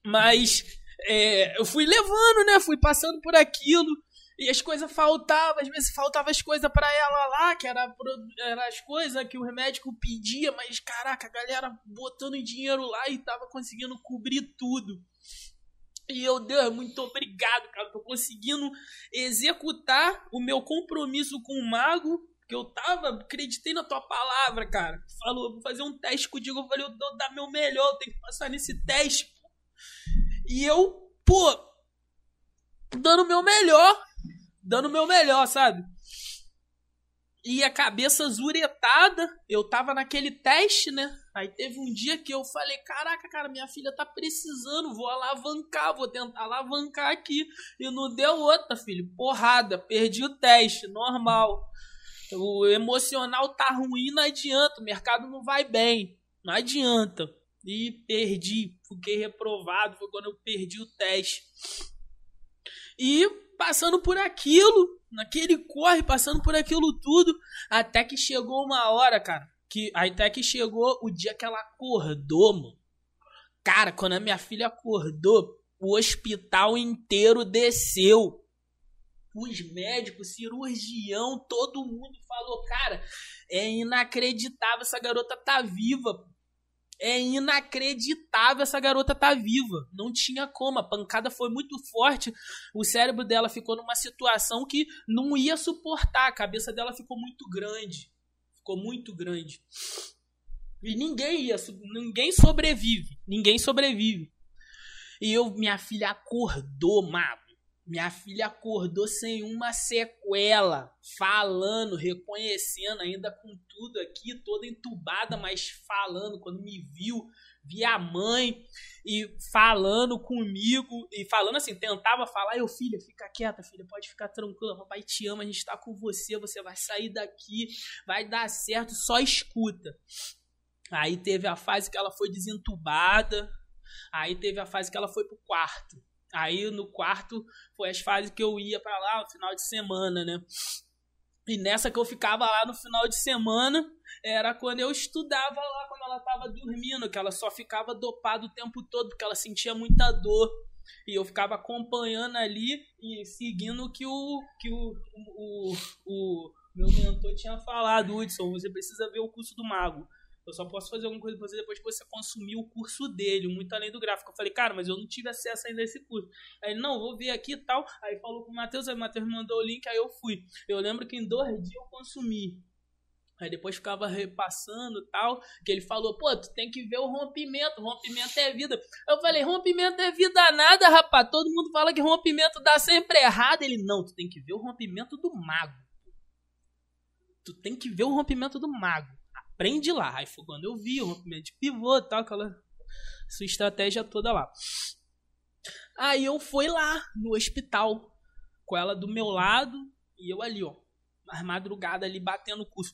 Speaker 3: Mas é, eu fui levando, né? Fui passando por aquilo. E as coisas faltavam, às vezes faltavam as coisas para ela lá, que era, era as coisas que o médico pedia, mas caraca, a galera botando dinheiro lá e tava conseguindo cobrir tudo. E eu, Deus, muito obrigado, cara. Tô conseguindo executar o meu compromisso com o mago. Que eu tava, acreditei na tua palavra, cara. Falou, vou fazer um teste contigo. Eu falei, eu vou dar meu melhor, eu tenho que passar nesse teste. E eu, pô, dando o meu melhor. Dando o meu melhor, sabe? E a cabeça zuretada. Eu tava naquele teste, né? Aí teve um dia que eu falei: Caraca, cara, minha filha tá precisando. Vou alavancar, vou tentar alavancar aqui. E não deu outra, filho. Porrada, perdi o teste, normal. O emocional tá ruim, não adianta. O mercado não vai bem. Não adianta e perdi, fiquei reprovado, foi quando eu perdi o teste. E passando por aquilo, naquele corre, passando por aquilo tudo, até que chegou uma hora, cara, que até que chegou o dia que ela acordou, mano. Cara, quando a minha filha acordou, O hospital inteiro desceu. Os médicos, cirurgião, todo mundo falou, cara, é inacreditável, essa garota tá viva. É inacreditável essa garota tá viva. Não tinha como. A pancada foi muito forte. O cérebro dela ficou numa situação que não ia suportar. A cabeça dela ficou muito grande. Ficou muito grande. E ninguém ia, ninguém sobrevive. Ninguém sobrevive. E eu, minha filha acordou, mago. Minha filha acordou sem uma sequela, falando, reconhecendo, ainda com tudo aqui, toda entubada, mas falando. Quando me viu, vi a mãe e falando comigo, e falando assim, tentava falar, eu, filha, fica quieta, filha, pode ficar tranquila, papai te ama, a gente tá com você, você vai sair daqui, vai dar certo, só escuta. Aí teve a fase que ela foi desentubada, Aí teve a fase que ela foi pro quarto. Aí no quarto foi as fases que eu ia para lá no final de semana, né? E nessa que eu ficava lá no final de semana, era quando eu estudava lá, quando ela tava dormindo, que ela só ficava dopada o tempo todo, porque ela sentia muita dor. E eu ficava acompanhando ali e seguindo o que o, que o, o, o, o meu mentor tinha falado, Hudson, você precisa ver o curso do mago. Eu só posso fazer alguma coisa pra você depois que você consumir o curso dele, muito além do gráfico. Eu falei, cara, mas eu não tive acesso ainda a esse curso. Aí, não, vou ver aqui e tal. Aí falou com o Matheus, aí o Matheus mandou o link, aí eu fui. Eu lembro que em dois dias eu consumi. Aí depois ficava repassando tal, que ele falou, pô, tu tem que ver o rompimento, rompimento é vida. Eu falei, rompimento é vida nada, rapaz. Todo mundo fala que rompimento dá sempre errado. Ele, não, tu tem que ver o rompimento do mago. Tu tem que ver o rompimento do mago aprende lá. Aí foi quando eu vi o rompimento de pivô e tal, aquela sua estratégia toda lá. Aí eu fui lá no hospital, com ela do meu lado e eu ali, ó, mais madrugada ali batendo o curso.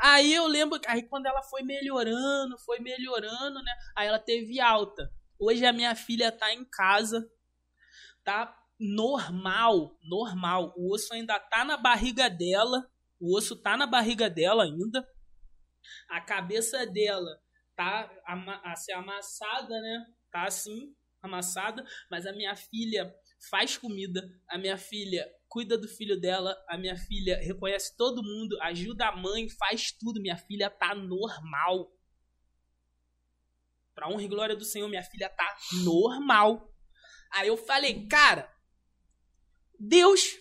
Speaker 3: Aí eu lembro, aí quando ela foi melhorando, foi melhorando, né? Aí ela teve alta. Hoje a minha filha tá em casa, tá normal, normal. O osso ainda tá na barriga dela, o osso tá na barriga dela ainda a cabeça dela tá a ser amassada, né? Tá assim, amassada, mas a minha filha faz comida, a minha filha cuida do filho dela, a minha filha reconhece todo mundo, ajuda a mãe, faz tudo, minha filha tá normal. Pra honra e glória do Senhor, minha filha tá normal. Aí eu falei, cara, Deus,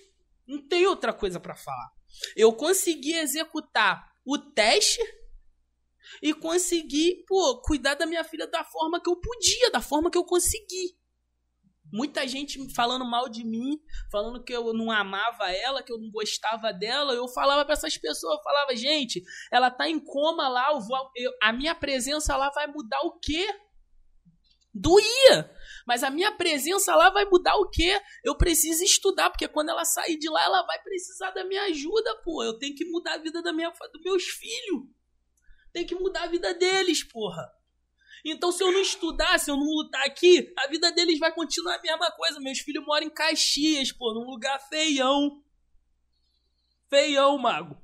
Speaker 3: não tem outra coisa para falar. Eu consegui executar o teste e consegui, pô, cuidar da minha filha da forma que eu podia, da forma que eu consegui. Muita gente falando mal de mim, falando que eu não amava ela, que eu não gostava dela. Eu falava para essas pessoas, eu falava, gente, ela tá em coma lá, eu vou, eu, a minha presença lá vai mudar o quê? Doía! Mas a minha presença lá vai mudar o quê? Eu preciso estudar, porque quando ela sair de lá, ela vai precisar da minha ajuda, pô. Eu tenho que mudar a vida da minha, dos meus filhos. Tem que mudar a vida deles, porra. Então, se eu não estudar, se eu não lutar aqui, a vida deles vai continuar a mesma coisa. Meus filhos moram em Caxias, pô, num lugar feião. Feião, mago.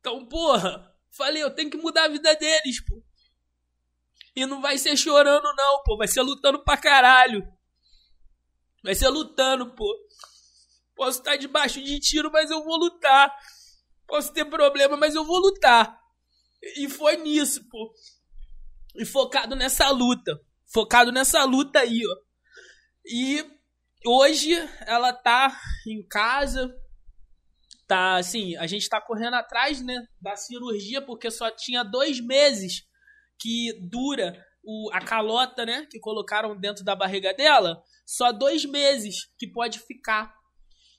Speaker 3: Então, porra, falei, eu tenho que mudar a vida deles, pô. E não vai ser chorando, não, pô. Vai ser lutando pra caralho. Vai ser lutando, pô. Posso estar debaixo de tiro, mas eu vou lutar. Posso ter problema, mas eu vou lutar. E foi nisso, pô. E focado nessa luta. Focado nessa luta aí, ó. E hoje ela tá em casa. Tá assim, a gente tá correndo atrás, né, da cirurgia, porque só tinha dois meses que dura o, a calota, né, que colocaram dentro da barriga dela. Só dois meses que pode ficar.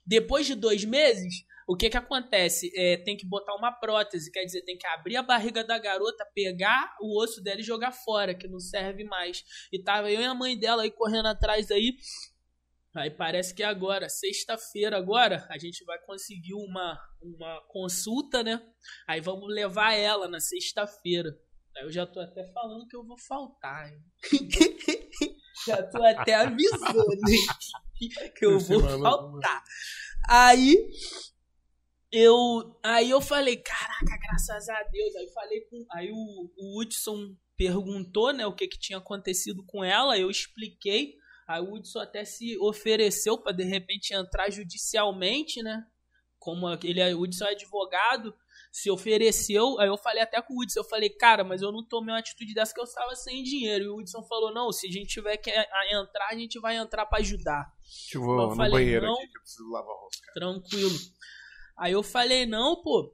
Speaker 3: Depois de dois meses, o que que acontece? É, tem que botar uma prótese, quer dizer, tem que abrir a barriga da garota, pegar o osso dela e jogar fora, que não serve mais. E tava eu e a mãe dela aí correndo atrás aí. Aí parece que agora, sexta-feira agora, a gente vai conseguir uma, uma consulta, né? Aí vamos levar ela na sexta-feira. Aí eu já tô até falando que eu vou faltar. [laughs] já tô até avisando que eu vou faltar. Aí eu aí eu falei, caraca, graças a Deus. Aí falei com aí o, o Hudson perguntou, né, o que que tinha acontecido com ela, eu expliquei Aí o Hudson até se ofereceu para de repente entrar judicialmente, né? Como ele, o Hudson é advogado, se ofereceu. Aí eu falei até com o Hudson, eu falei, cara, mas eu não tomei uma atitude dessa que eu estava sem dinheiro. E o Hudson falou, não, se a gente tiver que entrar, a gente vai entrar para ajudar.
Speaker 1: Eu vou eu no falei, banheiro aqui que eu preciso lavar o rosto.
Speaker 3: Tranquilo. Aí eu falei, não, pô.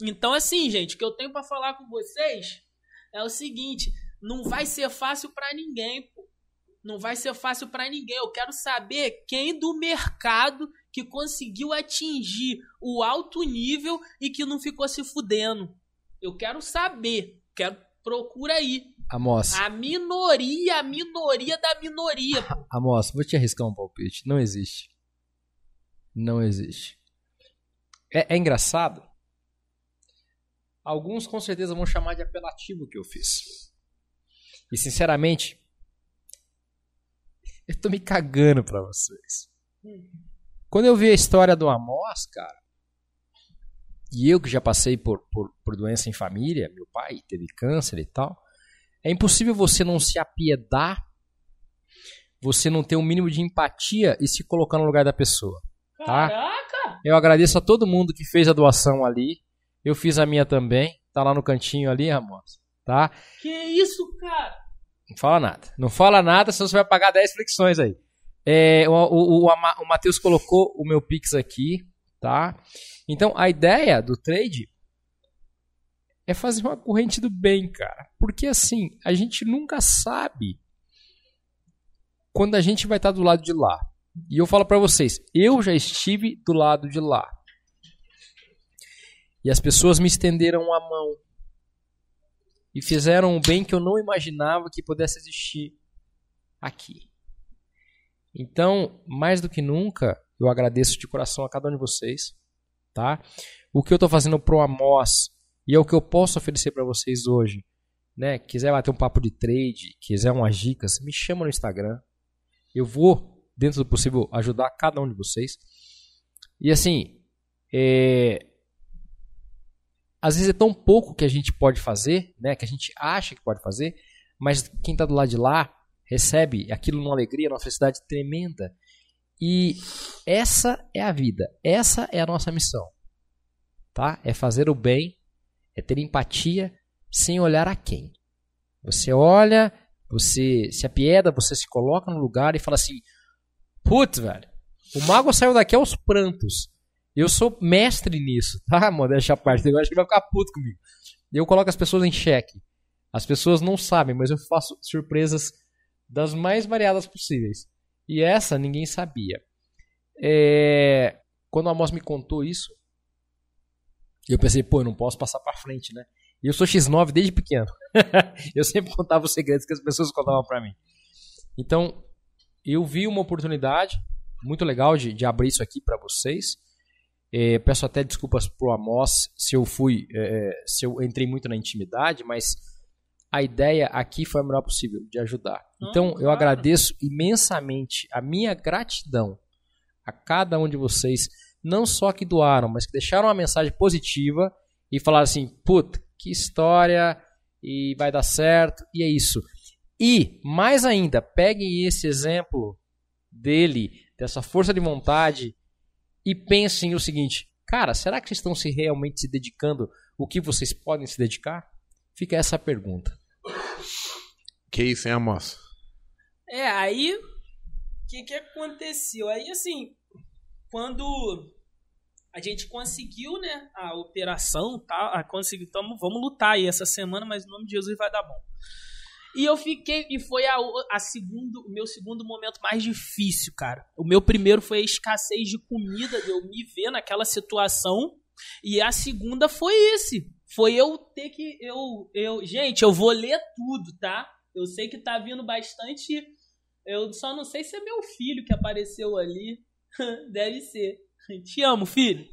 Speaker 3: Então, assim, gente, o que eu tenho para falar com vocês é o seguinte: não vai ser fácil para ninguém, pô. Não vai ser fácil para ninguém. Eu quero saber quem do mercado que conseguiu atingir o alto nível e que não ficou se fudendo. Eu quero saber. Quero procura aí.
Speaker 2: Amos.
Speaker 3: A minoria, a minoria da minoria. Pô.
Speaker 2: Amos, vou te arriscar um palpite. Não existe. Não existe. É, é engraçado. Alguns com certeza vão chamar de apelativo que eu fiz. E sinceramente, [laughs] eu tô me cagando pra vocês. Quando eu vi a história do Amos, cara, e eu que já passei por, por, por doença em família, meu pai teve câncer e tal, é impossível você não se apiedar, você não ter um mínimo de empatia e se colocar no lugar da pessoa. Tá? Eu agradeço a todo mundo que fez a doação ali. Eu fiz a minha também. Tá lá no cantinho ali, Ramos. Tá?
Speaker 3: Que isso, cara?
Speaker 2: Não fala nada. Não fala nada, senão você vai pagar 10 flexões aí. É, o, o, o, o Matheus colocou o meu Pix aqui, tá? Então, a ideia do trade é fazer uma corrente do bem, cara. Porque assim, a gente nunca sabe quando a gente vai estar do lado de lá. E eu falo para vocês, eu já estive do lado de lá. E as pessoas me estenderam a mão e fizeram um bem que eu não imaginava que pudesse existir aqui. Então, mais do que nunca, eu agradeço de coração a cada um de vocês, tá? O que eu estou fazendo pro Amos e é o que eu posso oferecer para vocês hoje, né? Quiser bater um papo de trade, quiser umas dicas, me chama no Instagram. Eu vou, dentro do possível, ajudar cada um de vocês. E assim, é, às vezes é tão pouco que a gente pode fazer, né, que a gente acha que pode fazer, mas quem está do lado de lá recebe aquilo numa alegria, numa felicidade tremenda. E essa é a vida, essa é a nossa missão, tá? É fazer o bem, é ter empatia sem olhar a quem. Você olha, você se apieda, você se coloca no lugar e fala assim: Putz, velho, o mago saiu daqui aos prantos. Eu sou mestre nisso, tá? [laughs] Modéstia a parte. Eu acho que vai ficar puto comigo. Eu coloco as pessoas em xeque. As pessoas não sabem, mas eu faço surpresas das mais variadas possíveis. E essa ninguém sabia. É... Quando a Amos me contou isso, eu pensei, pô, eu não posso passar para frente, né? E eu sou X9 desde pequeno. [laughs] eu sempre contava os segredos que as pessoas contavam para mim. Então, eu vi uma oportunidade muito legal de, de abrir isso aqui para vocês. É, peço até desculpas pro Amos se eu fui, é, é, se eu entrei muito na intimidade, mas a ideia aqui foi a melhor possível de ajudar. Então eu agradeço imensamente a minha gratidão a cada um de vocês, não só que doaram, mas que deixaram uma mensagem positiva e falaram assim: "Put, que história e vai dar certo", e é isso. E mais ainda, peguem esse exemplo dele, dessa força de vontade e pensem o seguinte: cara, será que vocês estão se realmente se dedicando o que vocês podem se dedicar? Fica essa pergunta.
Speaker 1: Que isso, hein, Amos?
Speaker 3: É, aí o que, que aconteceu? Aí assim, quando a gente conseguiu, né, a operação, tá, a conseguir, tamo, vamos lutar aí essa semana, mas no nome de Jesus vai dar bom. E eu fiquei. E foi a, a segundo, o meu segundo momento mais difícil, cara. O meu primeiro foi a escassez de comida, de eu me ver naquela situação. E a segunda foi esse. Foi eu ter que. Eu, eu, gente, eu vou ler tudo, tá? Eu sei que tá vindo bastante. Eu só não sei se é meu filho que apareceu ali. [laughs] Deve ser. Te amo, filho.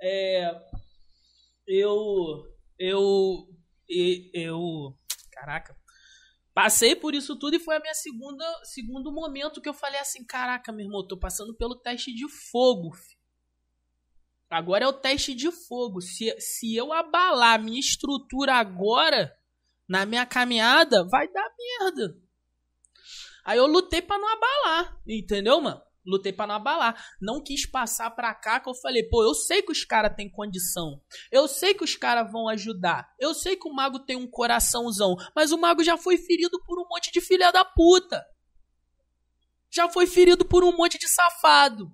Speaker 3: É, eu. Eu. Eu. Caraca. Passei por isso tudo e foi a minha segunda segundo momento que eu falei assim, caraca, meu irmão, tô passando pelo teste de fogo. Agora é o teste de fogo. Se, se eu abalar minha estrutura agora, na minha caminhada, vai dar merda. Aí eu lutei pra não abalar, entendeu, mano? Lutei pra não abalar. Não quis passar pra cá que eu falei, pô, eu sei que os caras têm condição. Eu sei que os caras vão ajudar. Eu sei que o mago tem um coraçãozão. Mas o mago já foi ferido por um monte de filha da puta. Já foi ferido por um monte de safado.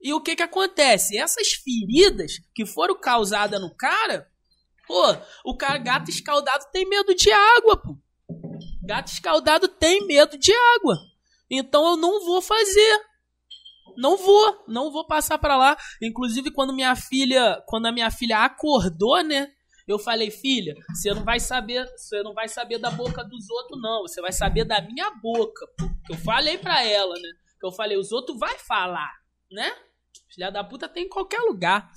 Speaker 3: E o que que acontece? Essas feridas que foram causadas no cara, pô, o cara gato escaldado tem medo de água, pô. Gato escaldado tem medo de água. Então eu não vou fazer. Não vou, não vou passar para lá. Inclusive quando minha filha, quando a minha filha acordou, né? Eu falei, filha, você não vai saber, você não vai saber da boca dos outros não, você vai saber da minha boca. Porque eu falei para ela, né? Que eu falei, os outros vai falar, né? Filha da puta tem em qualquer lugar.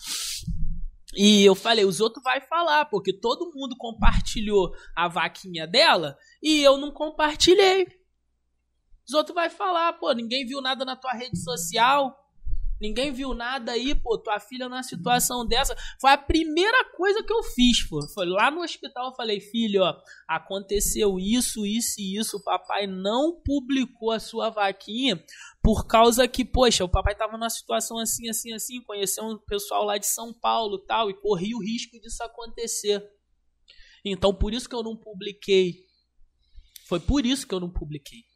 Speaker 3: E eu falei, os outros vai falar, porque todo mundo compartilhou a vaquinha dela e eu não compartilhei. Os outros vai falar, pô, ninguém viu nada na tua rede social, ninguém viu nada aí, pô, tua filha numa situação dessa. Foi a primeira coisa que eu fiz, pô. Foi lá no hospital, eu falei, filho, ó, aconteceu isso, isso e isso, o papai não publicou a sua vaquinha por causa que, poxa, o papai tava numa situação assim, assim, assim, conheceu um pessoal lá de São Paulo tal, e corria o risco disso acontecer. Então, por isso que eu não publiquei. Foi por isso que eu não publiquei.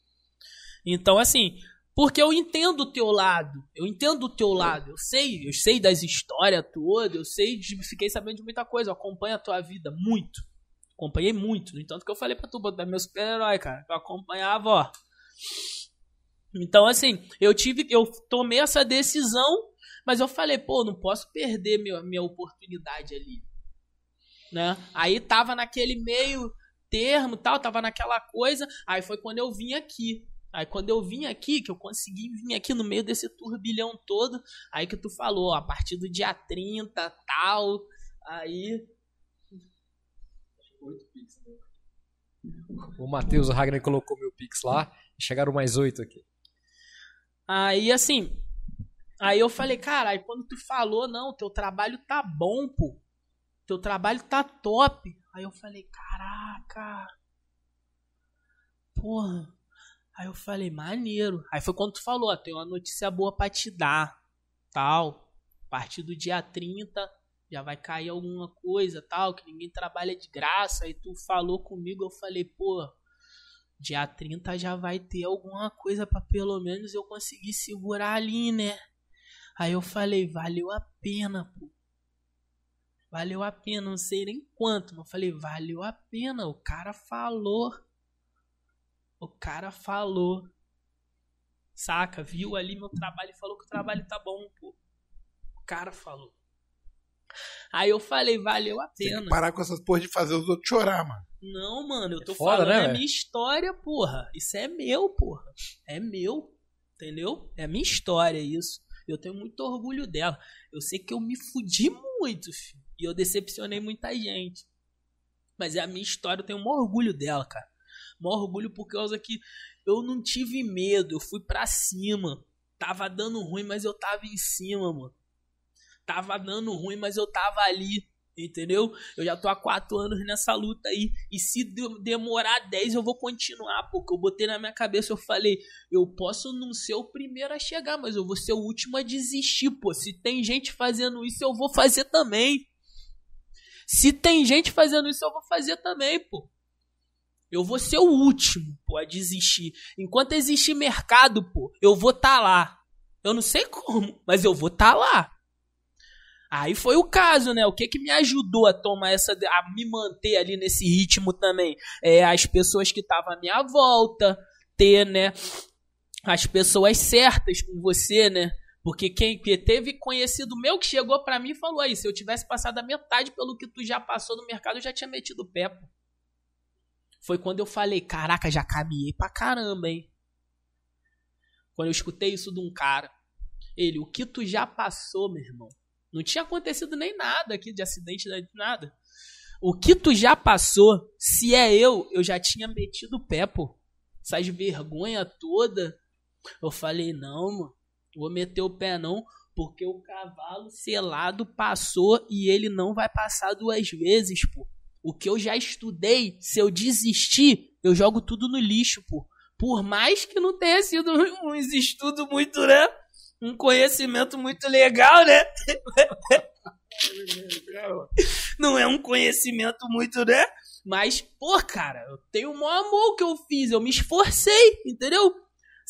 Speaker 3: Então, assim, porque eu entendo o teu lado, eu entendo o teu lado, eu sei, eu sei das histórias todas, eu sei, de, fiquei sabendo de muita coisa, eu acompanho a tua vida muito. Acompanhei muito, no entanto que eu falei pra tu botar meu super-herói, cara. Eu acompanhava, ó. Então, assim, eu tive, eu tomei essa decisão, mas eu falei, pô, não posso perder minha, minha oportunidade ali. Né? Aí tava naquele meio termo, tal, tava naquela coisa, aí foi quando eu vim aqui. Aí quando eu vim aqui, que eu consegui vir aqui no meio desse turbilhão todo, aí que tu falou, ó, a partir do dia 30, tal, aí...
Speaker 2: O Matheus Ragnar colocou meu pix lá, chegaram mais oito aqui.
Speaker 3: Aí assim, aí eu falei, cara, aí quando tu falou, não, teu trabalho tá bom, pô. Teu trabalho tá top. Aí eu falei, caraca. Porra. Aí eu falei, maneiro. Aí foi quando tu falou, ó, tem uma notícia boa pra te dar. Tal. A partir do dia 30 já vai cair alguma coisa, tal, que ninguém trabalha de graça. Aí tu falou comigo, eu falei, pô, dia 30 já vai ter alguma coisa para pelo menos eu conseguir segurar ali, né? Aí eu falei, valeu a pena, pô. Valeu a pena, não sei nem quanto, mas eu falei, valeu a pena, o cara falou. O cara falou. Saca? Viu ali meu trabalho e falou que o trabalho tá bom, pô. O cara falou. Aí eu falei, valeu a pena. Tem que
Speaker 1: parar com essas porra de fazer os outros chorar, mano.
Speaker 3: Não, mano, eu tô é foda, falando, né, é minha história, porra. Isso é meu, porra. É meu. Entendeu? É minha história isso. Eu tenho muito orgulho dela. Eu sei que eu me fudi muito, filho. E eu decepcionei muita gente. Mas é a minha história, eu tenho um orgulho dela, cara maior orgulho por causa que eu não tive medo, eu fui pra cima. Tava dando ruim, mas eu tava em cima, mano. Tava dando ruim, mas eu tava ali. Entendeu? Eu já tô há quatro anos nessa luta aí. E se demorar 10, eu vou continuar. Porque eu botei na minha cabeça, eu falei, eu posso não ser o primeiro a chegar, mas eu vou ser o último a desistir, pô. Se tem gente fazendo isso, eu vou fazer também. Se tem gente fazendo isso, eu vou fazer também, pô. Eu vou ser o último, pô, a desistir. Enquanto existir mercado, pô, eu vou tá lá. Eu não sei como, mas eu vou tá lá. Aí foi o caso, né? O que que me ajudou a tomar essa. a me manter ali nesse ritmo também? É as pessoas que estavam à minha volta, ter, né? As pessoas certas com você, né? Porque quem teve conhecido meu que chegou para mim e falou aí, se eu tivesse passado a metade pelo que tu já passou no mercado, eu já tinha metido o pé, pô foi quando eu falei: caraca, já caminhei pra caramba, hein? Quando eu escutei isso de um cara. Ele, o que tu já passou, meu irmão? Não tinha acontecido nem nada aqui de acidente, de nada. O que tu já passou, se é eu, eu já tinha metido o pé, pô. Essas vergonha toda. Eu falei, não, mano, vou meter o pé não, porque o cavalo selado passou e ele não vai passar duas vezes, pô. O que eu já estudei, se eu desistir, eu jogo tudo no lixo, pô. Por mais que não tenha sido uns estudos muito, né? Um conhecimento muito legal, né? [laughs] Não é um conhecimento muito, né? Mas, pô, cara, eu tenho o maior amor que eu fiz. Eu me esforcei, entendeu?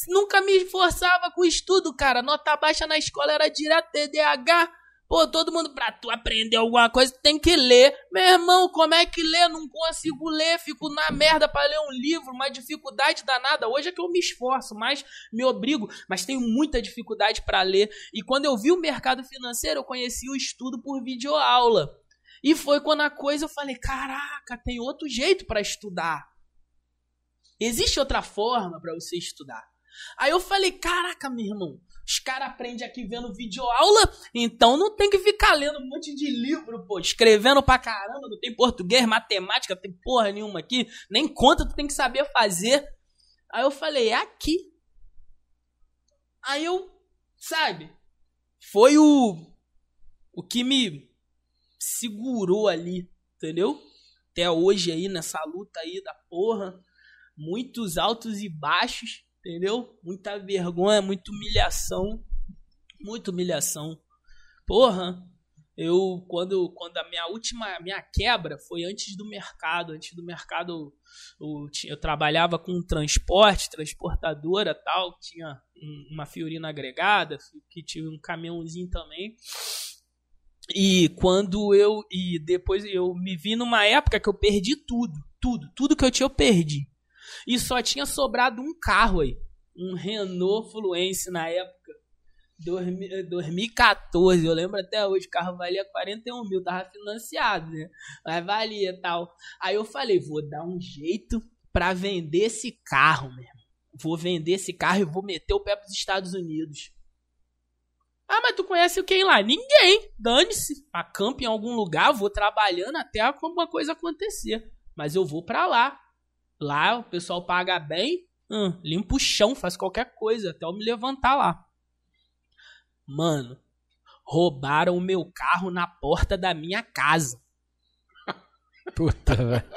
Speaker 3: Nunca me esforçava com estudo, cara. Nota baixa na escola era direto TDAH. Pô, todo mundo, pra tu aprender alguma coisa, tem que ler. Meu irmão, como é que lê? Não consigo ler, fico na merda para ler um livro, uma dificuldade danada. Hoje é que eu me esforço, mas me obrigo, mas tenho muita dificuldade para ler. E quando eu vi o mercado financeiro, eu conheci o estudo por videoaula. E foi quando a coisa eu falei: caraca, tem outro jeito para estudar. Existe outra forma para você estudar. Aí eu falei: caraca, meu irmão, os caras aprendem aqui vendo videoaula, então não tem que ficar lendo um monte de livro, pô, escrevendo pra caramba, não tem português, matemática, não tem porra nenhuma aqui, nem conta tu tem que saber fazer. Aí eu falei, é aqui. Aí eu, sabe, foi o, o que me segurou ali, entendeu? Até hoje aí, nessa luta aí da porra, muitos altos e baixos, Entendeu? Muita vergonha, muita humilhação. Muita humilhação. Porra, eu quando quando a minha última minha quebra foi antes do mercado antes do mercado eu, eu trabalhava com transporte transportadora tal tinha uma fiorina agregada que tinha um caminhãozinho também e quando eu e depois eu me vi numa época que eu perdi tudo tudo tudo que eu tinha eu perdi e só tinha sobrado um carro aí. Um Renault Fluence na época. 2014, eu lembro até hoje, o carro valia 41 mil, tava financiado, né? Mas valia tal. Aí eu falei, vou dar um jeito para vender esse carro, meu irmão. Vou vender esse carro e vou meter o pé pros Estados Unidos. Ah, mas tu conhece quem lá? Ninguém. Dane-se. Acampa em algum lugar, vou trabalhando até alguma coisa acontecer. Mas eu vou para lá. Lá o pessoal paga bem, hum, limpa o chão, faz qualquer coisa, até eu me levantar lá. Mano, roubaram o meu carro na porta da minha casa. [laughs]
Speaker 2: Puta, velho.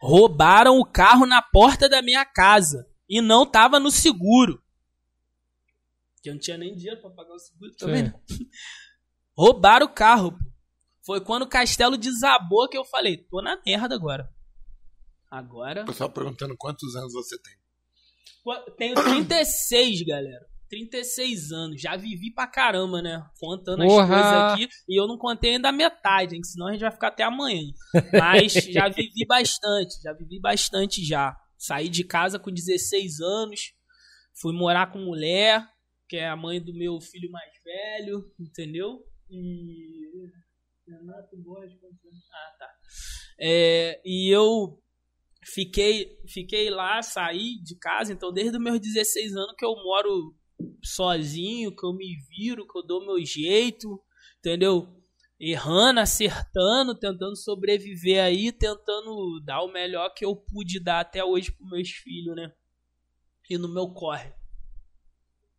Speaker 3: Roubaram o carro na porta da minha casa e não tava no seguro. Que eu não tinha nem dinheiro pra pagar o seguro, tá vendo? [laughs] Roubaram o carro. Foi quando o castelo desabou que eu falei, tô na merda agora. Agora.
Speaker 1: O pessoal perguntando quantos anos você tem.
Speaker 3: Tenho 36, galera. 36 anos. Já vivi pra caramba, né? Contando Porra. as coisas aqui. E eu não contei ainda a metade, hein? Senão a gente vai ficar até amanhã. Mas [laughs] já vivi bastante. Já vivi bastante já. Saí de casa com 16 anos. Fui morar com mulher, que é a mãe do meu filho mais velho, entendeu? E Renato Borges. Ah, tá. É, e eu fiquei, fiquei lá, saí de casa, então desde os meus 16 anos que eu moro sozinho, que eu me viro, que eu dou meu jeito, entendeu? Errando, acertando, tentando sobreviver aí, tentando dar o melhor que eu pude dar até hoje pros meus filhos, né? E no meu corre.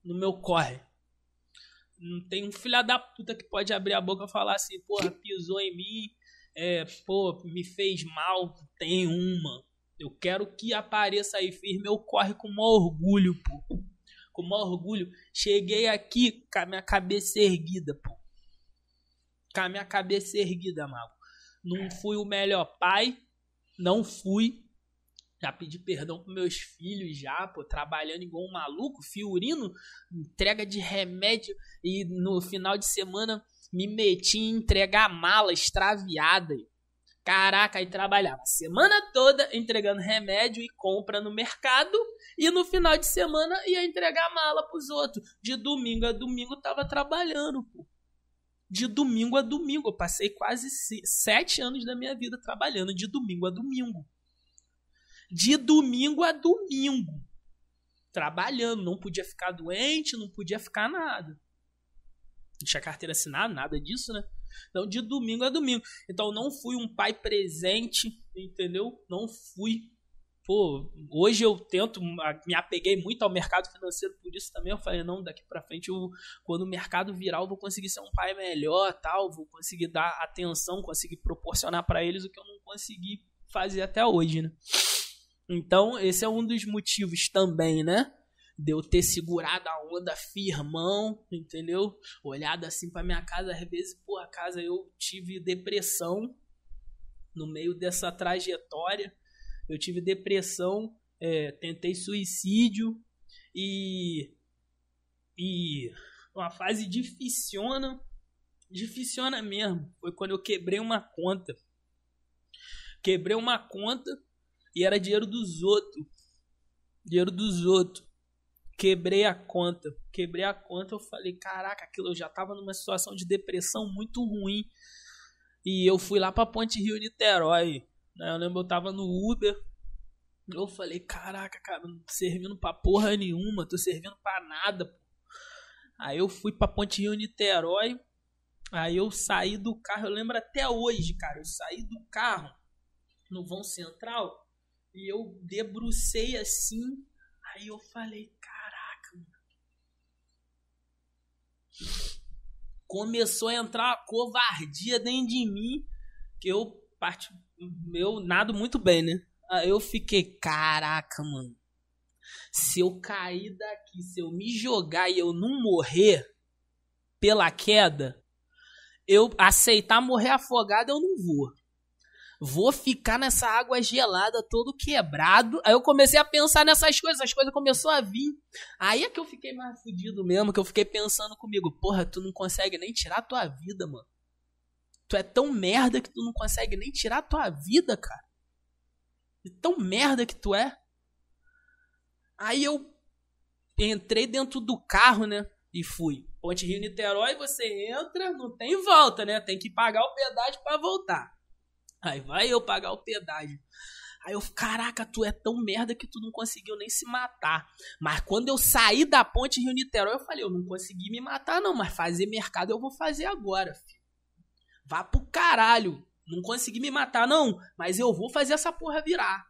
Speaker 3: No meu corre. Não tem um filho da puta que pode abrir a boca e falar assim, porra, pisou em mim, é, pô, me fez mal. Tem uma. Eu quero que apareça aí firme. Eu corre com maior orgulho, pô. Com maior orgulho. Cheguei aqui com a minha cabeça erguida, pô. Com a minha cabeça erguida, mago. Não fui o melhor pai. Não fui. Já pedi perdão pros meus filhos, já, pô, trabalhando igual um maluco, fiorino, entrega de remédio e no final de semana me meti em entregar mala extraviada. Caraca, aí trabalhava a semana toda entregando remédio e compra no mercado e no final de semana ia entregar mala pros outros. De domingo a domingo tava trabalhando, pô. De domingo a domingo. Eu passei quase sete anos da minha vida trabalhando de domingo a domingo de domingo a domingo. Trabalhando, não podia ficar doente, não podia ficar nada. Não tinha carteira assinada, nada disso, né? Então, de domingo a domingo. Então, não fui um pai presente, entendeu? Não fui. Pô, hoje eu tento, me apeguei muito ao mercado financeiro, por isso também eu falei, não, daqui pra frente, eu, quando o mercado virar, eu vou conseguir ser um pai melhor, tal, vou conseguir dar atenção, conseguir proporcionar para eles o que eu não consegui fazer até hoje, né? Então, esse é um dos motivos também, né? De eu ter segurado a onda firmão, entendeu? Olhado assim pra minha casa, às vezes, a casa eu tive depressão no meio dessa trajetória. Eu tive depressão, é, tentei suicídio e. E. Uma fase dificiona. Dificiona mesmo. Foi quando eu quebrei uma conta. Quebrei uma conta e era dinheiro dos outros. Dinheiro dos outros. Quebrei a conta. Quebrei a conta. Eu falei, caraca, aquilo eu já tava numa situação de depressão muito ruim. E eu fui lá pra Ponte Rio Niterói. Né? Eu lembro eu tava no Uber. Eu falei, caraca, cara, não tô servindo pra porra nenhuma, tô servindo pra nada. Aí eu fui pra Ponte Rio Niterói. Aí eu saí do carro, eu lembro até hoje, cara. Eu saí do carro no vão central e eu debrucei assim. Aí eu falei, caraca. Começou a entrar uma covardia dentro de mim. Que eu parte. Meu nado muito bem, né? Aí eu fiquei, caraca, mano. Se eu cair daqui, se eu me jogar e eu não morrer pela queda, eu aceitar morrer afogado, eu não vou vou ficar nessa água gelada, todo quebrado. Aí eu comecei a pensar nessas coisas, as coisas começaram a vir. Aí é que eu fiquei mais fudido mesmo, que eu fiquei pensando comigo, porra, tu não consegue nem tirar tua vida, mano. Tu é tão merda que tu não consegue nem tirar tua vida, cara. E tão merda que tu é. Aí eu entrei dentro do carro, né? E fui. Ponte Rio Niterói, você entra, não tem volta, né? Tem que pagar o pedágio para voltar. Aí vai eu pagar o pedágio. Aí eu, caraca, tu é tão merda que tu não conseguiu nem se matar. Mas quando eu saí da ponte Rio Niterói, eu falei, eu não consegui me matar não, mas fazer mercado eu vou fazer agora, filho. Vá pro caralho. Não consegui me matar não, mas eu vou fazer essa porra virar.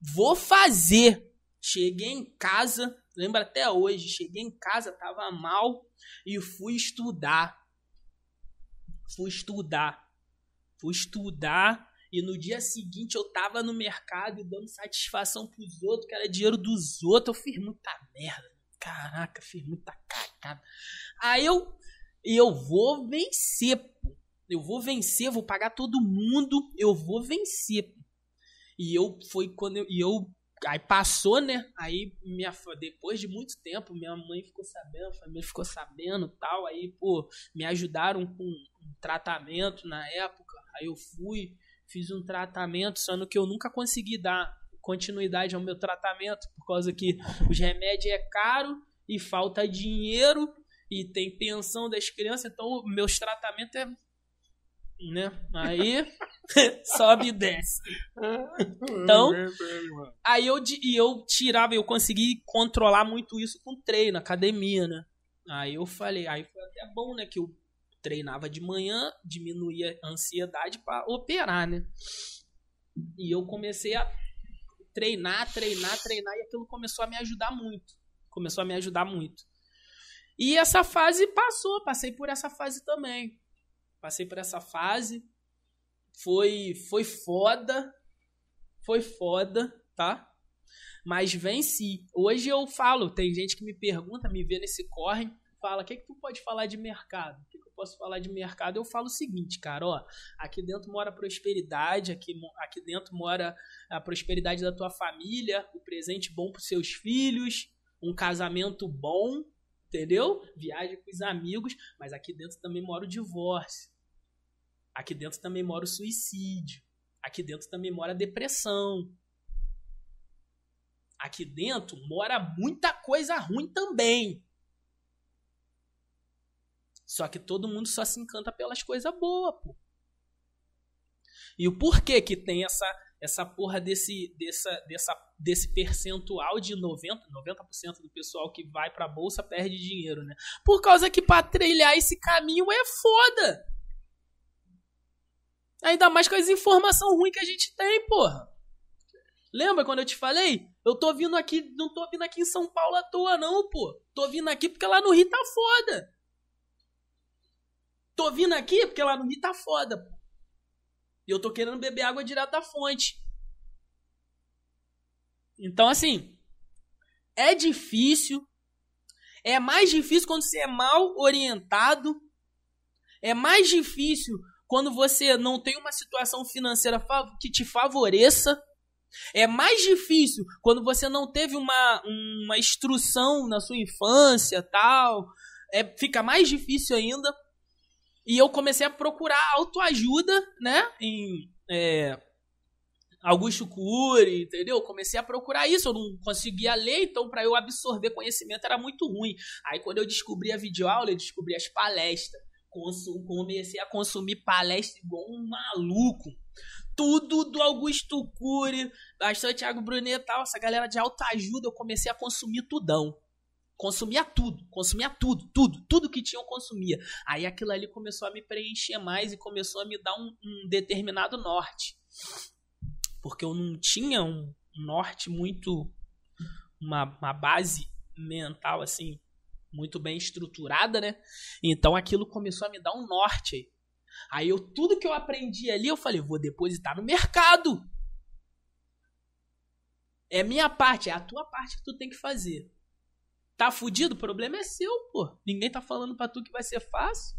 Speaker 3: Vou fazer. Cheguei em casa, lembra até hoje, cheguei em casa, tava mal e fui estudar. Fui estudar fui estudar e no dia seguinte eu tava no mercado dando satisfação pros outros, que era dinheiro dos outros. Eu fiz muita merda. Caraca, fiz muita cagada. Aí eu, eu vou vencer, pô. Eu vou vencer, vou pagar todo mundo, eu vou vencer. E eu foi quando eu, e eu aí passou, né? Aí minha depois de muito tempo, minha mãe ficou sabendo, a família ficou sabendo, tal, aí pô, me ajudaram com um tratamento na época Aí eu fui, fiz um tratamento, sendo que eu nunca consegui dar continuidade ao meu tratamento, por causa que os remédios é caro e falta dinheiro e tem pensão das crianças, então meus tratamentos é né? Aí [laughs] sobe e desce. Então, aí eu e eu tirava, eu consegui controlar muito isso com treino, academia, né? Aí eu falei, aí foi até bom, né, que eu treinava de manhã, diminuía a ansiedade para operar, né? E eu comecei a treinar, treinar, treinar e aquilo começou a me ajudar muito. Começou a me ajudar muito. E essa fase passou, passei por essa fase também. Passei por essa fase. Foi foi foda. Foi foda, tá? Mas venci. Hoje eu falo, tem gente que me pergunta, me vê nesse corre, fala: "O que que tu pode falar de mercado?" O que posso falar de mercado, eu falo o seguinte, cara, ó, aqui dentro mora prosperidade, aqui, aqui dentro mora a prosperidade da tua família, o presente bom para seus filhos, um casamento bom, entendeu? Viagem com os amigos, mas aqui dentro também mora o divórcio. Aqui dentro também mora o suicídio. Aqui dentro também mora a depressão. Aqui dentro mora muita coisa ruim também. Só que todo mundo só se encanta pelas coisas boas, pô. E o porquê que tem essa essa porra desse, dessa, dessa, desse percentual de 90%, 90% do pessoal que vai pra bolsa perde dinheiro, né? Por causa que pra trilhar esse caminho é foda. Ainda mais com as informações ruins que a gente tem, porra. Lembra quando eu te falei? Eu tô vindo aqui, não tô vindo aqui em São Paulo à toa, não, pô. Tô vindo aqui porque lá no Rio tá foda. Tô vindo aqui porque lá no Rio tá foda. E eu tô querendo beber água direto da fonte. Então, assim, é difícil. É mais difícil quando você é mal orientado. É mais difícil quando você não tem uma situação financeira que te favoreça. É mais difícil quando você não teve uma, uma instrução na sua infância, tal. É, fica mais difícil ainda. E eu comecei a procurar autoajuda, né? Em é, Augusto Cury, entendeu? Comecei a procurar isso, eu não conseguia ler, então para eu absorver conhecimento era muito ruim. Aí quando eu descobri a videoaula, eu descobri as palestras. Comecei a consumir palestra igual um maluco tudo do Augusto Cury, bastante Thiago Brunet e tal, essa galera de alta ajuda, eu comecei a consumir tudão. Consumia tudo, consumia tudo, tudo, tudo que tinha eu consumia. Aí aquilo ali começou a me preencher mais e começou a me dar um, um determinado norte. Porque eu não tinha um norte muito. Uma, uma base mental assim, muito bem estruturada, né? Então aquilo começou a me dar um norte. Aí eu tudo que eu aprendi ali, eu falei, vou depositar no mercado. É minha parte, é a tua parte que tu tem que fazer. Tá fudido? O problema é seu, pô. Ninguém tá falando pra tu que vai ser fácil.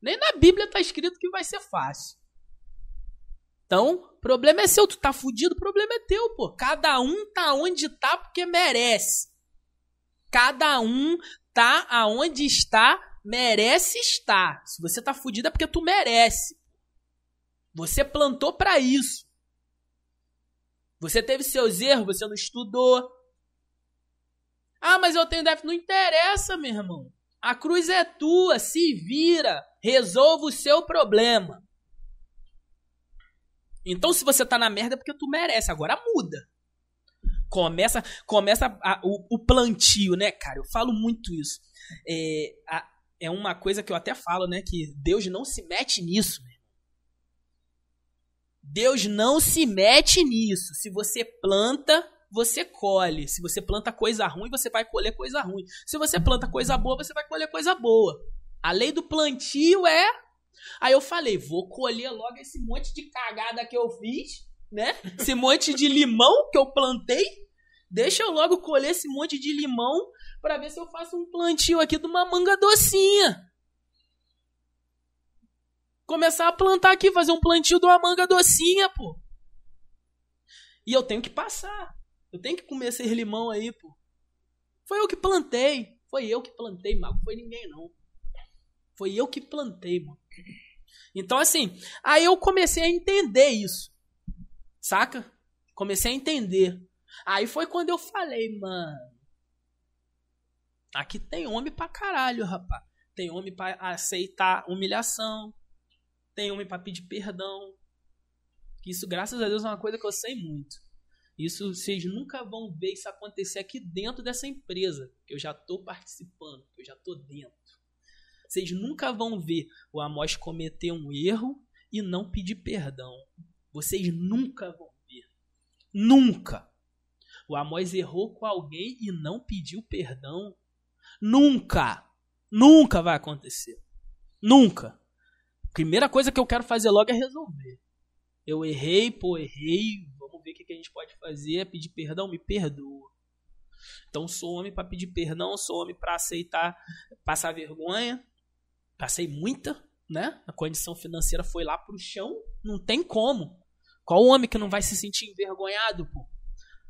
Speaker 3: Nem na Bíblia tá escrito que vai ser fácil. Então, problema é seu, tu tá fudido, o problema é teu, pô. Cada um tá onde tá porque merece. Cada um tá aonde está merece estar. Se você tá fudido é porque tu merece. Você plantou para isso. Você teve seus erros, você não estudou. Ah, mas eu tenho déficit. Não interessa, meu irmão. A cruz é tua, se vira, resolva o seu problema. Então, se você tá na merda, é porque tu merece. Agora muda. Começa, começa a, o, o, plantio, né, cara? Eu falo muito isso. É, a, é uma coisa que eu até falo, né? Que Deus não se mete nisso. Deus não se mete nisso. Se você planta, você colhe. Se você planta coisa ruim, você vai colher coisa ruim. Se você planta coisa boa, você vai colher coisa boa. A lei do plantio é. Aí eu falei, vou colher logo esse monte de cagada que eu fiz, né? Esse monte de limão que eu plantei. Deixa eu logo colher esse monte de limão para ver se eu faço um plantio aqui de uma manga docinha. Começar a plantar aqui, fazer um plantio de uma manga docinha, pô. E eu tenho que passar. Eu tenho que comer esse limão aí, pô. Foi eu que plantei. Foi eu que plantei. Não foi ninguém, não. Foi eu que plantei, mano. Então, assim, aí eu comecei a entender isso. Saca? Comecei a entender. Aí foi quando eu falei, mano. Aqui tem homem pra caralho, rapaz. Tem homem pra aceitar humilhação. Tem homem pra pedir perdão. Isso, graças a Deus, é uma coisa que eu sei muito. Isso vocês nunca vão ver isso acontecer aqui dentro dessa empresa, que eu já estou participando, que eu já estou dentro. Vocês nunca vão ver o Amós cometer um erro e não pedir perdão. Vocês nunca vão ver. Nunca. O Amós errou com alguém e não pediu perdão. Nunca. Nunca vai acontecer. Nunca. Primeira coisa que eu quero fazer logo é resolver. Eu errei, pô, errei. Gente pode fazer. É pedir perdão, me perdoa. Então sou homem para pedir perdão, sou homem para aceitar, passar vergonha. Passei muita, né? A condição financeira foi lá pro chão, não tem como. Qual homem que não vai se sentir envergonhado, pô?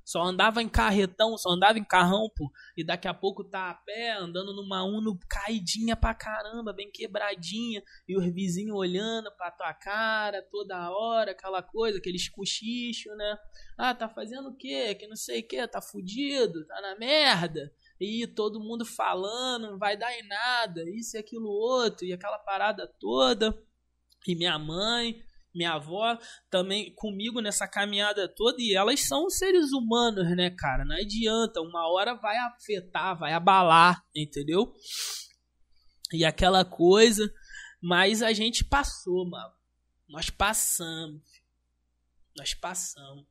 Speaker 3: Só andava em carretão, só andava em carrão, pô. E daqui a pouco tá a pé, andando numa Uno caidinha pra caramba, bem quebradinha. E os vizinhos olhando pra tua cara toda hora, aquela coisa, aqueles cochichos, né? Ah, tá fazendo o quê? Que não sei o quê, tá fudido, tá na merda. E todo mundo falando, não vai dar em nada, isso e aquilo outro, e aquela parada toda. E minha mãe, minha avó também comigo nessa caminhada toda e elas são seres humanos, né, cara? Não adianta, uma hora vai afetar, vai abalar, entendeu? E aquela coisa, mas a gente passou, mano. Nós passamos. Nós passamos.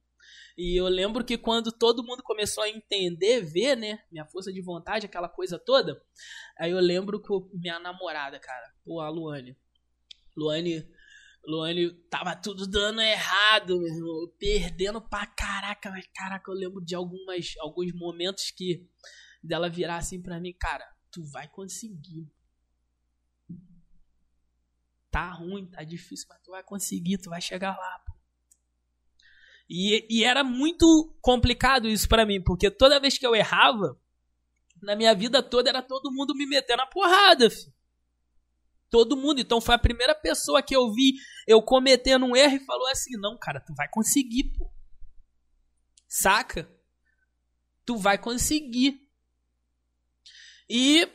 Speaker 3: E eu lembro que quando todo mundo começou a entender, ver, né, minha força de vontade, aquela coisa toda, aí eu lembro que minha namorada, cara, pô, a Luane. Luane Luane, tava tudo dando errado, meu irmão. Perdendo pra caraca. Mas, caraca, eu lembro de algumas, alguns momentos que dela virar assim pra mim, cara, tu vai conseguir. Tá ruim, tá difícil, mas tu vai conseguir, tu vai chegar lá, pô. E, e era muito complicado isso para mim, porque toda vez que eu errava, na minha vida toda era todo mundo me metendo a porrada, filho. Todo mundo. Então foi a primeira pessoa que eu vi eu cometendo um erro e falou assim: não, cara, tu vai conseguir, pô. Saca? Tu vai conseguir. E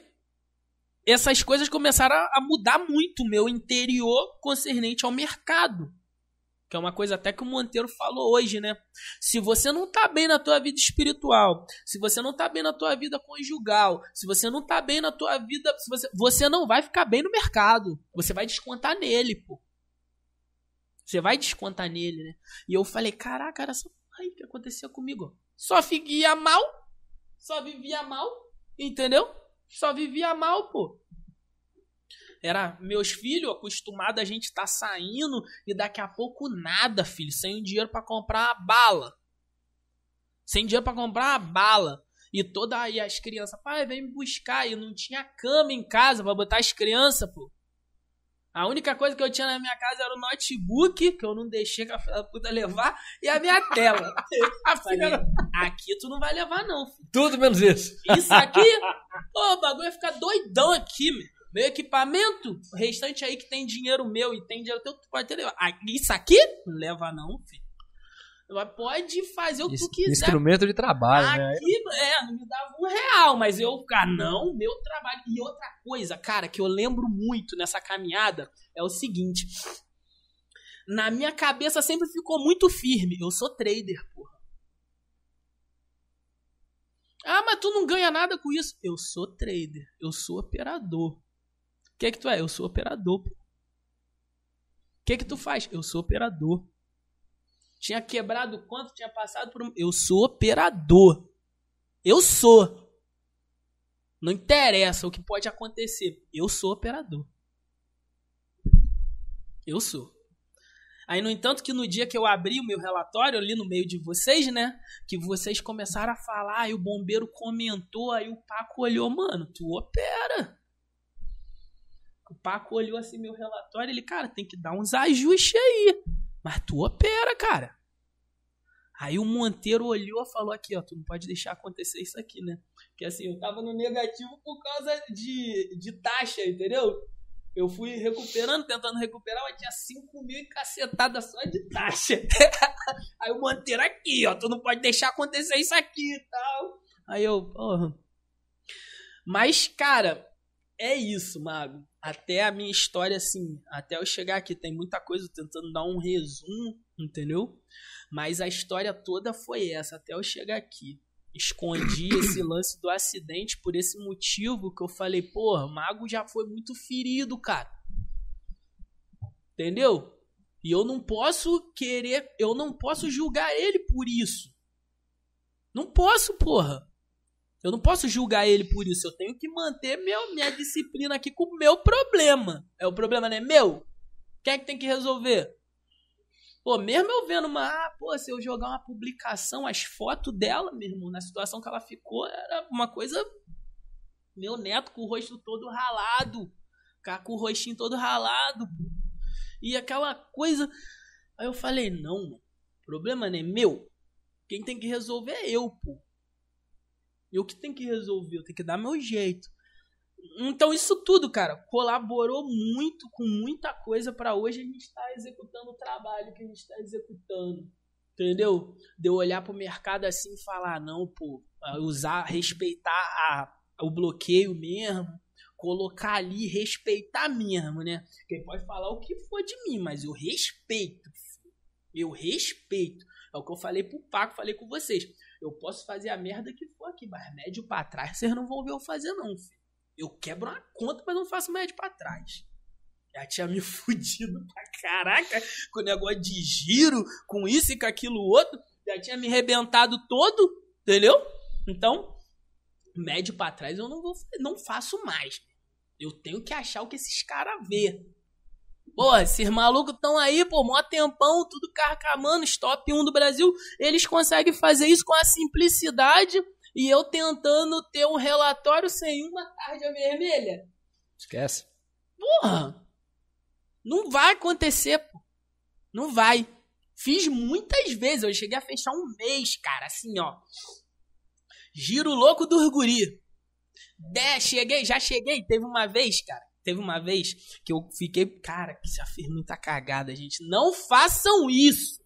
Speaker 3: essas coisas começaram a mudar muito o meu interior concernente ao mercado. Que é uma coisa até que o Monteiro falou hoje, né? Se você não tá bem na tua vida espiritual, se você não tá bem na tua vida conjugal, se você não tá bem na tua vida, você, você não vai ficar bem no mercado. Você vai descontar nele, pô. Você vai descontar nele, né? E eu falei, caraca, era só aí que acontecia comigo. Só vivia mal, só vivia mal, entendeu? Só vivia mal, pô. Era meus filhos acostumados a gente estar tá saindo e daqui a pouco nada, filho, sem dinheiro para comprar a bala. Sem dinheiro para comprar a bala. E toda aí as crianças, pai, vem me buscar. E não tinha cama em casa para botar as crianças, pô. A única coisa que eu tinha na minha casa era o notebook, que eu não deixei que a puta levar, e a minha tela. [laughs] Falei, aqui tu não vai levar, não. Filho.
Speaker 2: Tudo menos isso.
Speaker 3: Isso aqui, [laughs] pô, o bagulho vai ficar doidão aqui, meu. Meu equipamento, o restante aí que tem dinheiro meu e tem dinheiro teu, tu pode ter levado. Isso aqui? Não leva não, filho. Pode fazer o que tu quiser.
Speaker 2: Instrumento de trabalho,
Speaker 3: aqui,
Speaker 2: né?
Speaker 3: É, não me dava um real, mas eu, cara, não, meu trabalho. E outra coisa, cara, que eu lembro muito nessa caminhada é o seguinte. Na minha cabeça sempre ficou muito firme. Eu sou trader, porra. Ah, mas tu não ganha nada com isso. Eu sou trader. Eu sou operador. O que é que tu é? Eu sou operador. O que é que tu faz? Eu sou operador. Tinha quebrado quanto? Tinha passado por. Eu sou operador. Eu sou. Não interessa o que pode acontecer. Eu sou operador. Eu sou. Aí, no entanto, que no dia que eu abri o meu relatório ali no meio de vocês, né? Que vocês começaram a falar, aí o bombeiro comentou, aí o Paco olhou, mano, tu opera. O Paco olhou assim meu relatório, ele, cara, tem que dar uns ajustes aí. Mas tu opera, cara. Aí o Monteiro olhou e falou aqui, ó, tu não pode deixar acontecer isso aqui, né? Porque assim, eu tava no negativo por causa de, de taxa, entendeu? Eu fui recuperando, tentando recuperar, mas tinha 5 mil e cacetada só de taxa. [laughs] Aí o Monteiro aqui, ó, tu não pode deixar acontecer isso aqui e tal. Aí eu, porra. Mas, cara, é isso, Mago até a minha história, assim, até eu chegar aqui, tem muita coisa tentando dar um resumo, entendeu? Mas a história toda foi essa, até eu chegar aqui. Escondi [coughs] esse lance do acidente por esse motivo que eu falei, porra, o Mago já foi muito ferido, cara. Entendeu? E eu não posso querer, eu não posso julgar ele por isso. Não posso, porra. Eu não posso julgar ele por isso. Eu tenho que manter meu, minha disciplina aqui com o meu problema. É o problema, não é meu? Quem é que tem que resolver? Pô, mesmo eu vendo uma. Ah, pô, se eu jogar uma publicação, as fotos dela, meu irmão, na situação que ela ficou, era uma coisa. Meu neto com o rosto todo ralado. Com o rostinho todo ralado. E aquela coisa. Aí eu falei, não, o problema não é meu. Quem tem que resolver é eu, pô. Eu que tenho que resolver, eu tenho que dar meu jeito. Então isso tudo, cara, colaborou muito com muita coisa para hoje a gente estar tá executando o trabalho que a gente está executando. Entendeu? De eu olhar pro mercado assim e falar, não, pô, usar, respeitar a, o bloqueio mesmo, colocar ali, respeitar mesmo, né? Quem pode falar o que for de mim, mas eu respeito. Eu respeito. É o que eu falei pro Paco, falei com vocês. Eu posso fazer a merda que for aqui, mas médio pra trás vocês não vão ver eu fazer, não, filho. Eu quebro uma conta, mas não faço médio pra trás. Já tinha me [laughs] fudido pra caraca com o negócio de giro, com isso e com aquilo outro. Já tinha me rebentado todo, entendeu? Então, médio pra trás eu não, vou, não faço mais. Eu tenho que achar o que esses caras vê. Porra, esses malucos estão aí, pô, mó tempão, tudo carcamando, top 1 do Brasil. Eles conseguem fazer isso com a simplicidade e eu tentando ter um relatório sem uma tarja vermelha.
Speaker 2: Esquece.
Speaker 3: Porra! Não vai acontecer, pô. Não vai. Fiz muitas vezes. Eu cheguei a fechar um mês, cara, assim, ó. Giro louco do guri. De, cheguei, já cheguei. Teve uma vez, cara. Teve uma vez que eu fiquei. Cara, que já fez muita cagada, gente. Não façam isso.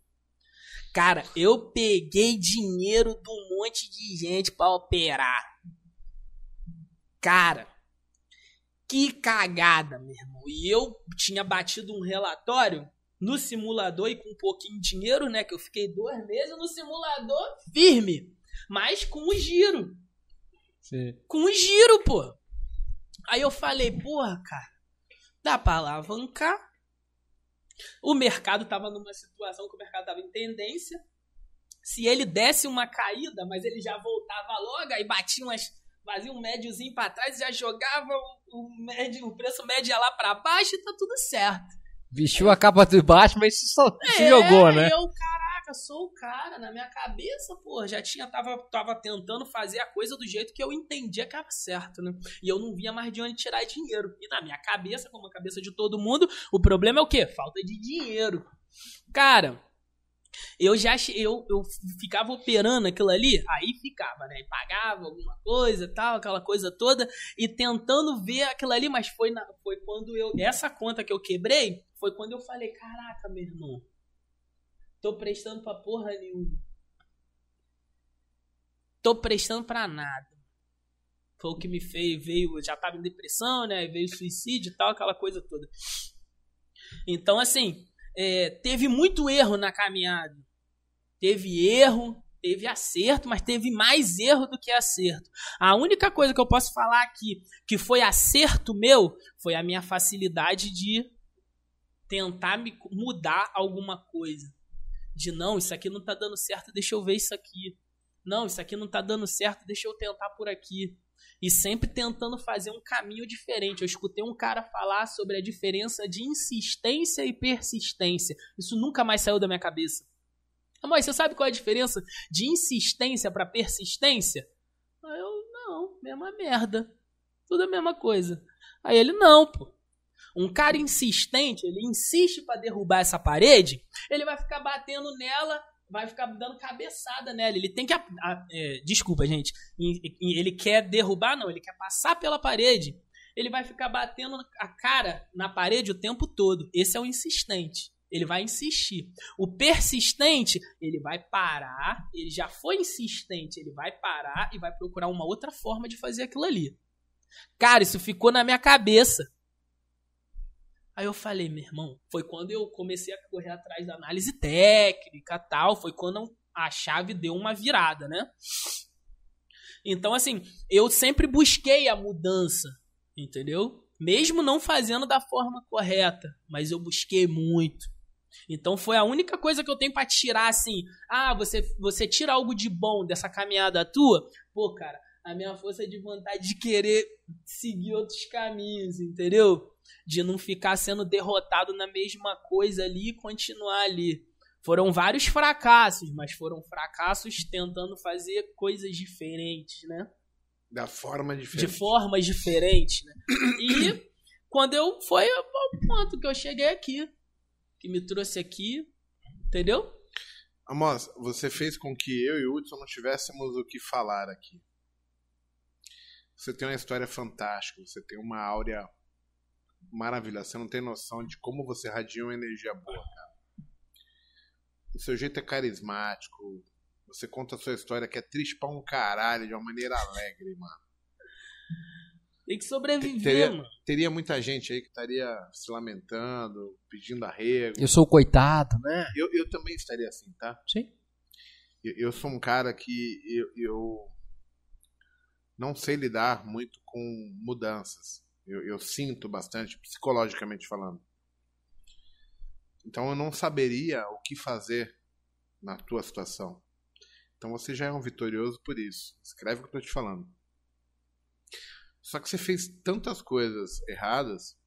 Speaker 3: Cara, eu peguei dinheiro de um monte de gente para operar. Cara, que cagada, meu irmão. E eu tinha batido um relatório no simulador e com um pouquinho de dinheiro, né? Que eu fiquei dois meses no simulador firme, mas com o giro.
Speaker 2: Sim.
Speaker 3: Com o giro, pô. Aí eu falei, porra, cara, dá pra alavancar. O mercado tava numa situação que o mercado tava em tendência. Se ele desse uma caída, mas ele já voltava logo, aí batia umas. Fazia um médiozinho pra trás, já jogava o, o, médio, o preço médio lá pra baixo e tá tudo certo.
Speaker 2: Vestiu a capa de baixo, mas se, só, se
Speaker 3: É,
Speaker 2: jogou, né?
Speaker 3: Eu, caraca, sou o cara. Na minha cabeça, pô, já tinha, tava, tava tentando fazer a coisa do jeito que eu entendia que era certo, né? E eu não via mais de onde tirar dinheiro. E na minha cabeça, como a cabeça de todo mundo, o problema é o quê? Falta de dinheiro. Cara, eu já eu, eu ficava operando aquilo ali, aí ficava, né? Pagava alguma coisa tal, aquela coisa toda, e tentando ver aquilo ali, mas foi, na, foi quando eu. Essa conta que eu quebrei foi quando eu falei: caraca, meu irmão, tô prestando pra porra nenhuma. Tô prestando pra nada. Foi o que me fez, veio, já tava em depressão, né? Veio suicídio e tal, aquela coisa toda. Então, assim, é, teve muito erro na caminhada. Teve erro, teve acerto, mas teve mais erro do que acerto. A única coisa que eu posso falar aqui que foi acerto meu foi a minha facilidade de tentar me mudar alguma coisa. De não, isso aqui não tá dando certo, deixa eu ver isso aqui. Não, isso aqui não tá dando certo, deixa eu tentar por aqui. E sempre tentando fazer um caminho diferente. Eu escutei um cara falar sobre a diferença de insistência e persistência. Isso nunca mais saiu da minha cabeça. Mas você sabe qual é a diferença de insistência para persistência? Eu, não, mesma merda. Tudo a mesma coisa. Aí ele, não, pô. Um cara insistente, ele insiste para derrubar essa parede, ele vai ficar batendo nela, vai ficar dando cabeçada nela. Ele tem que. a- a- é, desculpa, gente. Ele quer derrubar, não, ele quer passar pela parede. Ele vai ficar batendo a cara na parede o tempo todo. Esse é o insistente. Ele vai insistir. O persistente, ele vai parar. Ele já foi insistente. Ele vai parar e vai procurar uma outra forma de fazer aquilo ali. Cara, isso ficou na minha cabeça. Aí eu falei, meu irmão, foi quando eu comecei a correr atrás da análise técnica tal, foi quando a chave deu uma virada, né? Então, assim, eu sempre busquei a mudança, entendeu? Mesmo não fazendo da forma correta, mas eu busquei muito. Então foi a única coisa que eu tenho pra tirar assim. Ah, você você tira algo de bom dessa caminhada tua? Pô, cara, a minha força de vontade de querer seguir outros caminhos, entendeu? De não ficar sendo derrotado na mesma coisa ali e continuar ali. Foram vários fracassos, mas foram fracassos tentando fazer coisas diferentes, né?
Speaker 1: Da forma
Speaker 3: De
Speaker 1: diferente.
Speaker 3: formas diferentes, né? E quando eu foi ao ponto que eu cheguei aqui, que me trouxe aqui, entendeu?
Speaker 1: Amos, você fez com que eu e o Hudson não tivéssemos o que falar aqui. Você tem uma história fantástica, você tem uma áurea maravilhosa. Você não tem noção de como você radia uma energia boa, cara. O seu jeito é carismático. Você conta a sua história que é triste pra um caralho, de uma maneira alegre, mano.
Speaker 3: Tem que sobreviver,
Speaker 1: Teria-
Speaker 3: mano.
Speaker 1: Teria muita gente aí que estaria se lamentando, pedindo arrego.
Speaker 2: Eu sou o coitado, né?
Speaker 1: Eu, eu também estaria assim, tá?
Speaker 2: Sim.
Speaker 1: Eu, eu sou um cara que eu, eu não sei lidar muito com mudanças. Eu, eu sinto bastante, psicologicamente falando. Então eu não saberia o que fazer na tua situação. Então você já é um vitorioso por isso. Escreve o que eu tô te falando. Só que você fez tantas coisas erradas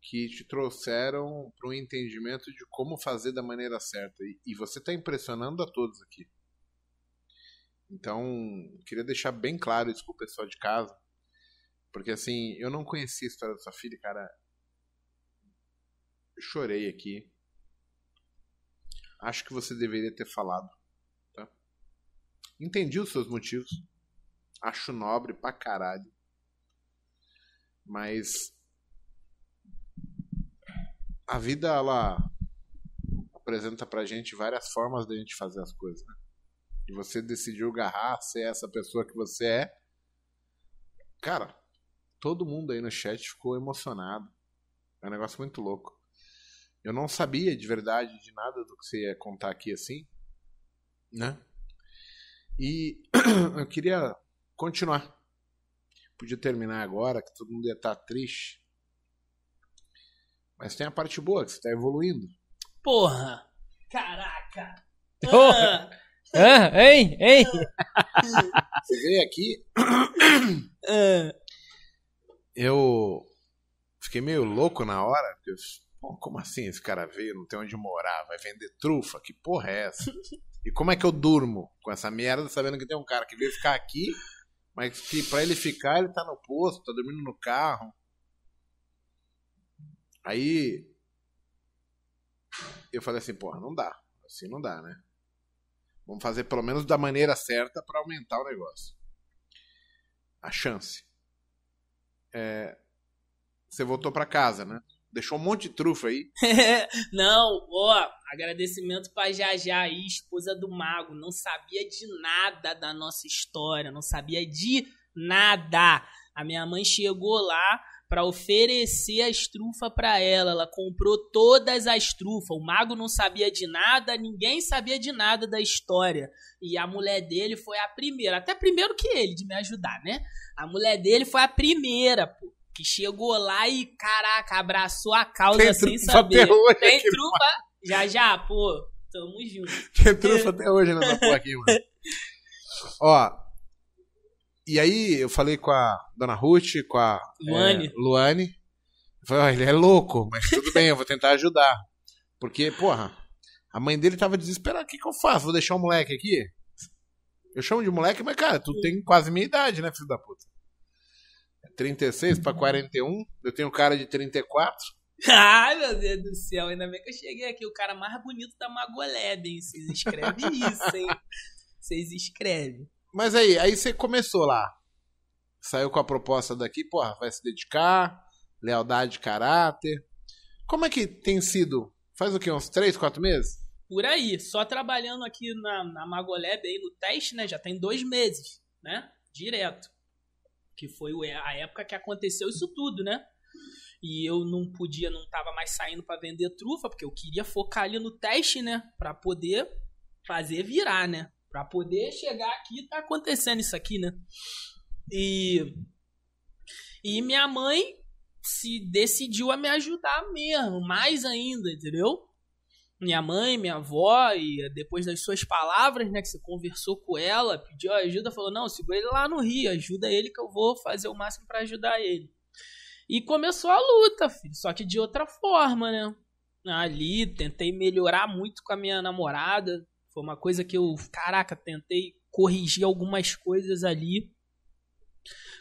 Speaker 1: que te trouxeram para um entendimento de como fazer da maneira certa. E, e você está impressionando a todos aqui. Então, queria deixar bem claro isso pro pessoal de casa. Porque assim, eu não conhecia a história da sua filha, cara. Eu chorei aqui. Acho que você deveria ter falado. Tá? Entendi os seus motivos. Acho nobre pra caralho. Mas a vida ela apresenta pra gente várias formas de a gente fazer as coisas, né? E você decidiu agarrar, ser essa pessoa que você é. Cara, todo mundo aí no chat ficou emocionado. É um negócio muito louco. Eu não sabia de verdade de nada do que você ia contar aqui assim, né? E [clears throat] eu queria continuar. Podia terminar agora, que todo mundo ia estar triste. Mas tem a parte boa, que você está evoluindo.
Speaker 3: Porra! Caraca!
Speaker 2: Porra! Ah, hein? Hein?
Speaker 1: Você veio aqui. [coughs] Eu fiquei meio louco na hora. Porque eu, como assim esse cara veio, não tem onde morar, vai vender trufa? Que porra é essa? [laughs] E como é que eu durmo com essa merda, sabendo que tem um cara que veio ficar aqui, mas que pra ele ficar, ele tá no posto, tá dormindo no carro. Aí eu falei assim, porra, não dá. Assim não dá, né? Vamos fazer pelo menos da maneira certa pra aumentar o negócio. A chance. É, Você voltou pra casa, né? Deixou um monte de trufa aí. [laughs]
Speaker 3: Não, ó, agradecimento pra Jajá aí, esposa do Mago. Não sabia de nada da nossa história, não sabia de nada. A minha mãe chegou lá pra oferecer as trufas pra ela. Ela comprou todas as trufas. O Mago não sabia de nada, ninguém sabia de nada da história. E a mulher dele foi a primeira, até primeiro que ele, de me ajudar, né? A mulher dele foi a primeira, pô. Que chegou lá e, caraca, abraçou a causa
Speaker 1: Tem
Speaker 3: sem saber.
Speaker 1: até hoje
Speaker 3: Tem trufa. Já, já, pô. Tamo junto.
Speaker 1: Tem trufa até hoje nessa porra aqui, mano. [laughs] Ó. E aí eu falei com a dona Ruth, com a
Speaker 3: Luane.
Speaker 1: é, Luane. Falei, ó, ele é louco, mas tudo bem, eu vou tentar ajudar. Porque, porra, a mãe dele tava desesperada. O que, que eu faço? Vou deixar o moleque aqui? Eu chamo de moleque, mas, cara, tu tem quase minha idade, né, filho da puta? 36 pra 41, eu tenho cara de 34. [laughs]
Speaker 3: Ai, meu Deus do céu. Ainda bem que eu cheguei aqui. O cara mais bonito da Magoleb, hein? Vocês escrevem isso, hein? [laughs] Vocês escrevem.
Speaker 1: Mas aí, aí você começou lá. Saiu com a proposta daqui, porra, vai se dedicar, lealdade, caráter. Como é que tem sido? Faz o quê? Uns 3, 4 meses?
Speaker 3: Por aí, só trabalhando aqui na, na Magoleb aí no teste, né? Já tem dois meses, né? Direto. Que foi o- a época que aconteceu isso tudo, né? E eu não podia, não tava mais saindo pra vender trufa, porque eu queria focar ali no teste, né? Pra poder fazer virar, né? Pra poder chegar aqui tá acontecendo isso aqui, né? E. E minha mãe se decidiu a me ajudar mesmo, mais ainda, entendeu? minha mãe, minha avó, e depois das suas palavras, né, que você conversou com ela, pediu ajuda, falou: Não, segura ele lá no Rio, ajuda ele que eu vou fazer o máximo pra ajudar ele. E começou a luta, filho, só que de outra forma, né? Ali, tentei melhorar muito com a minha namorada, foi uma coisa que eu, caraca, tentei corrigir algumas coisas ali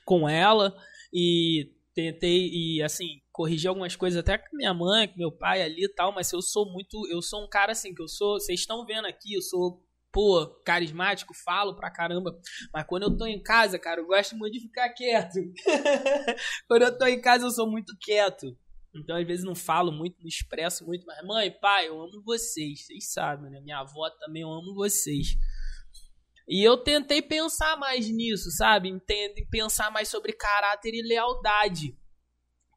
Speaker 3: com ela, e tentei, e assim, corrigir algumas coisas até com minha mãe, com meu pai ali e tal, mas eu sou muito, eu sou um cara assim, que eu sou, vocês estão vendo aqui, eu sou, pô, carismático, falo pra caramba, mas quando eu tô em casa, cara, eu gosto muito de ficar quieto. [laughs] quando eu tô em casa, eu sou muito quieto. Então, às vezes, não falo muito, não expresso muito, mas mãe, pai, eu amo vocês, vocês sabem, né? Minha avó também, eu amo vocês. E eu tentei pensar mais nisso, sabe? Entende, pensar mais sobre caráter e lealdade.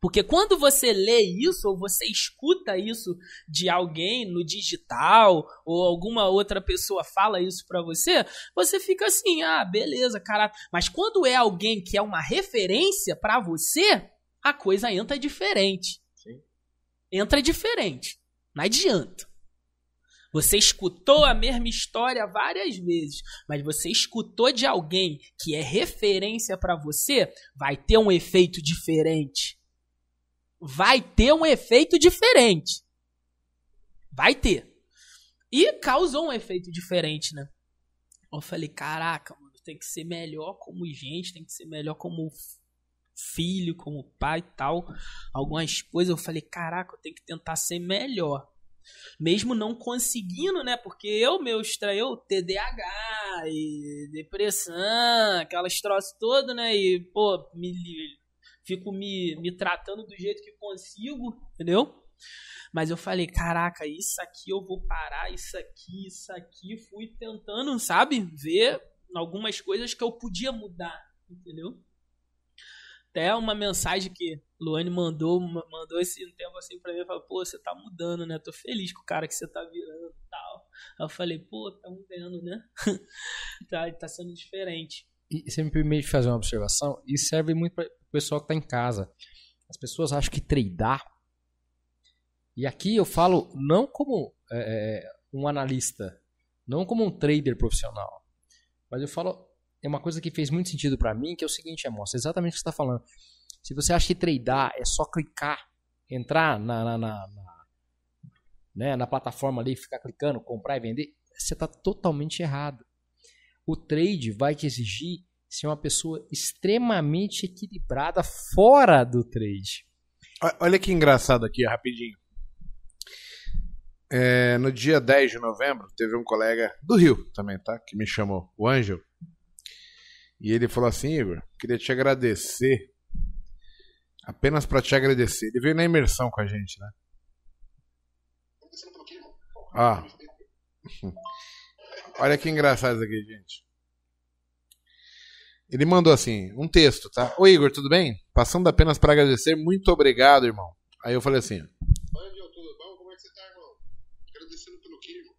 Speaker 3: Porque quando você lê isso ou você escuta isso de alguém no digital ou alguma outra pessoa fala isso pra você, você fica assim: "Ah, beleza, cara". Mas quando é alguém que é uma referência pra você, a coisa entra diferente. Entra diferente. Não adianta. Você escutou a mesma história várias vezes, mas você escutou de alguém que é referência pra você, vai ter um efeito diferente. vai ter um efeito diferente. Vai ter. E causou um efeito diferente, né? Eu falei, caraca, mano, tem que ser melhor como gente, tem que ser melhor como filho, como pai e tal. Algumas coisas eu falei, caraca, eu tenho que tentar ser melhor. Mesmo não conseguindo, né? Porque eu, meu, extraiu TDAH e depressão, aquelas troças todas, né? E, pô, me, fico me, me tratando do jeito que consigo, entendeu? Mas eu falei, caraca, isso aqui eu vou parar, isso aqui, isso aqui. Fui tentando, sabe? Ver algumas coisas que eu podia mudar, entendeu? Até uma mensagem que Luane mandou, mandou esse tempo assim pra mim, falou, pô, você tá mudando, né? Tô feliz com o cara que você tá virando e tal. Aí eu falei, pô, tá mudando, né? [laughs] tá, tá sendo diferente.
Speaker 2: E você me permite fazer uma observação? Isso serve muito para o pessoal que tá em casa. As pessoas acham que treinar. E aqui eu falo não como é, é um analista, não como um trader profissional, mas eu falo é uma coisa que fez muito sentido para mim, que é o seguinte, amostra, exatamente o que você está falando. Se você acha que tradear é só clicar, entrar na, na, na, na, né, na plataforma ali, ficar clicando, comprar e vender, você está totalmente errado. O trade vai te exigir ser uma pessoa extremamente equilibrada fora do trade.
Speaker 1: Olha que engraçado aqui, rapidinho. É, no dia 10 de novembro, teve um colega do Rio também, tá? Que me chamou, o Ângelo. E ele falou assim, Igor, queria te agradecer. Apenas para te agradecer. Ele veio na imersão com a gente, né? Ah. [laughs] Olha que engraçado isso aqui, gente. Ele mandou assim, um texto, tá? Oi, Igor, tudo bem? Passando apenas para agradecer, muito obrigado, irmão. Aí eu falei assim. Oi, Igor, tudo bom? Como é que você tá, irmão? Agradecendo pelo quê, irmão?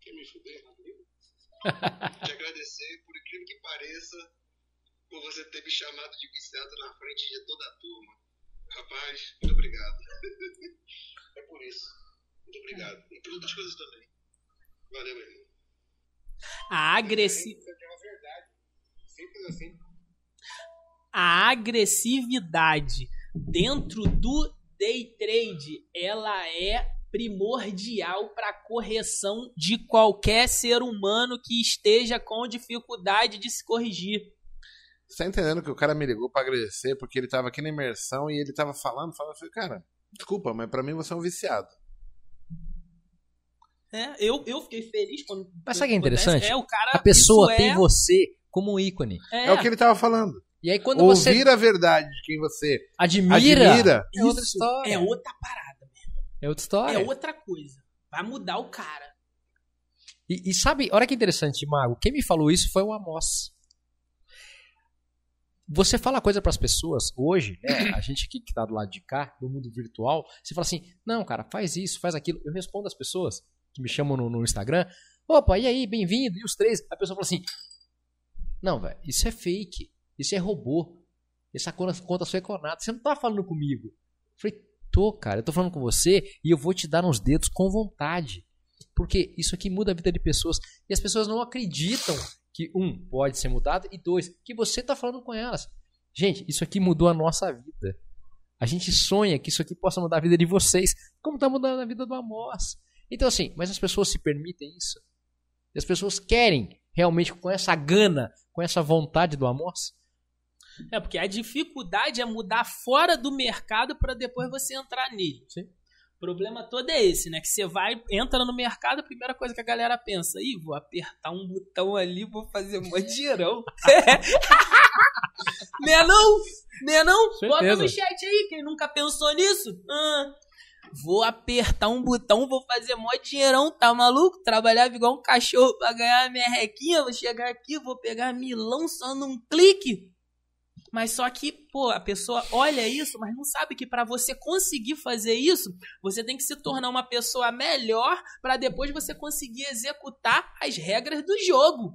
Speaker 1: Quer me fuder? [laughs] Te agradecer incrível que pareça, por você ter me chamado de viciado na frente de toda a turma. Rapaz, muito obrigado. [laughs] é por isso. Muito obrigado. E por outras coisas também. Valeu, meu irmão.
Speaker 3: A agressividade. Assim. A agressividade dentro do day trade, ela é primordial para a correção de qualquer ser humano que esteja com dificuldade de se corrigir.
Speaker 1: Você tá entendendo que o cara me ligou para agradecer porque ele tava aqui na imersão e ele tava falando, falando, eu falei, cara, desculpa, mas para mim você é um viciado.
Speaker 3: É, eu, eu fiquei feliz quando.
Speaker 2: Mas sabe o que é interessante? É, o cara, a pessoa tem é... você como um ícone.
Speaker 1: É. é. o que ele tava falando.
Speaker 2: E aí quando
Speaker 1: Ouvir
Speaker 2: você.
Speaker 1: Ouvir a verdade de quem você
Speaker 2: admira,
Speaker 1: admira
Speaker 3: é outra história. É outra parada.
Speaker 2: É outra história.
Speaker 3: É outra coisa. Vai mudar o cara.
Speaker 2: E, e sabe, olha que interessante, Mago. Quem me falou isso foi o Amos. Você fala coisa para as pessoas hoje, né? [coughs] A gente aqui que tá do lado de cá, no mundo virtual, você fala assim: não, cara, faz isso, faz aquilo. Eu respondo às pessoas que me chamam no, no Instagram: opa, e aí, bem-vindo, e os três? A pessoa fala assim: não, velho, isso é fake, isso é robô, essa conta, conta sua é conata, você não tá falando comigo. Eu falei, Tô, cara. Eu tô falando com você e eu vou te dar uns dedos com vontade. Porque isso aqui muda a vida de pessoas. E as pessoas não acreditam que, um, pode ser mudado, e dois, que você tá falando com elas. Gente, isso aqui mudou a nossa vida. A gente sonha que isso aqui possa mudar a vida de vocês, como tá mudando a vida do Amos. Então, assim, mas as pessoas se permitem isso? E as pessoas querem realmente com essa gana, com essa vontade do Amos?
Speaker 3: É, porque a dificuldade é mudar fora do mercado para depois você entrar nele. Sim. O problema todo é esse, né? Que você vai, entra no mercado, a primeira coisa que a galera pensa, ih, vou apertar um botão ali, vou fazer um dinheirão. [laughs] [laughs] né não? Né não? Certeza. Bota no chat aí, quem nunca pensou nisso? Ah, vou apertar um botão, vou fazer mó dinheirão, tá maluco? Trabalhava igual um cachorro pra ganhar minha requinha, vou chegar aqui, vou pegar milão só num clique. Mas só que, pô, a pessoa olha isso, mas não sabe que para você conseguir fazer isso, você tem que se tornar uma pessoa melhor para depois você conseguir executar as regras do jogo.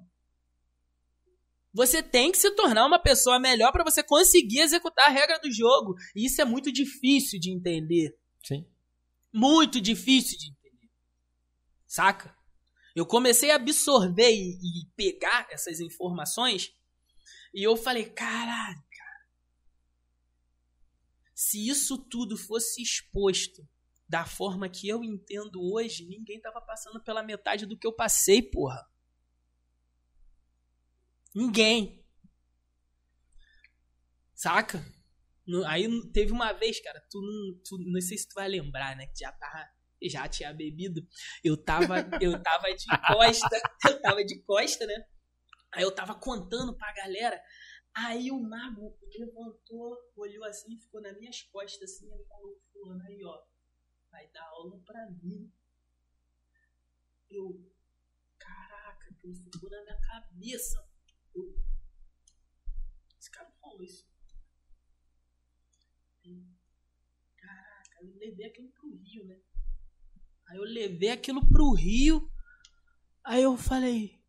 Speaker 3: Você tem que se tornar uma pessoa melhor para você conseguir executar a regra do jogo. E isso é muito difícil de entender.
Speaker 2: Sim.
Speaker 3: Muito difícil de entender. Saca? Eu comecei a absorver e, e pegar essas informações e eu falei, caralho, Se isso tudo fosse exposto da forma que eu entendo hoje, ninguém tava passando pela metade do que eu passei, porra. Ninguém. Saca? Aí teve uma vez, cara, tu não, tu, não sei se tu vai lembrar, né? Que já tava, já tinha bebido. Eu tava, eu tava de [laughs] costa, eu tava de costa, né? Aí eu tava contando pra galera. Aí o mago levantou, olhou assim, ficou nas minhas costas, assim, ele falou, fulano, aí ó, vai dar aula pra mim. Eu, caraca, aquilo ficou na minha cabeça. Eu, esse cara falou isso. Caraca, eu levei aquilo pro Rio, né? Aí eu levei aquilo pro Rio. Aí eu falei,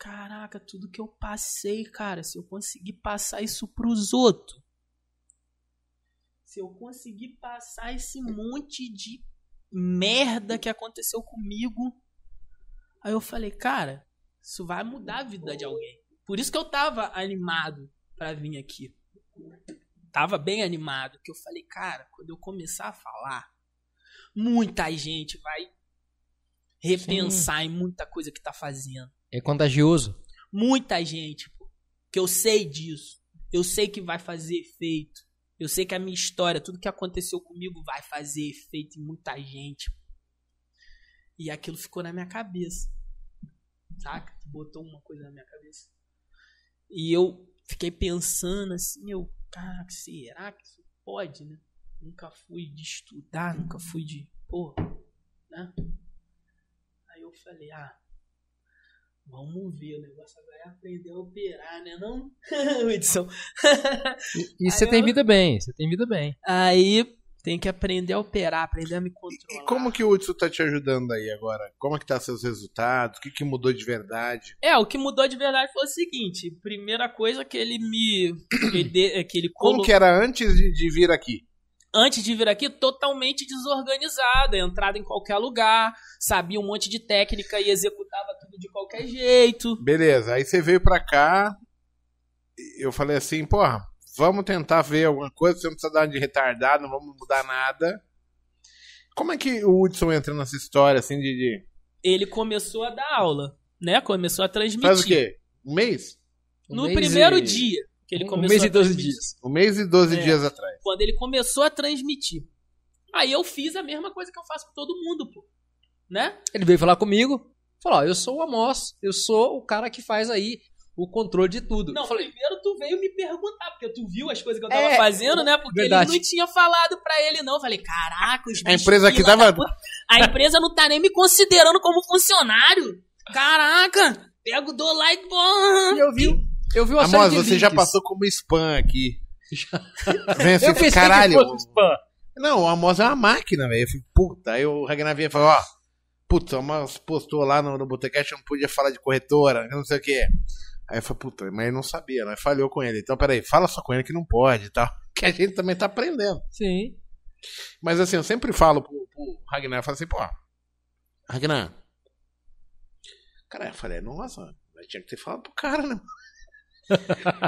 Speaker 3: caraca, tudo que eu passei, cara, se eu conseguir passar isso pros outros. Se eu conseguir passar esse monte de merda que aconteceu comigo. Aí eu falei, cara, isso vai mudar a vida de alguém. Por isso que eu tava animado para vir aqui tava bem animado, que eu falei, cara, quando eu começar a falar, muita gente vai repensar Sim. em muita coisa que tá fazendo.
Speaker 2: É contagioso.
Speaker 3: Muita gente, pô, que eu sei disso. Eu sei que vai fazer efeito. Eu sei que a minha história, tudo que aconteceu comigo vai fazer efeito em muita gente. E aquilo ficou na minha cabeça. Saca? Botou uma coisa na minha cabeça. E eu fiquei pensando assim, eu, cara, será que isso pode, né? Nunca fui de estudar, nunca fui de, pô, né? Aí eu falei, ah, vamos ver, o negócio agora é aprender a operar, né não, [laughs] Edson?
Speaker 2: e, e você tem vida bem, você tem vida bem.
Speaker 3: Aí tem que aprender a operar, aprender a me controlar.
Speaker 1: E, como que o Hudson tá te ajudando aí agora? Como é que tá seus resultados? O que, que mudou de verdade?
Speaker 3: É, o que mudou de verdade foi o seguinte. Primeira coisa que ele me... Que ele
Speaker 1: Como que era antes de, de vir aqui?
Speaker 3: Antes de vir aqui, totalmente desorganizada, entrada em qualquer lugar, sabia um monte de técnica e executava tudo de qualquer jeito.
Speaker 1: Beleza, aí você veio pra cá, eu falei assim, porra, vamos tentar ver alguma coisa, você não precisa dar de retardado, não vamos mudar nada. Como é que o Hudson entra nessa história, assim, de...
Speaker 3: Ele começou a dar aula, né? Começou a transmitir.
Speaker 1: Faz o quê? Um mês?
Speaker 3: Um no mês primeiro e... dia que ele começou
Speaker 2: Um mês e 12 dias.
Speaker 1: Um mês e 12 é, dias atrás.
Speaker 3: Quando ele começou a transmitir. Aí eu fiz a mesma coisa que eu faço com todo mundo, pô. Né?
Speaker 2: Ele veio falar comigo, falou, ó, eu sou o Amos, eu sou o cara que faz aí o controle de tudo.
Speaker 3: Não, falei, primeiro tu veio me perguntar, porque tu viu as coisas que eu tava é, fazendo, né? Porque verdade. ele não tinha falado pra ele, não. Eu falei, caraca, os
Speaker 1: A empresa que tava.
Speaker 3: A empresa não tá nem me considerando como funcionário. Caraca! Pego, dou like, porra!
Speaker 2: E eu vi. Eu vi uma
Speaker 1: Amos, você links. já passou como spam aqui. [laughs] Vem assim, eu caralho. spam. Não, o Amos é uma máquina, velho. Eu falei, puta. Aí o Ragnar vinha e falou, ó. Putz, o Amos postou lá no, no Botecast, não podia falar de corretora, não sei o que. Aí eu falei, puta, mas ele não sabia, né? Falhou com ele. Então, peraí, fala só com ele que não pode e tal. [laughs] Que a gente também tá aprendendo.
Speaker 2: Sim.
Speaker 1: Mas assim, eu sempre falo pro, pro Ragnar, eu falo assim, pô, Ragnar. Cara, eu falei, nossa, mas tinha que ter falado pro cara, né?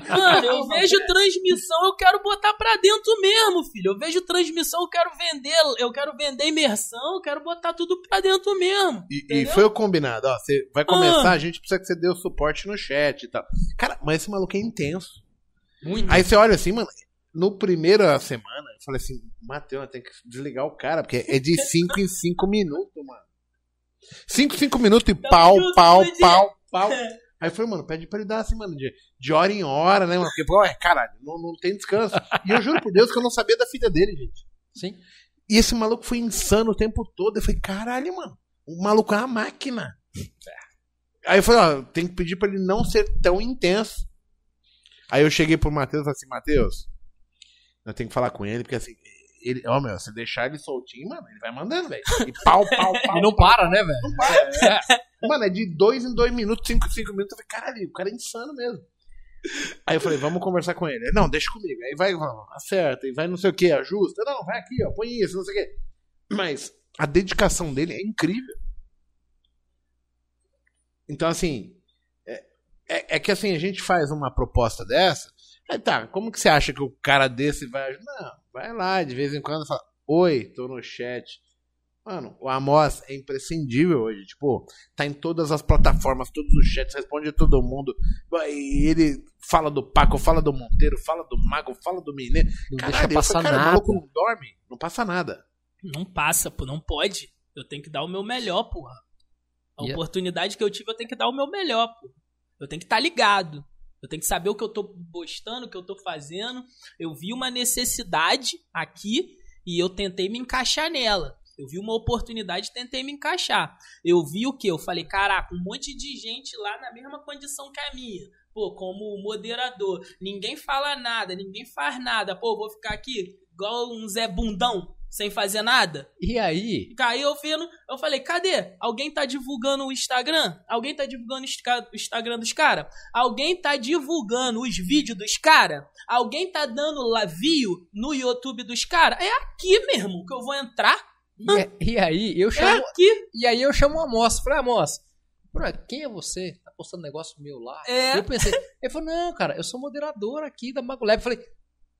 Speaker 3: Mano, eu vejo transmissão, eu quero botar pra dentro mesmo, filho. Eu vejo transmissão, eu quero vender, eu quero vender imersão, eu quero botar tudo pra dentro mesmo.
Speaker 1: E, e foi o combinado, ó. Você vai começar, ah. a gente precisa que você dê o suporte no chat e tal. Cara, mas esse maluco é intenso. Muito. Aí você olha assim, mano, no primeira semana, eu falei assim, Matheus, tem que desligar o cara, porque é de [laughs] 5 em 5 minutos, mano. 5, 5 minutos e pau, pau, pau, [laughs] pau. Aí foi, mano, pede pra ele dar assim, mano, de, de hora em hora, né, mano? Porque, pô, é, caralho, não, não tem descanso. E eu juro por Deus que eu não sabia da filha dele, gente.
Speaker 2: Sim.
Speaker 1: E esse maluco foi insano o tempo todo. Eu falei, caralho, mano, o maluco é uma máquina. Aí eu falei, ó, tem que pedir pra ele não ser tão intenso. Aí eu cheguei pro Matheus e falei assim, Matheus, eu tenho que falar com ele, porque assim, ele, ó, meu, se deixar ele soltinho, mano, ele vai mandando, velho. E pau, pau, pau. [laughs]
Speaker 2: E não
Speaker 1: pau,
Speaker 2: para, né, velho? Não para.
Speaker 1: É. Mano, é de dois em dois minutos, cinco em cinco minutos. Eu falei, caralho, o cara é insano mesmo. Aí eu falei, vamos conversar com ele. Não, deixa comigo. Aí vai, acerta, e vai não sei o que, ajusta. Não, vai aqui, ó, põe isso, não sei o que. Mas a dedicação dele é incrível. Então, assim, é, é, é, que assim, a gente faz uma proposta dessa, Aí tá, como que você acha que o cara desse vai. Não, vai lá, de vez em quando fala: Oi, tô no chat. Mano, o Amos é imprescindível hoje. Tipo, tá em todas as plataformas, todos os chats, responde todo mundo. E ele fala do Paco, fala do Monteiro, fala do Mago, fala do Mineiro.
Speaker 2: Não
Speaker 1: Caralho,
Speaker 2: deixa passar
Speaker 1: cara, o
Speaker 2: nada.
Speaker 1: maluco não dorme, não passa nada.
Speaker 3: Não passa, pô, não pode. Eu tenho que dar o meu melhor, porra. A
Speaker 2: E é-
Speaker 3: oportunidade que eu tive, eu tenho que dar o meu melhor, porra. Eu tenho que estar ligado. Eu tenho que saber o que eu tô postando, o que eu tô fazendo. Eu vi uma necessidade aqui e eu tentei me encaixar nela. Eu vi uma oportunidade e tentei me encaixar. Eu vi o que? Eu falei, caraca, um monte de gente lá na mesma condição que a minha. Pô, como moderador. Ninguém fala nada, ninguém faz nada. Pô, vou ficar aqui igual um Zé Bundão, sem fazer nada.
Speaker 2: E aí,
Speaker 3: Caiu vendo, eu falei, cadê? Alguém tá divulgando o Instagram? Alguém tá divulgando o Insta- o Instagram dos caras? Alguém tá divulgando os vídeos dos caras? Alguém tá dando lá view no YouTube dos caras? É aqui mesmo que eu vou entrar.
Speaker 2: e, e aí, eu
Speaker 3: É
Speaker 2: chamo,
Speaker 3: aqui.
Speaker 2: e aí eu chamo o Amos. Falei, Amos, bro, quem é você? Tá postando negócio meu lá?
Speaker 3: É.
Speaker 2: Eu pensei, ele falou, não, cara, eu sou moderador aqui da Mago Lab. Eu falei,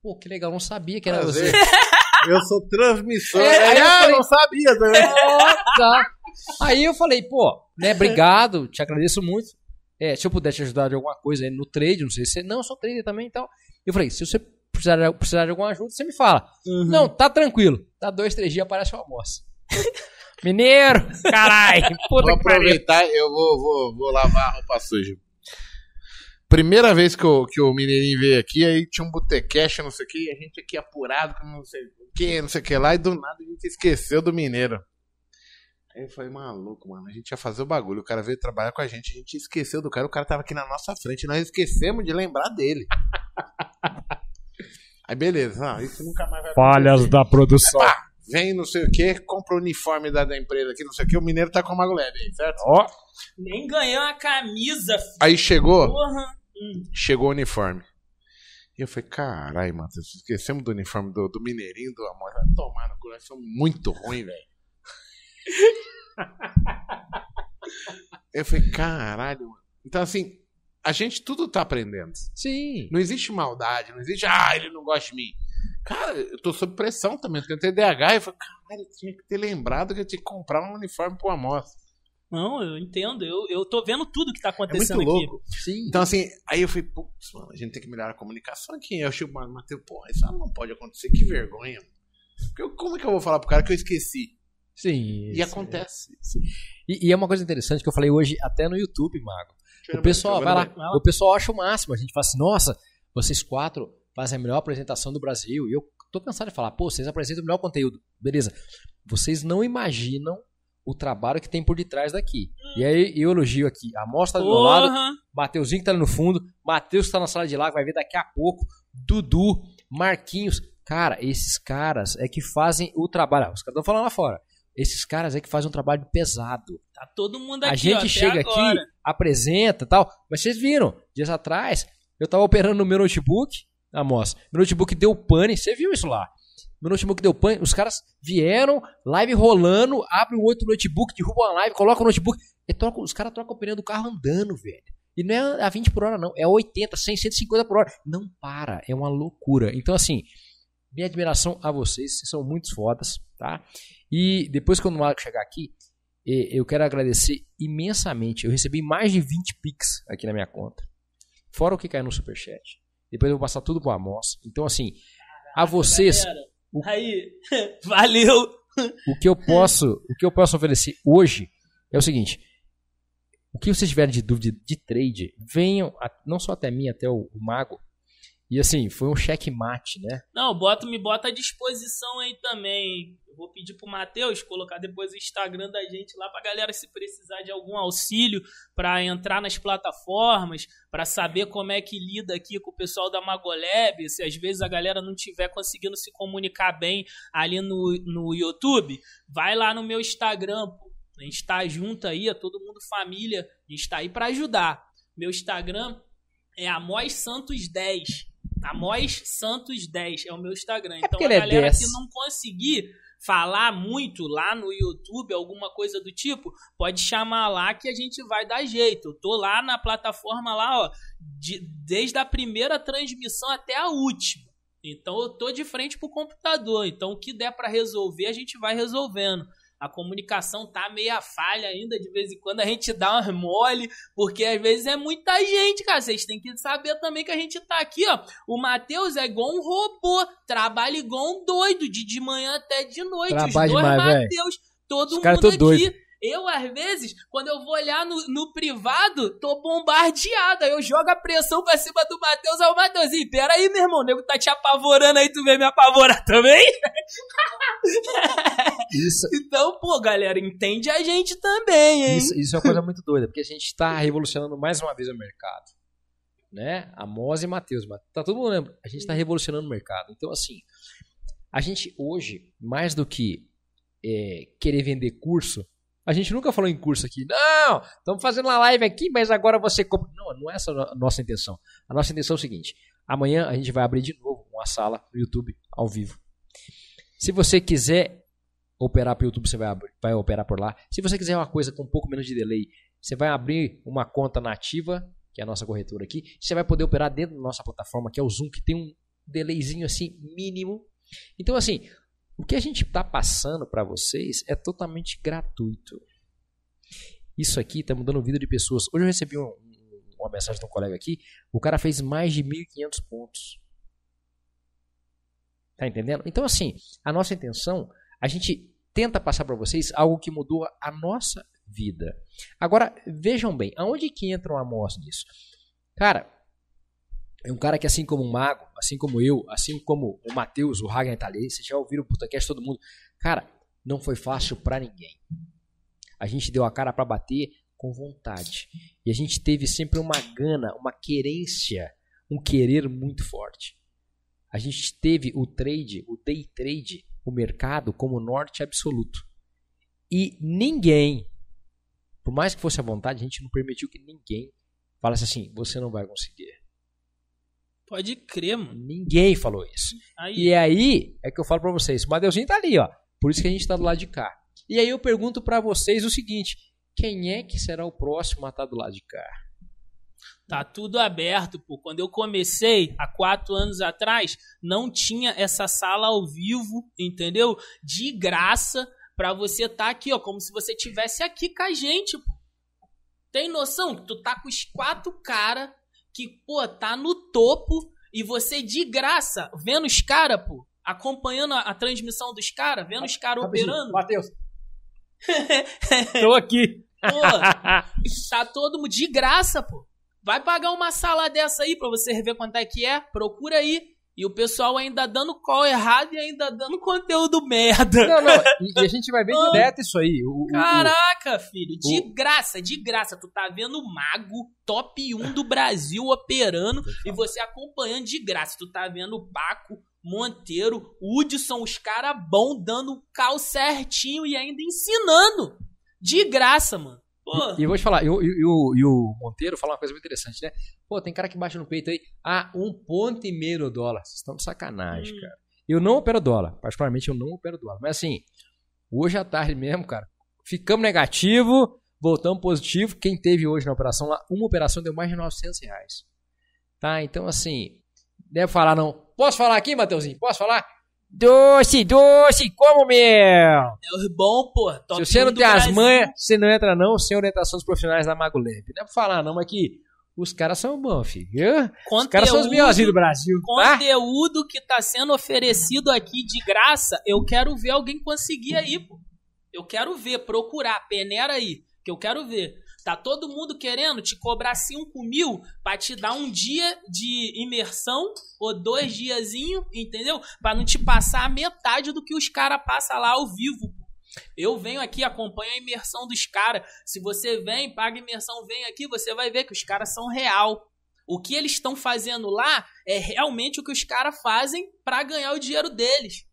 Speaker 2: pô, que legal, não sabia que era
Speaker 1: Prazer.
Speaker 2: você. [laughs]
Speaker 1: Eu sou transmissor.
Speaker 2: É, aí eu
Speaker 1: ah,
Speaker 2: falei-
Speaker 1: não sabia também.
Speaker 2: Ó, tá. Aí eu falei, pô, né, obrigado, te agradeço muito. É, se eu puder te ajudar de alguma coisa aí no trade, não sei se. Não, eu sou trader também e tal. Eu falei, se você precisar, de- precisar de alguma ajuda, você me fala. Não, tá tranquilo. Tá dois, três dias, aparece o almoço. [laughs] Mineiro, carai. Puta
Speaker 1: Vou
Speaker 2: que pariu.
Speaker 1: aproveitar, eu vou, vou, vou lavar a roupa suja. Primeira vez que o, que o Mineirinho veio aqui, aí tinha um botecash, não sei o que, e a gente aqui apurado com não sei o que, não sei o que lá, e do nada a gente esqueceu do Mineiro. Aí eu falei, maluco, mano, a gente ia fazer o bagulho, o cara veio trabalhar com a gente, a gente esqueceu do cara, o cara tava aqui na nossa frente, nós esquecemos de lembrar dele. [laughs] Aí beleza, não, isso nunca mais vai
Speaker 2: Falhas da produção.
Speaker 1: Pá, vem não sei o que, compra o uniforme da, da empresa aqui, não sei o que, o Mineiro tá com a Mago Lab aí, certo?
Speaker 2: Ó,
Speaker 3: Nem ganhei uma camisa, filho.
Speaker 1: Aí chegou,
Speaker 3: Porra. Hum.
Speaker 1: chegou o uniforme. E eu falei, caralho, mano, esquecemos do uniforme do, do Mineirinho, do Amor. Vai tomar no cu, nós somos muito ruim, velho. [laughs] eu falei, caralho, mano. Então, assim, a gente tudo tá aprendendo.
Speaker 2: sim.
Speaker 1: Não existe maldade, não existe, ah, ele não gosta de mim. Cara, eu tô sob pressão também, porque eu tenho TDAH. E eu falei, caralho, eu tinha que ter lembrado que eu tinha que comprar um uniforme pro Amor.
Speaker 3: Não, eu entendo. Eu, eu tô vendo tudo que tá
Speaker 1: É muito
Speaker 3: acontecendo aqui.
Speaker 1: louco.
Speaker 2: Sim.
Speaker 1: Então, assim, aí eu falei, putz, mano, a gente tem que melhorar a comunicação aqui. Aí eu chego pro Matheus, pô, isso não pode acontecer, que vergonha. Porque eu- como é que eu vou falar pro cara que eu esqueci?
Speaker 2: Sim.
Speaker 1: E
Speaker 2: sim.
Speaker 1: acontece.
Speaker 2: E, e é uma coisa interessante que eu falei hoje até no YouTube, Mago.
Speaker 1: Deixa
Speaker 2: O pessoal, vai lá, o pessoal acha o máximo. A gente fala assim, nossa, vocês quatro fazem a melhor apresentação do Brasil. E eu tô cansado de falar, pô, vocês apresentam o melhor conteúdo. Beleza. Vocês não imaginam o trabalho que tem por detrás daqui. E aí eu elogio aqui. A mostra do meu lado. Mateuzinho que tá ali no fundo, Matheus que tá na sala de lá, que vai ver daqui a pouco, Dudu, Marquinhos. Cara, esses caras é que fazem o trabalho. Ah, Os caras estão falando lá fora. Esses caras é que fazem um trabalho pesado.
Speaker 3: Tá todo mundo aqui,
Speaker 2: a gente
Speaker 3: ó,
Speaker 2: chega
Speaker 3: agora.
Speaker 2: aqui, apresenta e tal. Mas vocês viram, dias atrás, eu tava operando no meu notebook, Amos. Meu notebook deu pane, você viu isso lá? Meu notebook deu pane, os caras vieram, live rolando, abre um outro notebook, derruba uma live, coloca o notebook. E troca, os caras trocam o pneu do carro andando, velho. E não é a 20 por hora, não. É 80, 100, 150 por hora. Não para. É uma loucura. Então, assim, minha admiração a vocês. Vocês são muito fodas, tá? E depois, quando o Marco chegar aqui, eu quero agradecer imensamente. Eu recebi mais de 20 Pix aqui na minha conta. Fora o que caiu no Superchat. Depois eu vou passar tudo pro Amos. Então, assim, a vocês,
Speaker 3: Galera,
Speaker 2: o-
Speaker 3: Aí, [laughs] valeu.
Speaker 2: o que eu posso, o que eu posso oferecer hoje é o seguinte: o que vocês tiverem de dúvida de trade, venham a- não só até mim, até o, o Mago. E assim, foi um checkmate, né?
Speaker 3: Não, bota, me bota à disposição aí também. Vou pedir pro Matheus colocar depois o Instagram da gente lá pra galera se precisar de algum auxílio pra entrar nas plataformas, pra saber como é que lida aqui com o pessoal da Magolab, se às vezes a galera não tiver conseguindo se comunicar bem ali no, no YouTube, vai lá no meu Instagram. A gente tá junto aí, é todo mundo família, a gente tá aí pra ajudar. Meu Instagram é Amos Santos 10. Amos Santos 10 é o meu Instagram. Então
Speaker 2: porque
Speaker 3: a
Speaker 2: é
Speaker 3: galera
Speaker 2: 10.
Speaker 3: que não conseguir, falar muito lá no YouTube, alguma coisa do tipo, pode chamar lá que a gente vai dar jeito. Eu tô lá na plataforma lá, ó, de, desde a primeira transmissão até a última. Então eu tô de frente pro computador. Então o que der para resolver, a gente vai resolvendo a comunicação tá meia falha ainda, de vez em quando a gente dá umas mole, porque às vezes é muita gente, cara. Vocês têm que saber também que a gente tá aqui, ó. O Matheus é igual um robô, trabalha igual um doido, de, de manhã até de noite.
Speaker 2: Trabalha
Speaker 3: Os dois
Speaker 2: demais,
Speaker 3: Matheus, todo
Speaker 2: Os
Speaker 3: mundo aqui.
Speaker 2: doido.
Speaker 3: Eu, às vezes, quando eu vou olhar no, no privado, tô bombardeada. Eu jogo a pressão pra cima do Matheus. Aí o Matheus, Ih, pera aí, meu irmão. O nego tá te apavorando aí, tu vem me apavorar também? [laughs]
Speaker 2: Isso,
Speaker 3: Então, pô, galera, entende a gente também, hein?
Speaker 2: isso, isso é uma coisa muito doida, porque a gente está revolucionando mais uma vez o mercado. Né? A Moz e Matheus. Tá todo mundo lembra? A gente está revolucionando o mercado. Então, assim, a gente hoje, mais do que é, querer vender curso, a gente nunca falou em curso aqui. Não, estamos fazendo uma live aqui, mas agora você compra. Não, não é essa a nossa intenção. A nossa intenção é o seguinte: amanhã a gente vai abrir de novo uma sala no YouTube ao vivo. Se você quiser operar para o YouTube, você vai, abrir- vai operar por lá. Se você quiser uma coisa com um pouco menos de delay, você vai abrir uma conta nativa, que é a nossa corretora aqui. Você vai poder operar dentro da nossa plataforma, que é o Zoom, que tem um delayzinho assim mínimo. Então, assim, o que a gente está passando para vocês é totalmente gratuito. Isso aqui está mudando a vida de pessoas. Hoje eu recebi um- um- uma mensagem de um colega aqui. O cara fez mais de 1.500 pontos. Tá entendendo? Então, assim, a nossa intenção, a gente tenta passar para vocês algo que mudou a nossa vida. Agora, vejam bem, aonde que entra o Amos nisso? Cara, é um cara que, assim como o Mago, assim como eu, assim como o Matheus, o Ragnar tá vocês já ouviram o podcast todo mundo. Cara, não foi fácil para ninguém. A gente deu a cara para bater com vontade. E a gente teve sempre uma gana, uma querência, um querer muito forte. A gente teve o trade, o day trade, o mercado como norte absoluto. E ninguém, por mais que fosse à vontade, a gente não permitiu que ninguém falasse assim: você não vai conseguir.
Speaker 3: Pode crer, mano.
Speaker 2: Ninguém falou isso.
Speaker 3: Aí,
Speaker 2: E aí é que eu falo pra vocês, o Madeuzinho tá ali, ó. Por isso que a gente tá do lado de cá. E aí eu pergunto pra vocês o seguinte: quem é que será o próximo a estar do lado de cá?
Speaker 3: tá tudo aberto, pô. Quando eu comecei, há quatro anos atrás, não tinha essa sala ao vivo, entendeu? De graça, pra você tá aqui, ó, como se você tivesse aqui com a gente, pô. Tem noção que tu tá com os quatro cara que, pô, tá no topo e você de graça, vendo os cara, pô, acompanhando a, a transmissão dos caras, vendo os caras operando.
Speaker 2: Matheus. [laughs] Tô aqui.
Speaker 3: Pô, tá todo mundo de graça, pô. Vai pagar uma sala dessa aí pra você ver quanto é que é? Procura aí. E o pessoal ainda dando call errado e ainda dando conteúdo merda.
Speaker 2: Não, não. E, e a gente vai ver [laughs] direto isso aí. O, o- o-
Speaker 3: Caraca, filho, de graça, de graça. Tu tá vendo o Mago, top 1 do Brasil, operando e você acompanhando de graça. Tu tá vendo o Paco, Monteiro, Hudson, os caras bons dando cal certinho e ainda ensinando. De graça, mano. Pô,
Speaker 2: E eu vou te falar, e, o- Monteiro fala uma coisa muito interessante, né? Pô, tem cara que baixa no peito aí, ah, um ponto e meio no dólar. Vocês estão de sacanagem,
Speaker 3: Hum.
Speaker 2: cara. Eu não opero dólar, particularmente eu não opero dólar. Mas assim, hoje à tarde mesmo, cara, ficamos negativo, voltamos positivo. Quem teve hoje na operação lá, uma operação deu mais de 900 reais. Tá? Então assim, deve falar não. Posso falar aqui, Mateuzinho? Posso falar? Doce, doce, como meu!
Speaker 3: é bom, pô. Top
Speaker 2: Se você
Speaker 3: 1
Speaker 2: não tem as manhas, você não entra não, sem orientação dos profissionais da Mago Lab. Não é pra falar não, mas que os caras são bons, filho. viu? Os caras são os
Speaker 3: Conteúdo-
Speaker 2: melhorzinhos do Brasil. tá?
Speaker 3: Conteúdo que tá sendo oferecido aqui de graça, eu quero ver alguém conseguir aí, pô. Eu quero ver, procurar, peneira aí, que eu quero ver. Tá todo mundo querendo te cobrar 5 mil pra te dar um dia de imersão ou dois diazinho, entendeu? Pra não te passar a metade do que os caras passam lá ao vivo. Eu venho aqui, acompanho a imersão dos caras. Se você vem, paga imersão, vem aqui, você vai ver que os caras são real. O que eles estão fazendo lá é realmente o que os caras fazem pra ganhar o dinheiro deles.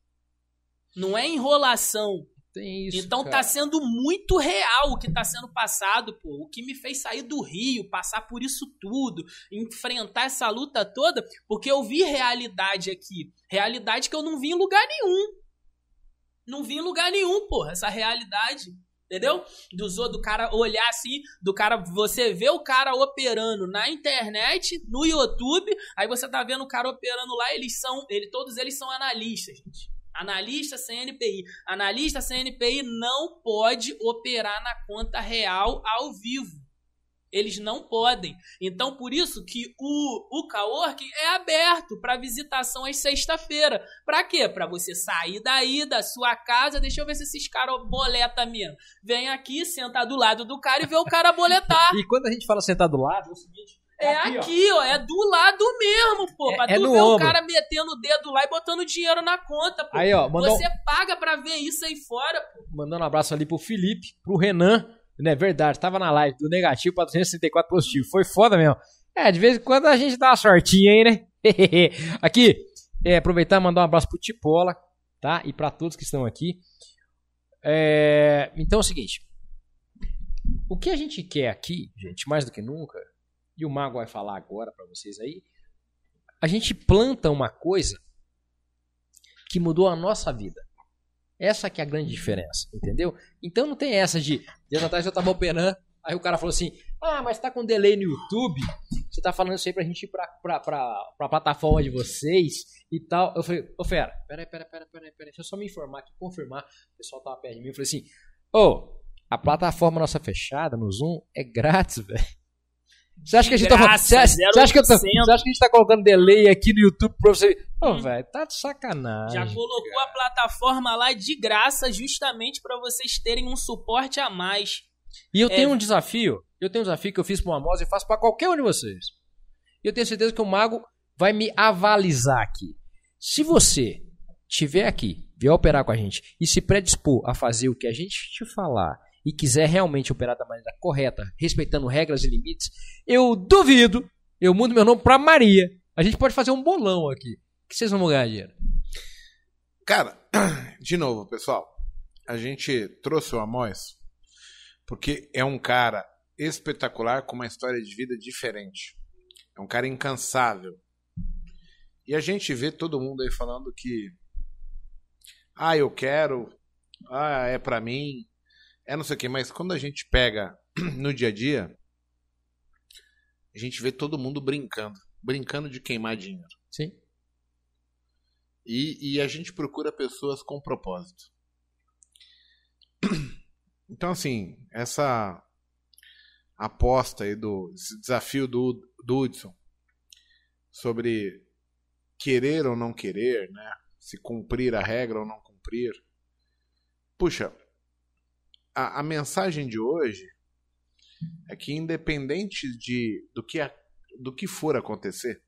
Speaker 3: Não é enrolação.
Speaker 2: Tem isso,
Speaker 3: então
Speaker 2: cara.
Speaker 3: tá sendo muito real o que tá sendo passado, pô. O que me fez sair do Rio, passar por isso tudo, enfrentar essa luta toda, porque eu vi realidade aqui. Realidade que eu não vi em lugar nenhum. Não vi em lugar nenhum, porra, essa realidade. Entendeu? Do, do cara olhar assim, do cara. Você vê o cara operando na internet, no YouTube, aí você tá vendo o cara operando lá, eles são. Ele, todos eles são analistas, gente. Analista CNPI. Analista CNPI não pode operar na conta real ao vivo. Eles não podem. Então, por isso que o, o Coworking é aberto para visitação às sexta-feira. Para quê? Para você sair daí da sua casa. Deixa eu ver se esses caras boleta mesmo. Vem aqui, senta do lado do cara e vê o cara boletar. [laughs]
Speaker 2: e quando a gente fala sentar do lado, é o seguinte.
Speaker 3: É aqui, aqui ó. ó. é do lado mesmo, pô. É, pra é tu ver ombro. o cara metendo o dedo lá e botando dinheiro na conta, pô.
Speaker 2: Aí, ó,
Speaker 3: Você paga pra ver isso aí fora, pô.
Speaker 2: Mandando um abraço ali pro Felipe, pro Renan, né, verdade, tava na live do negativo para 264 positivo. Foi foda mesmo. É, de vez em quando a gente dá uma sortinha aí, né? [laughs] aqui, é, aproveitar e mandar um abraço pro Tipola, tá? E para todos que estão aqui. É, então é o seguinte. O que a gente quer aqui, gente, mais do que nunca, e o Mago vai falar agora para vocês aí, a gente planta uma coisa que mudou a nossa vida. Essa que é a grande diferença, entendeu? Então não tem essa de, dias atrás eu tava operando, aí o cara falou assim, ah, mas tá com delay no YouTube, você tá falando isso aí pra gente ir pra, pra, pra, pra plataforma de vocês e tal. Eu falei, ô fera, peraí, peraí, peraí, peraí, peraí, deixa eu só me informar aqui, confirmar. O pessoal tava perto de mim, eu falei assim, ô, oh, a plataforma nossa fechada no Zoom é grátis, [laughs] velho. Você acha que a gente Graça, tá você acha, você acha que você acha que a gente tá colocando delay aqui no YouTube pra você. Ô, oh, velho, tá de sacanagem.
Speaker 3: Já colocou cara. a plataforma lá de graça justamente para vocês terem um suporte a mais.
Speaker 2: E eu é... tenho um desafio. Eu tenho um desafio que eu fiz pra uma Mosa e faço para qualquer um de vocês. E eu tenho certeza que o Mago vai me avalizar aqui. Se você tiver aqui, vier operar com a gente e se predispor a fazer o que a gente te falar e quiser realmente operar da maneira correta, respeitando regras e limites, eu duvido, eu mudo meu nome para Maria. A gente pode fazer um bolão aqui. Que vocês vão ganhar dinheiro.
Speaker 1: Cara, [clears throat] de novo, pessoal, a gente trouxe o Amós porque é um cara espetacular com uma história de vida diferente. É um cara incansável. E a gente vê todo mundo aí falando que ah, eu quero, ah, é para mim, é não sei o que, mas quando a gente pega [clears throat] no dia a dia, a gente vê todo mundo brincando. Brincando de queimar dinheiro.
Speaker 2: Sim.
Speaker 1: E, e a gente procura pessoas com propósito. [clears throat] Então, assim, essa aposta aí do desafio do, do Hudson sobre querer ou não querer, né? Se cumprir a regra ou não cumprir. Puxa, a, a mensagem de hoje é que independente de do que, a, do que for acontecer,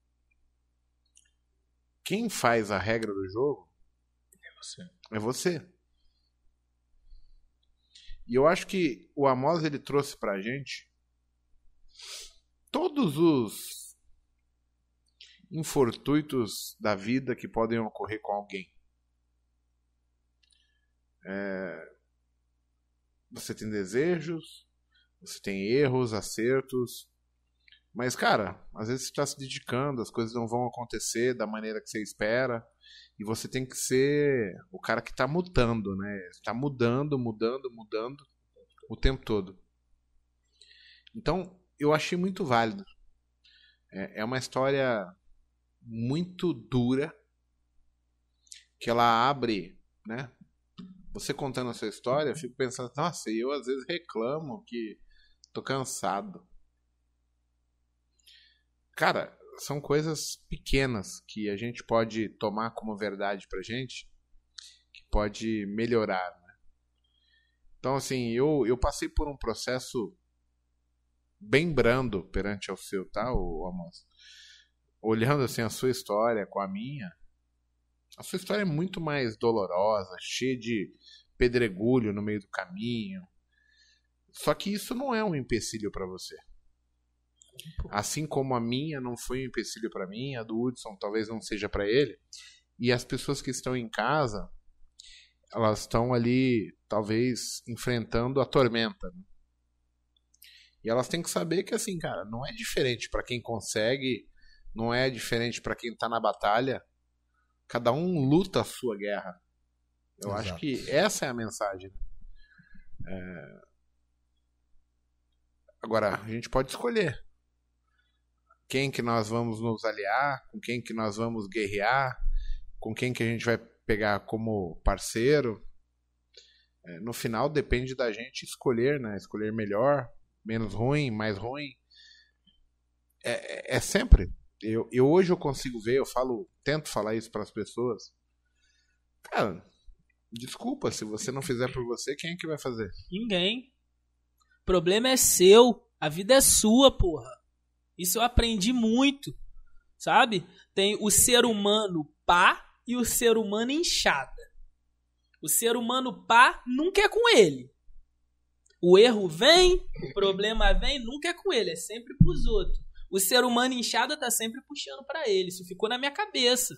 Speaker 1: quem faz a regra do jogo
Speaker 2: é você.
Speaker 1: É você. E eu acho que o Amos ele trouxe pra gente todos os infortuitos da vida que podem ocorrer com alguém. É, você tem desejos, você tem erros, acertos. Mas, cara, às vezes você está se dedicando, as coisas não vão acontecer da maneira que você espera. E você tem que ser o cara que está mudando, né? Está mudando, mudando, mudando o tempo todo. Então, eu achei muito válido. É, é uma história muito dura que ela abre, né? Você contando a sua história, eu fico pensando, nossa, eu às vezes reclamo que tô cansado. Cara, são coisas pequenas que a gente pode tomar como verdade pra gente, que pode melhorar, né? Então, assim, eu, eu passei por um processo bem brando perante ao seu, tá, o Amos? Olhando, assim, a sua história com a minha, a sua história é muito mais dolorosa, cheia de pedregulho no meio do caminho. Só que isso não é um empecilho para você. Assim como a minha não foi um empecilho para mim, a do Hudson talvez não seja para ele. E as pessoas que estão em casa, elas estão ali, talvez, enfrentando a tormenta. Né? E elas têm que saber que, assim, cara, não é diferente para quem consegue, não é diferente para quem tá na batalha. Cada um luta a sua guerra. Eu
Speaker 2: Exato.
Speaker 1: acho que essa é a mensagem. É, Agora, a gente pode escolher quem que nós vamos nos aliar, com quem que nós vamos guerrear, com quem que a gente vai pegar como parceiro. É, no final depende da gente escolher, né? Escolher melhor, menos ruim, mais ruim. É, é- é sempre. Eu, eu hoje eu consigo ver, eu falo, tento falar isso para as pessoas. Cara, desculpa, se você não fizer por você, quem é que vai fazer?
Speaker 3: Ninguém. O problema é seu. A vida é sua, porra. Isso eu aprendi muito. Sabe? Tem o ser humano pá e o ser humano inchada. O ser humano pá nunca é com ele. O erro vem, o problema vem, nunca é com ele, é sempre pros outros. O ser humano inchada tá sempre puxando pra ele. Isso ficou na minha cabeça.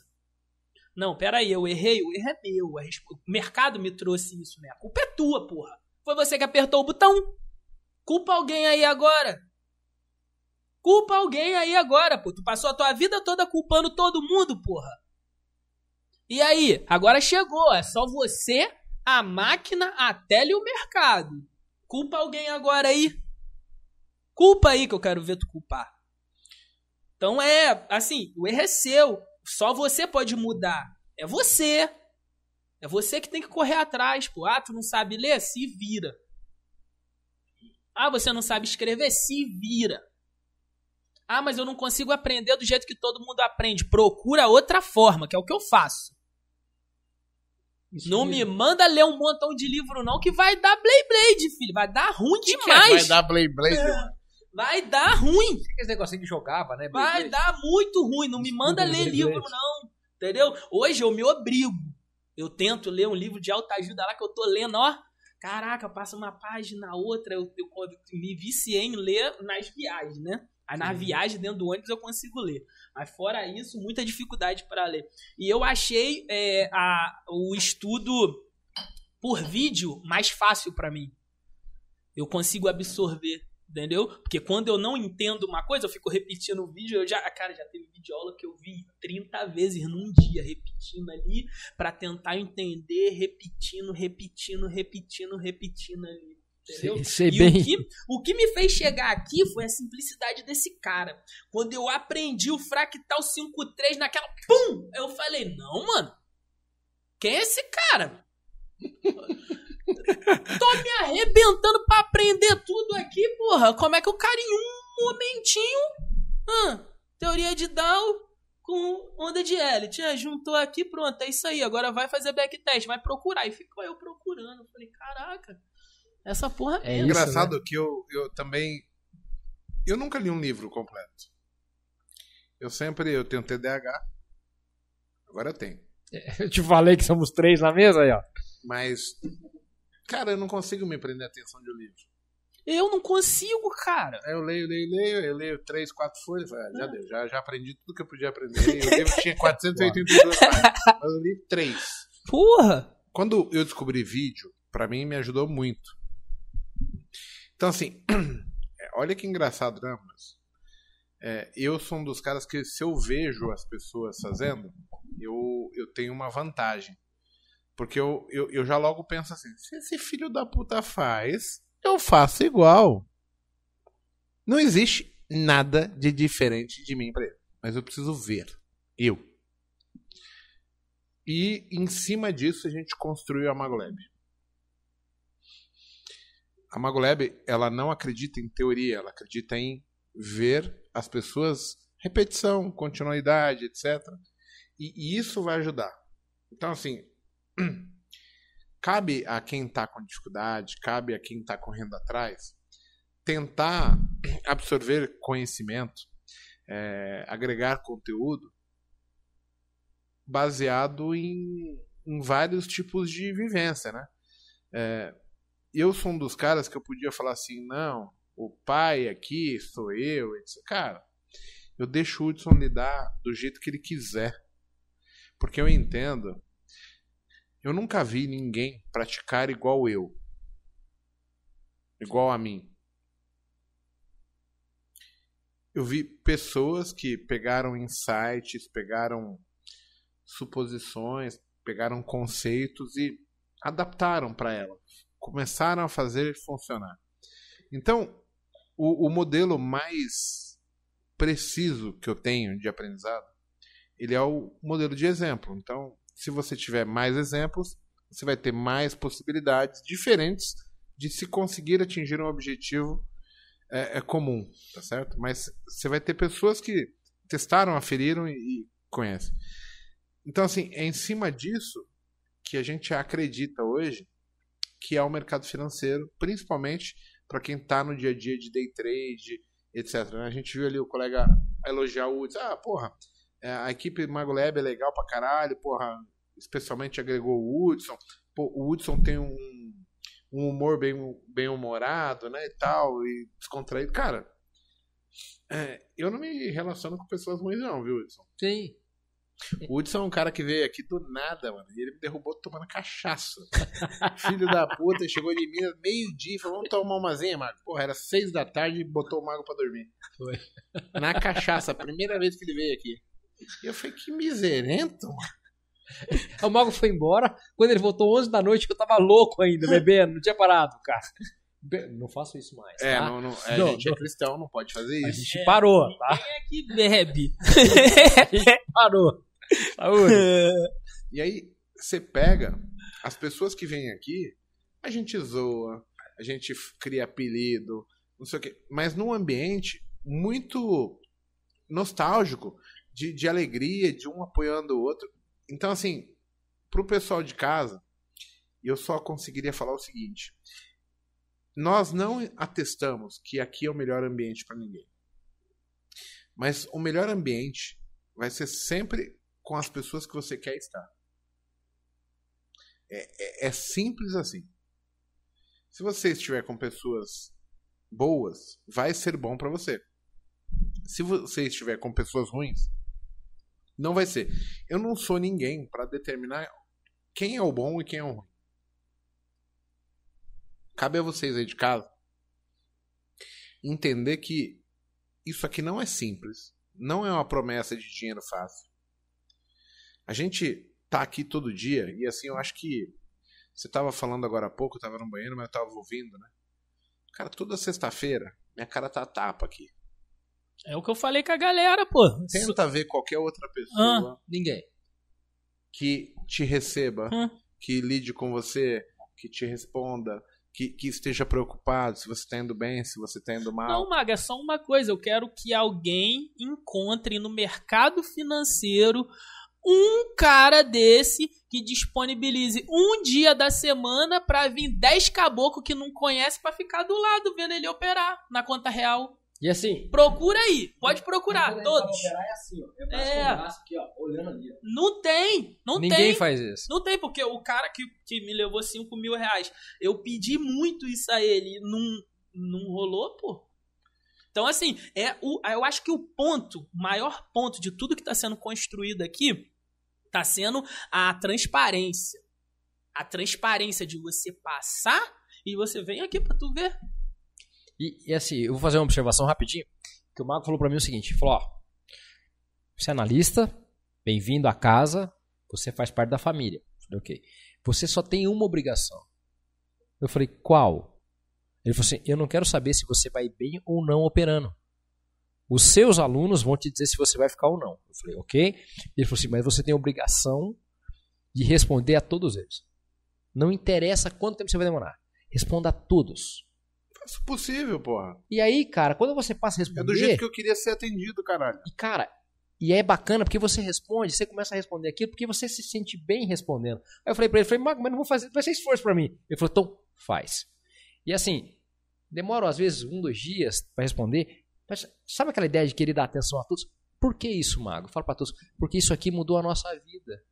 Speaker 3: Não, peraí, eu errei, o erro é meu. O mercado me trouxe isso, né? A culpa é tua, porra. Foi você que apertou o botão. Culpa alguém aí agora. Culpa alguém aí agora, pô. Tu passou a tua vida toda culpando todo mundo, porra. E aí, agora chegou. É só você, a máquina, a tela e o mercado. Culpa alguém agora aí. Culpa aí que eu quero ver tu culpar. Então é, assim, o erro é seu. Só você pode mudar. É você. É você que tem que correr atrás, pô. Ah, tu não sabe ler? Se vira. Ah, você não sabe escrever? Se vira. Ah, mas eu não consigo aprender do jeito que todo mundo aprende. Procura outra forma, que é o que eu faço.
Speaker 2: Isso
Speaker 3: Não
Speaker 2: mesmo.
Speaker 3: me manda ler um montão de livro, não, que vai dar Blade Blade, filho. Vai dar ruim
Speaker 1: Vai
Speaker 3: demais.
Speaker 1: dar Blade Blade.
Speaker 3: Vai dar ruim.
Speaker 2: Esse negocinho que jogava, né?
Speaker 3: Vai dar muito ruim. Não me manda
Speaker 2: Desculpa,
Speaker 3: ler livro, não. Entendeu? Hoje eu me obrigo. Eu tento ler um livro de alta ajuda lá que eu tô lendo, ó. Caraca, passa uma página, outra. Eu, eu, eu me viciei em ler nas viagens, né? Aí na viagem dentro do ônibus eu consigo ler. Mas fora isso, muita dificuldade para ler. E eu achei é, a, o estudo por vídeo mais fácil para mim. Eu consigo absorver, entendeu? Porque quando eu não entendo uma coisa, eu fico repetindo o vídeo. Eu já, cara, já teve videoaula que eu vi 30 vezes num dia, repetindo ali, para tentar entender, repetindo, repetindo, repetindo, repetindo ali. Entendeu?
Speaker 2: Sei, sei
Speaker 3: E
Speaker 2: bem.
Speaker 3: o que, o que me fez chegar aqui foi a simplicidade desse cara. Quando eu aprendi o fractal 5.3 naquela. Pum! Eu falei, não, mano. Quem é esse cara? [laughs] Tô me arrebentando pra aprender tudo aqui, porra. Como é que o cara em um momentinho. Ah, teoria de Dow com onda de Elliott. Ah, juntou aqui, pronto, é isso aí. Agora vai fazer backtest, vai procurar. E ficou eu procurando. Falei, caraca, essa porra
Speaker 2: É
Speaker 3: é
Speaker 2: isso,
Speaker 1: Engraçado que eu, eu também. Eu nunca li um livro completo. Eu sempre. Eu tenho TDAH. Agora eu tenho. [laughs]
Speaker 2: Eu te falei que somos três na mesa aí, ó.
Speaker 1: Mas. Cara, eu não consigo me prender a atenção de um livro.
Speaker 3: Eu não consigo, cara.
Speaker 1: Eu leio, leio, leio, eu leio três, quatro folhas, ah, já deu, já, já aprendi tudo que eu podia aprender. O livro [laughs] tinha 482 páginas, mas eu li três.
Speaker 3: Porra!
Speaker 1: Quando eu descobri vídeo, pra mim me ajudou muito. Então, assim, [clears throat] é, olha que engraçado, né, mas é, Eu sou um dos caras que, se eu vejo as pessoas fazendo, eu, eu tenho uma vantagem. Porque eu, eu, eu já logo penso assim: se esse filho da puta faz, eu faço igual. Não existe nada de diferente de mim pra ele. Mas eu preciso ver. Eu. E em cima disso a gente construiu a Magolab. A Magolab, ela não acredita em teoria, ela acredita em ver as pessoas, repetição, continuidade, etc. E, e isso vai ajudar. Então, assim, cabe a quem está com dificuldade, cabe a quem está correndo atrás, tentar [clears throat] absorver conhecimento, é, agregar conteúdo baseado em, em vários tipos de vivência, né? É, eu sou um dos caras que eu podia falar assim, não, o pai aqui sou eu, etc. Cara, eu deixo o Hudson lidar do jeito que ele quiser. Porque eu entendo. Eu nunca vi ninguém praticar igual eu. Igual a mim. Eu vi pessoas que pegaram insights, pegaram suposições, pegaram conceitos e adaptaram para ela, começaram a fazer funcionar. Então, o, o modelo mais preciso que eu tenho de aprendizado, ele é o modelo de exemplo. Então, se você tiver mais exemplos, você vai ter mais possibilidades diferentes de se conseguir atingir um objetivo é, é comum, tá certo? Mas você vai ter pessoas que testaram, aferiram e, e conhecem. Então, assim, é em cima disso que a gente acredita hoje que é o mercado financeiro, principalmente para quem está no dia a dia de day trade, etc. Né? A gente viu ali o colega elogiar o Woods. Ah, porra, a equipe Mago Lab é legal pra caralho, porra, especialmente agregou o Woodson. Pô, o Woodson tem um, um humor bem, bem humorado, né, e tal, e descontraído. Cara, é, eu não me relaciono com pessoas ruins não, viu, Woodson?
Speaker 2: Sim.
Speaker 1: O Hudson é um cara que veio aqui do nada, mano. E ele me derrubou tomando cachaça. Filho da puta, chegou de Minas meio-dia e falou: vamos tomar uma zinha, Mago. Porra, era seis da tarde e botou o Mago pra dormir.
Speaker 2: Foi.
Speaker 1: Na cachaça, primeira vez que ele veio aqui. E eu falei: que miserento, mano. [laughs]
Speaker 2: O Mago foi embora. Quando ele voltou 11 da noite, eu tava louco ainda, bebendo. Não tinha parado, cara. Não faço isso mais.
Speaker 1: É,
Speaker 2: tá?
Speaker 1: não, não, é,
Speaker 2: Não,
Speaker 1: a gente
Speaker 2: não.
Speaker 1: é cristão, não pode fazer
Speaker 2: A
Speaker 1: isso.
Speaker 2: gente parou, tá?
Speaker 3: Quem é que bebe? [laughs]
Speaker 2: Parou. Saúde.
Speaker 1: E aí, você pega as pessoas que vêm aqui, a gente zoa, a gente cria apelido, não sei o quê, mas num ambiente muito nostálgico, de, de alegria, de um apoiando o outro. Então, assim, pro pessoal de casa, eu só conseguiria falar o seguinte: nós não atestamos que aqui é o melhor ambiente para ninguém. Mas o melhor ambiente vai ser sempre com as pessoas que você quer estar. É, é- é simples assim. Se você estiver com pessoas boas, vai ser bom para você. Se você estiver com pessoas ruins, não vai ser. Eu não sou ninguém para determinar quem é o bom e quem é o ruim. Cabe a vocês aí de casa entender que isso aqui não é simples. Não é uma promessa de dinheiro fácil. A gente tá aqui todo dia e assim eu acho que você tava falando agora há pouco, eu tava no banheiro, mas eu tava ouvindo, né? Cara, toda sexta-feira minha cara tá tapa aqui.
Speaker 3: É o que eu falei com a galera, pô.
Speaker 1: Tenta ver qualquer outra pessoa
Speaker 2: Ninguém.
Speaker 1: que te receba, que lide com você, que te responda, que, que esteja preocupado se você tá indo bem, se você tá indo mal.
Speaker 3: Não, Maga, é só uma coisa. Eu quero que alguém encontre no mercado financeiro um cara desse que disponibilize um dia da semana pra vir 10 caboclos que não conhece pra ficar do lado vendo ele operar na conta real.
Speaker 2: E assim.
Speaker 3: Procura aí, pode procurar, todos.
Speaker 2: É assim, ó. É,
Speaker 3: É.
Speaker 2: com o braço aqui, ó, olhando ali. ó.
Speaker 3: Não tem, não
Speaker 2: Ninguém
Speaker 3: tem.
Speaker 2: faz isso.
Speaker 3: Não tem, porque o cara que, que me levou 5 mil reais, eu pedi muito isso a ele, não, não rolou, pô. Então, assim, é o, eu acho que o ponto, o maior ponto de tudo que está sendo construído aqui, está sendo a transparência. A transparência de você passar e você vem aqui para tu ver.
Speaker 2: E, e assim, eu vou fazer uma observação rapidinho. Que o Marco falou pra mim o seguinte: falou, ó, você é analista, bem-vindo à casa, você faz parte da família. Eu falei, ok. Você só tem uma obrigação. Eu falei, qual? Ele falou assim: eu não quero saber se você vai bem ou não operando. Os seus alunos vão te dizer se você vai ficar ou não. Eu falei, ok. Ele falou assim: mas você tem obrigação de responder a todos eles. Não interessa quanto tempo você vai demorar. Responda a todos.
Speaker 1: Faça o possível, porra.
Speaker 2: E aí, cara, quando você passa a
Speaker 1: É
Speaker 2: responder.
Speaker 1: do jeito que eu queria ser atendido, caralho.
Speaker 2: E, cara, e é bacana porque você responde, você começa a responder aquilo porque você se sente bem respondendo. Aí eu falei pra ele, falei, Mago, mas não vou fazer, vai ser esforço pra mim. Ele falou, então faz. E assim, demora às vezes um, dois dias pra responder. Mas sabe aquela ideia de querer dar atenção a todos? Por que isso, Mago? Fala pra todos. Porque isso aqui mudou a nossa vida.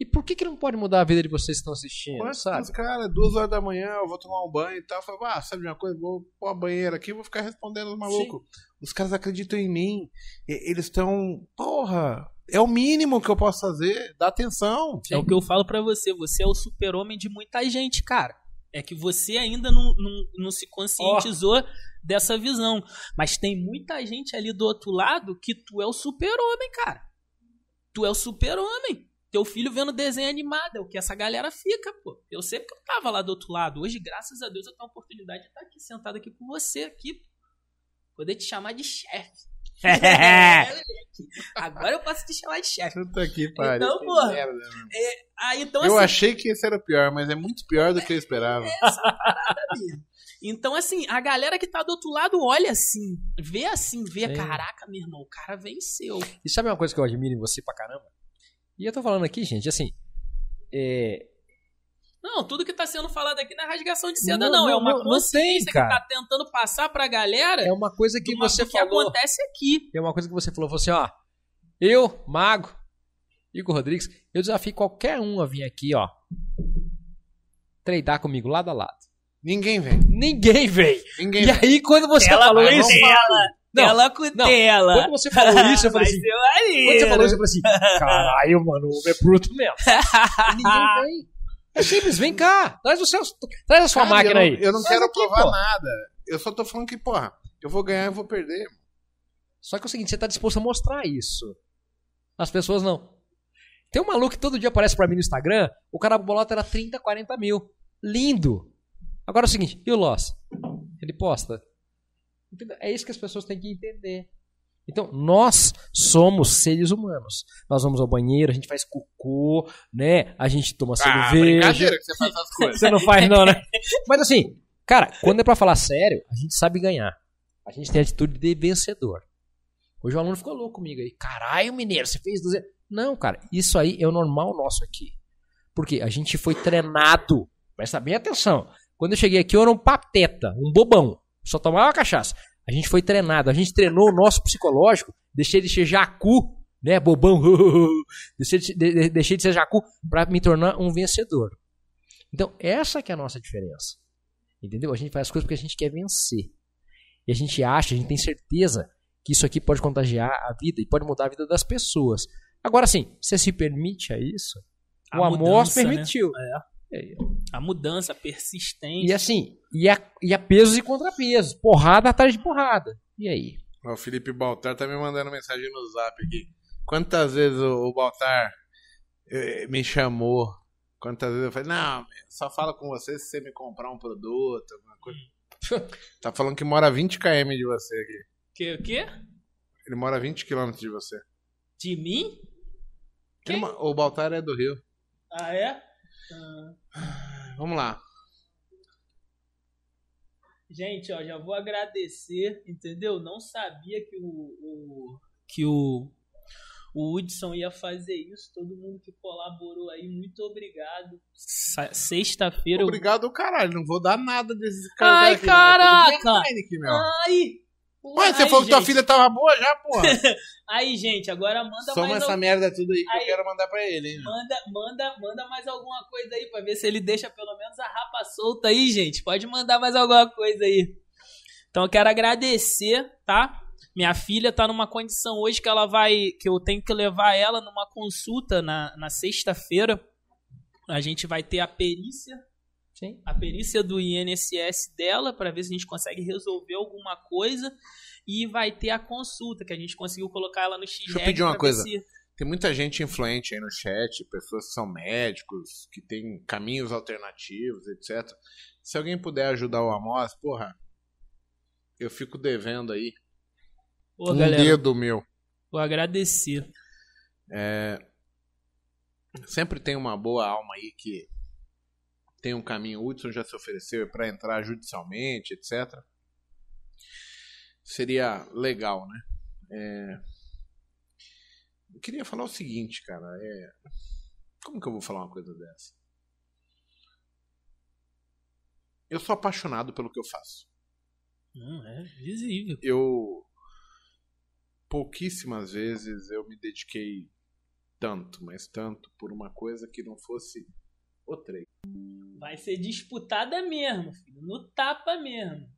Speaker 2: E por que, que não pode mudar a vida de vocês que estão assistindo,
Speaker 1: Quantos
Speaker 2: sabe?
Speaker 1: cara, duas horas da manhã, eu vou tomar um banho e tal. Eu falo, ah, sabe de uma coisa? Vou pôr a banheira aqui e vou ficar respondendo os malucos. Os caras acreditam em mim. E- Eles estão. Porra, é o mínimo que eu posso fazer. Dá atenção.
Speaker 3: É o que eu falo pra você, você é o super-homem de muita gente, cara. É que você ainda não, não, não se conscientizou dessa visão. Mas tem muita gente ali do outro lado que tu é o super-homem, cara. Tu é o super-homem. Teu filho vendo desenho animado, é o que essa galera fica, pô. Eu sei porque eu tava lá do outro lado. Hoje, graças a Deus, eu tenho a oportunidade de estar aqui sentado aqui com você aqui. Poder te chamar de chefe. É, [laughs] [laughs] Agora eu posso te chamar de chefe.
Speaker 1: Puta que pariu.
Speaker 3: Então,
Speaker 1: que
Speaker 3: porra,
Speaker 1: merda, mano.
Speaker 3: Ah, então,
Speaker 1: eu
Speaker 3: assim,
Speaker 1: achei que esse era o pior, mas é muito pior do que eu esperava.
Speaker 3: essa parada mesmo. Então, assim, a galera que tá do outro lado olha assim, vê assim, vê,
Speaker 2: Sim.
Speaker 3: caraca, meu irmão, o cara venceu.
Speaker 2: E sabe uma coisa que eu admiro em você pra caramba? E eu tô falando aqui, gente, assim. É,
Speaker 3: Não, tudo que tá sendo falado aqui não é rasgação de seda,
Speaker 2: Não,
Speaker 3: não.
Speaker 2: não,
Speaker 3: é uma
Speaker 2: não- não
Speaker 3: consciência
Speaker 2: tem, cara.
Speaker 3: que tá tentando passar pra galera
Speaker 2: é uma coisa que
Speaker 3: uma-
Speaker 2: você
Speaker 3: que
Speaker 2: falou.
Speaker 3: acontece aqui.
Speaker 2: É uma coisa que você falou, você, ó. Eu, Mago, Igor Rodrigues, eu desafio qualquer um a vir aqui, ó. Treinar comigo lado a lado.
Speaker 1: Ninguém vem.
Speaker 2: Ninguém vem.
Speaker 1: Ninguém
Speaker 2: E
Speaker 1: vem.
Speaker 2: aí, quando você
Speaker 3: Tela
Speaker 2: falou isso. Não,
Speaker 3: tela com
Speaker 2: não.
Speaker 3: tela.
Speaker 2: Quando você falou isso, eu falei assim. Quando você falou isso, eu falei assim: caralho, mano, o homem é bruto mesmo. [laughs] E Ninguém vem. É simples, vem cá. Traz, o seu, traz a sua
Speaker 1: Cara,
Speaker 2: máquina
Speaker 1: eu não,
Speaker 2: aí.
Speaker 1: Eu não
Speaker 2: Traz
Speaker 1: quero
Speaker 2: aqui,
Speaker 1: provar
Speaker 2: pô.
Speaker 1: nada. Eu só tô falando que, porra, eu vou ganhar e vou perder.
Speaker 2: Só que é o seguinte, você tá disposto a mostrar isso. As pessoas não. Tem um maluco que todo dia aparece pra mim no Instagram, o cara bolota era 30, 40 mil. Lindo. Agora é o seguinte, e o Loss? Ele posta. Entendeu? É isso que as pessoas têm que entender. Então, nós somos seres humanos. Nós vamos ao banheiro, a gente faz cocô, né? A gente toma
Speaker 1: Ah,
Speaker 2: cerveja.
Speaker 1: brincadeira que você faz essas [laughs] coisas.
Speaker 2: Você não faz, não, né? Mas assim, cara, quando é pra falar sério, a gente sabe ganhar. A gente tem atitude de vencedor. Hoje o aluno ficou louco comigo aí. Caralho, mineiro, você fez 200. Não, cara, isso aí é o normal nosso aqui. Porque a gente foi treinado. Presta bem atenção. Quando eu cheguei aqui, eu era um pateta, um bobão. Só tomava cachaça. A gente foi treinado. A gente treinou o nosso psicológico. Deixei de ser jacu, né? Bobão. [laughs] deixei, de, de- deixei de ser jacu pra me tornar um vencedor. Então, essa que é a nossa diferença. Entendeu? A gente faz as coisas porque a gente quer vencer. E a gente acha, a gente tem certeza que isso aqui pode contagiar a vida e pode mudar a vida das pessoas. Agora sim, você se permite a isso?
Speaker 3: A
Speaker 2: o amor
Speaker 3: mudança, né?
Speaker 2: permitiu.
Speaker 3: A mudança, a persistência.
Speaker 2: E assim, e a, e a pesos e contrapesos. Porrada atrás de porrada. E aí?
Speaker 1: O Felipe Baltar tá me mandando mensagem no zap aqui. Quantas vezes o, o Baltar eh, me chamou? Quantas vezes eu falei, não, só fala com você se você me comprar um produto, alguma coisa. [laughs] tá falando que mora a 20 km de você aqui.
Speaker 3: Que, o quê?
Speaker 1: Ele mora a 20 km de você.
Speaker 3: De mim?
Speaker 1: Ele o Baltar é do Rio.
Speaker 3: Ah, é? Ah,
Speaker 1: Vamos lá.
Speaker 3: gente, ó, já vou agradecer, entendeu? Não sabia que o, o- que o, o Hudson ia fazer isso. Todo mundo que colaborou aí, muito obrigado. Sexta-feira. eu-
Speaker 1: Obrigado, caralho. Não vou dar nada desses
Speaker 3: Ai,
Speaker 1: aqui, não. Eu tô
Speaker 3: caraca!
Speaker 1: bem aqui, meu.
Speaker 3: Ai!
Speaker 1: Ué, você
Speaker 3: Ai,
Speaker 1: falou que tua
Speaker 3: gente.
Speaker 1: filha tava boa já, porra. [laughs]
Speaker 3: Aí, gente, agora manda
Speaker 1: Soma
Speaker 3: mais
Speaker 1: essa
Speaker 3: algum-
Speaker 1: merda tudo aí que
Speaker 3: Aí.
Speaker 1: eu quero mandar pra ele, hein?
Speaker 3: Manda, manda, manda mais alguma coisa aí pra ver se ele deixa pelo menos a rapa solta aí, gente. Pode mandar mais alguma coisa aí. Então eu quero agradecer, tá? Minha filha tá numa condição hoje que ela vai. que eu tenho que levar ela numa consulta na, na sexta-feira. A gente vai ter a perícia.
Speaker 2: Sim.
Speaker 3: A perícia do INSS dela para ver se a gente consegue resolver alguma coisa. E vai ter a consulta, que a gente conseguiu colocar ela no x
Speaker 1: Deixa eu pedir uma coisa.
Speaker 3: se-
Speaker 1: Tem muita gente influente aí no chat, pessoas que são médicos, que têm caminhos alternativos, etc. Se alguém puder ajudar o Amos, porra, eu fico devendo aí
Speaker 3: Ô,
Speaker 1: um
Speaker 3: galera,
Speaker 1: dedo meu.
Speaker 3: vou agradecer.
Speaker 1: Sempre tem uma boa alma aí que tem um caminho. O Hudson já se ofereceu para entrar judicialmente, etc. Seria legal, né? É, Eu queria falar o seguinte, cara. É... Como que eu vou falar uma coisa dessa? Eu sou apaixonado pelo que eu faço.
Speaker 3: Não, é visível.
Speaker 1: Eu pouquíssimas vezes eu me dediquei tanto, mas tanto por uma coisa que não fosse o treino.
Speaker 3: Vai ser disputada mesmo, filho. No tapa mesmo.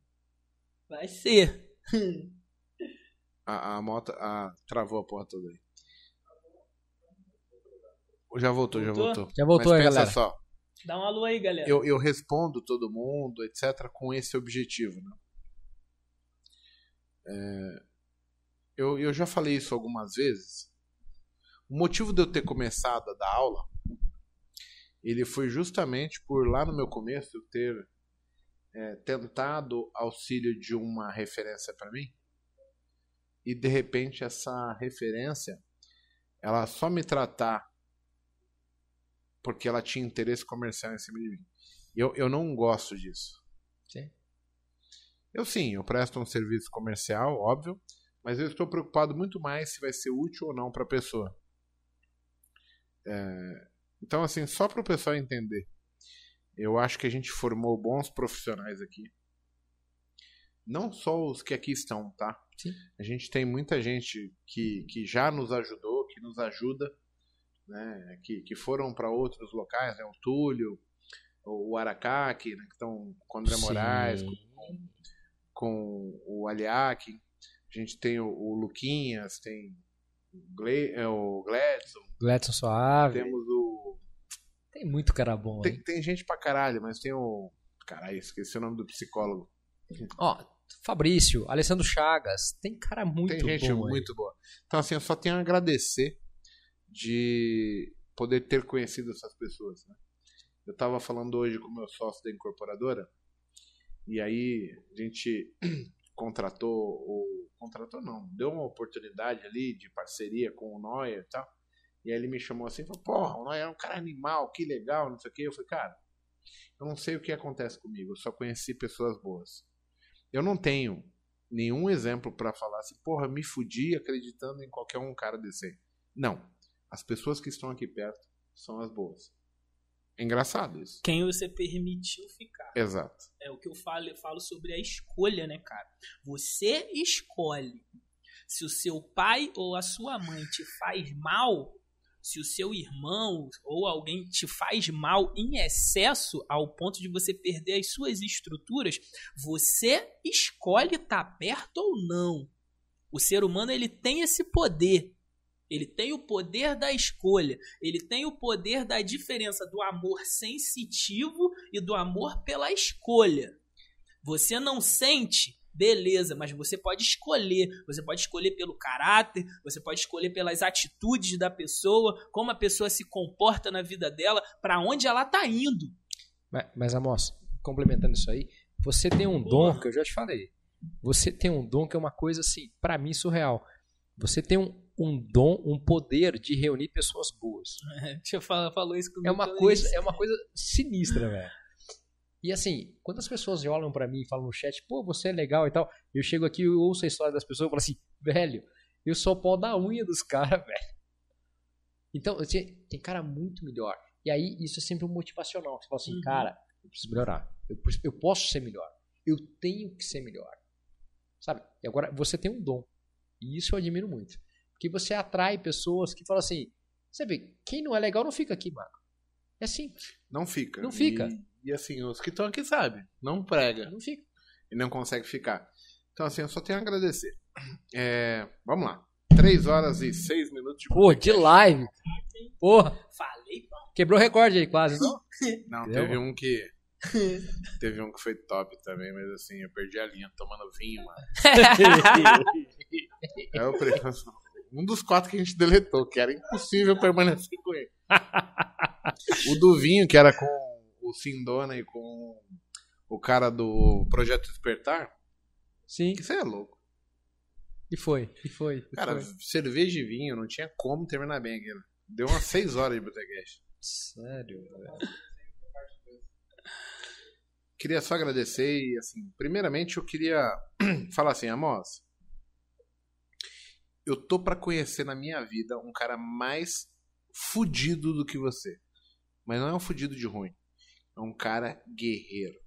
Speaker 3: Vai ser.
Speaker 1: A, a moto a, travou a porra toda aí. Já voltou, já
Speaker 3: Voltou?
Speaker 1: voltou.
Speaker 2: Já voltou
Speaker 1: Mas
Speaker 2: aí,
Speaker 1: pensa
Speaker 2: galera.
Speaker 1: só,
Speaker 3: Dá um alô aí, galera.
Speaker 1: eu, eu respondo todo mundo, etc., com esse objetivo. Né? É, eu, eu já falei isso algumas vezes. O motivo de eu ter começado a dar aula, ele foi justamente por lá no meu começo ter é, tentado auxílio de uma referência para mim e de repente essa referência ela só me tratar porque ela tinha interesse comercial em cima de mim. Eu, eu não gosto disso.
Speaker 2: Sim.
Speaker 1: Eu sim, eu presto um serviço comercial, óbvio, mas eu estou preocupado muito mais se vai ser útil ou não para a pessoa. É, então, assim, só para o pessoal entender, eu acho que a gente formou bons profissionais aqui. Não só os que aqui estão, tá?
Speaker 2: Sim.
Speaker 1: A gente tem muita gente que, que já nos ajudou, que nos ajuda, né? Que, que foram para outros locais, né? O Túlio, o Aracaque, né? que estão com o André
Speaker 2: Sim.
Speaker 1: Moraes, com, com o Aliac. A gente tem o, o Luquinhas, tem o, Gle, é, o Gladson,
Speaker 2: Gladson Suave.
Speaker 1: temos o.
Speaker 2: Tem muito cara bom aí.
Speaker 1: Tem, tem gente pra caralho, mas tem o. Caralho, esqueci o nome do psicólogo.
Speaker 2: Ó, Fabrício, Alessandro Chagas. Tem cara muito
Speaker 1: tem gente
Speaker 2: bom aí.
Speaker 1: muito boa. Então, assim, eu só tenho a agradecer de poder ter conhecido essas pessoas. Né? Eu estava falando hoje com o meu sócio da incorporadora, e aí a gente [clears throat] contratou, ou contratou não, deu uma oportunidade ali de parceria com o Noia e tal. E aí ele me chamou assim e falou, porra, o Noia é um cara animal, que legal, não sei o quê. Eu falei, cara, eu não sei o que acontece comigo, eu só conheci pessoas boas. Eu não tenho nenhum exemplo para falar assim, porra, me fudi acreditando em qualquer um cara desse. Não. As pessoas que estão aqui perto são as boas. É engraçado isso.
Speaker 3: Quem você permitiu ficar.
Speaker 1: Exato.
Speaker 3: É o que eu falo, eu falo sobre a escolha, né, cara? Você escolhe. Se o seu pai ou a sua mãe te faz mal, se o seu irmão ou alguém te faz mal em excesso ao ponto de você perder as suas estruturas, você escolhe estar perto ou não. O ser humano ele tem esse poder. Ele tem o poder da escolha. Ele tem o poder da diferença do amor sensitivo e do amor pela escolha. Você não sente, beleza, mas você pode escolher. Você pode escolher pelo caráter, você pode escolher pelas atitudes da pessoa, como a pessoa se comporta na vida dela, para onde ela tá indo.
Speaker 2: Mas, mas Amos, complementando isso aí, você tem um dom que eu já te falei. Você tem um dom que é uma coisa assim, pra mim surreal. Você tem um, um dom, um poder de reunir pessoas boas. [laughs]
Speaker 3: Deixa eu falar, falou isso comigo.
Speaker 2: É uma coisa,
Speaker 3: isso.
Speaker 2: é uma coisa sinistra, [laughs] velho. E assim, quando as pessoas olham pra mim e falam no chat, pô, você é legal e tal, eu chego aqui e ouço a história das pessoas e falo assim, velho, eu sou o pau da unha dos [laughs] caras, velho. Então, assim, tem cara muito melhor. E aí, isso é sempre um motivacional. Você fala assim,
Speaker 3: Uhum.
Speaker 2: cara, eu preciso melhorar. Eu, eu posso ser melhor. Eu tenho que ser melhor. Sabe? E agora, você tem um dom. E isso eu admiro muito. Porque você atrai pessoas que falam assim, vê, quem não é legal não fica aqui, mano. É simples.
Speaker 1: Não fica.
Speaker 2: Não fica.
Speaker 1: E, e, assim, os que estão aqui sabem. Não prega.
Speaker 2: Não fica.
Speaker 1: E não consegue ficar. Então, assim, eu só tenho a agradecer. É, vamos lá. 3 horas e 6 minutos de
Speaker 2: Pô, de live. Porra,
Speaker 3: Falei, pô.
Speaker 2: quebrou o recorde aí quase, não? [laughs]
Speaker 1: Não,
Speaker 2: Entendeu?
Speaker 1: teve um que. [laughs] teve um que foi top também, mas assim, eu perdi a linha tomando vinho, mano. [laughs] É o pre- um dos quatro que a gente deletou, que era impossível permanecer com ele. O do vinho, que era com o Sindona e com o cara do Projeto Despertar,
Speaker 2: Sim,
Speaker 1: que isso aí é louco.
Speaker 2: e foi, e foi. e
Speaker 1: Cara,
Speaker 2: foi.
Speaker 1: cerveja e vinho, não tinha como terminar bem aquilo. Deu umas 6 horas de botequete.
Speaker 2: Sério, velho.
Speaker 1: Queria só agradecer e, assim, primeiramente eu queria [clears throat] falar assim, Amos, eu tô pra conhecer na minha vida um cara mais fudido do que você. Mas não é um fudido de ruim. É um cara guerreiro.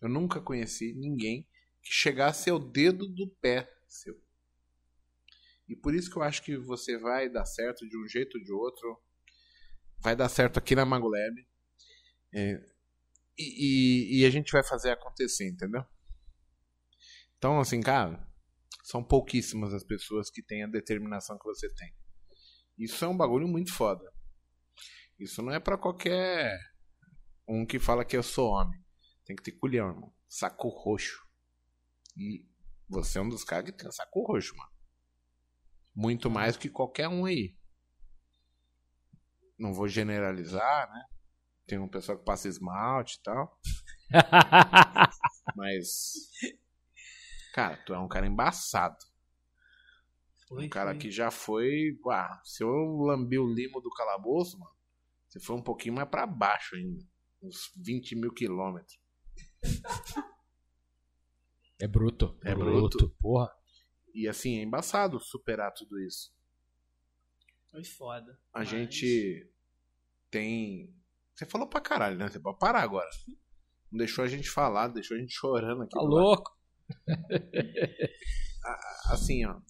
Speaker 1: Eu nunca conheci ninguém que chegasse ao dedo do pé seu. E por isso que eu acho que você vai dar certo de um jeito ou de outro. Vai dar certo aqui na Magolab. É, e, e- e a gente vai fazer acontecer, entendeu? Então, assim, cara, são pouquíssimas as pessoas que têm a determinação que você tem. Isso é um bagulho muito foda. Isso não é pra qualquer um que fala que eu sou homem. Tem que ter culhão, irmão. Saco roxo. E você é um dos caras que tem saco roxo, mano. Muito mais que qualquer um aí. Não vou generalizar, né? Tem um pessoal que passa esmalte e tal. [laughs] Mas. Cara, tu é um cara embaçado.
Speaker 3: Foi,
Speaker 1: Um cara
Speaker 3: foi.
Speaker 1: que já foi. Ah, se eu lambi o limo do calabouço, mano, você foi um pouquinho mais pra baixo ainda. Uns 20 mil quilômetros.
Speaker 2: É bruto.
Speaker 1: É bruto.
Speaker 2: Porra.
Speaker 1: E assim, é embaçado superar tudo isso.
Speaker 3: Foi foda.
Speaker 1: A
Speaker 3: Mas-
Speaker 1: gente tem. Você falou pra caralho, né? Você pode parar agora. Não deixou a gente falar, deixou a gente chorando aqui.
Speaker 2: Tá louco? [laughs]
Speaker 1: Assim, ó.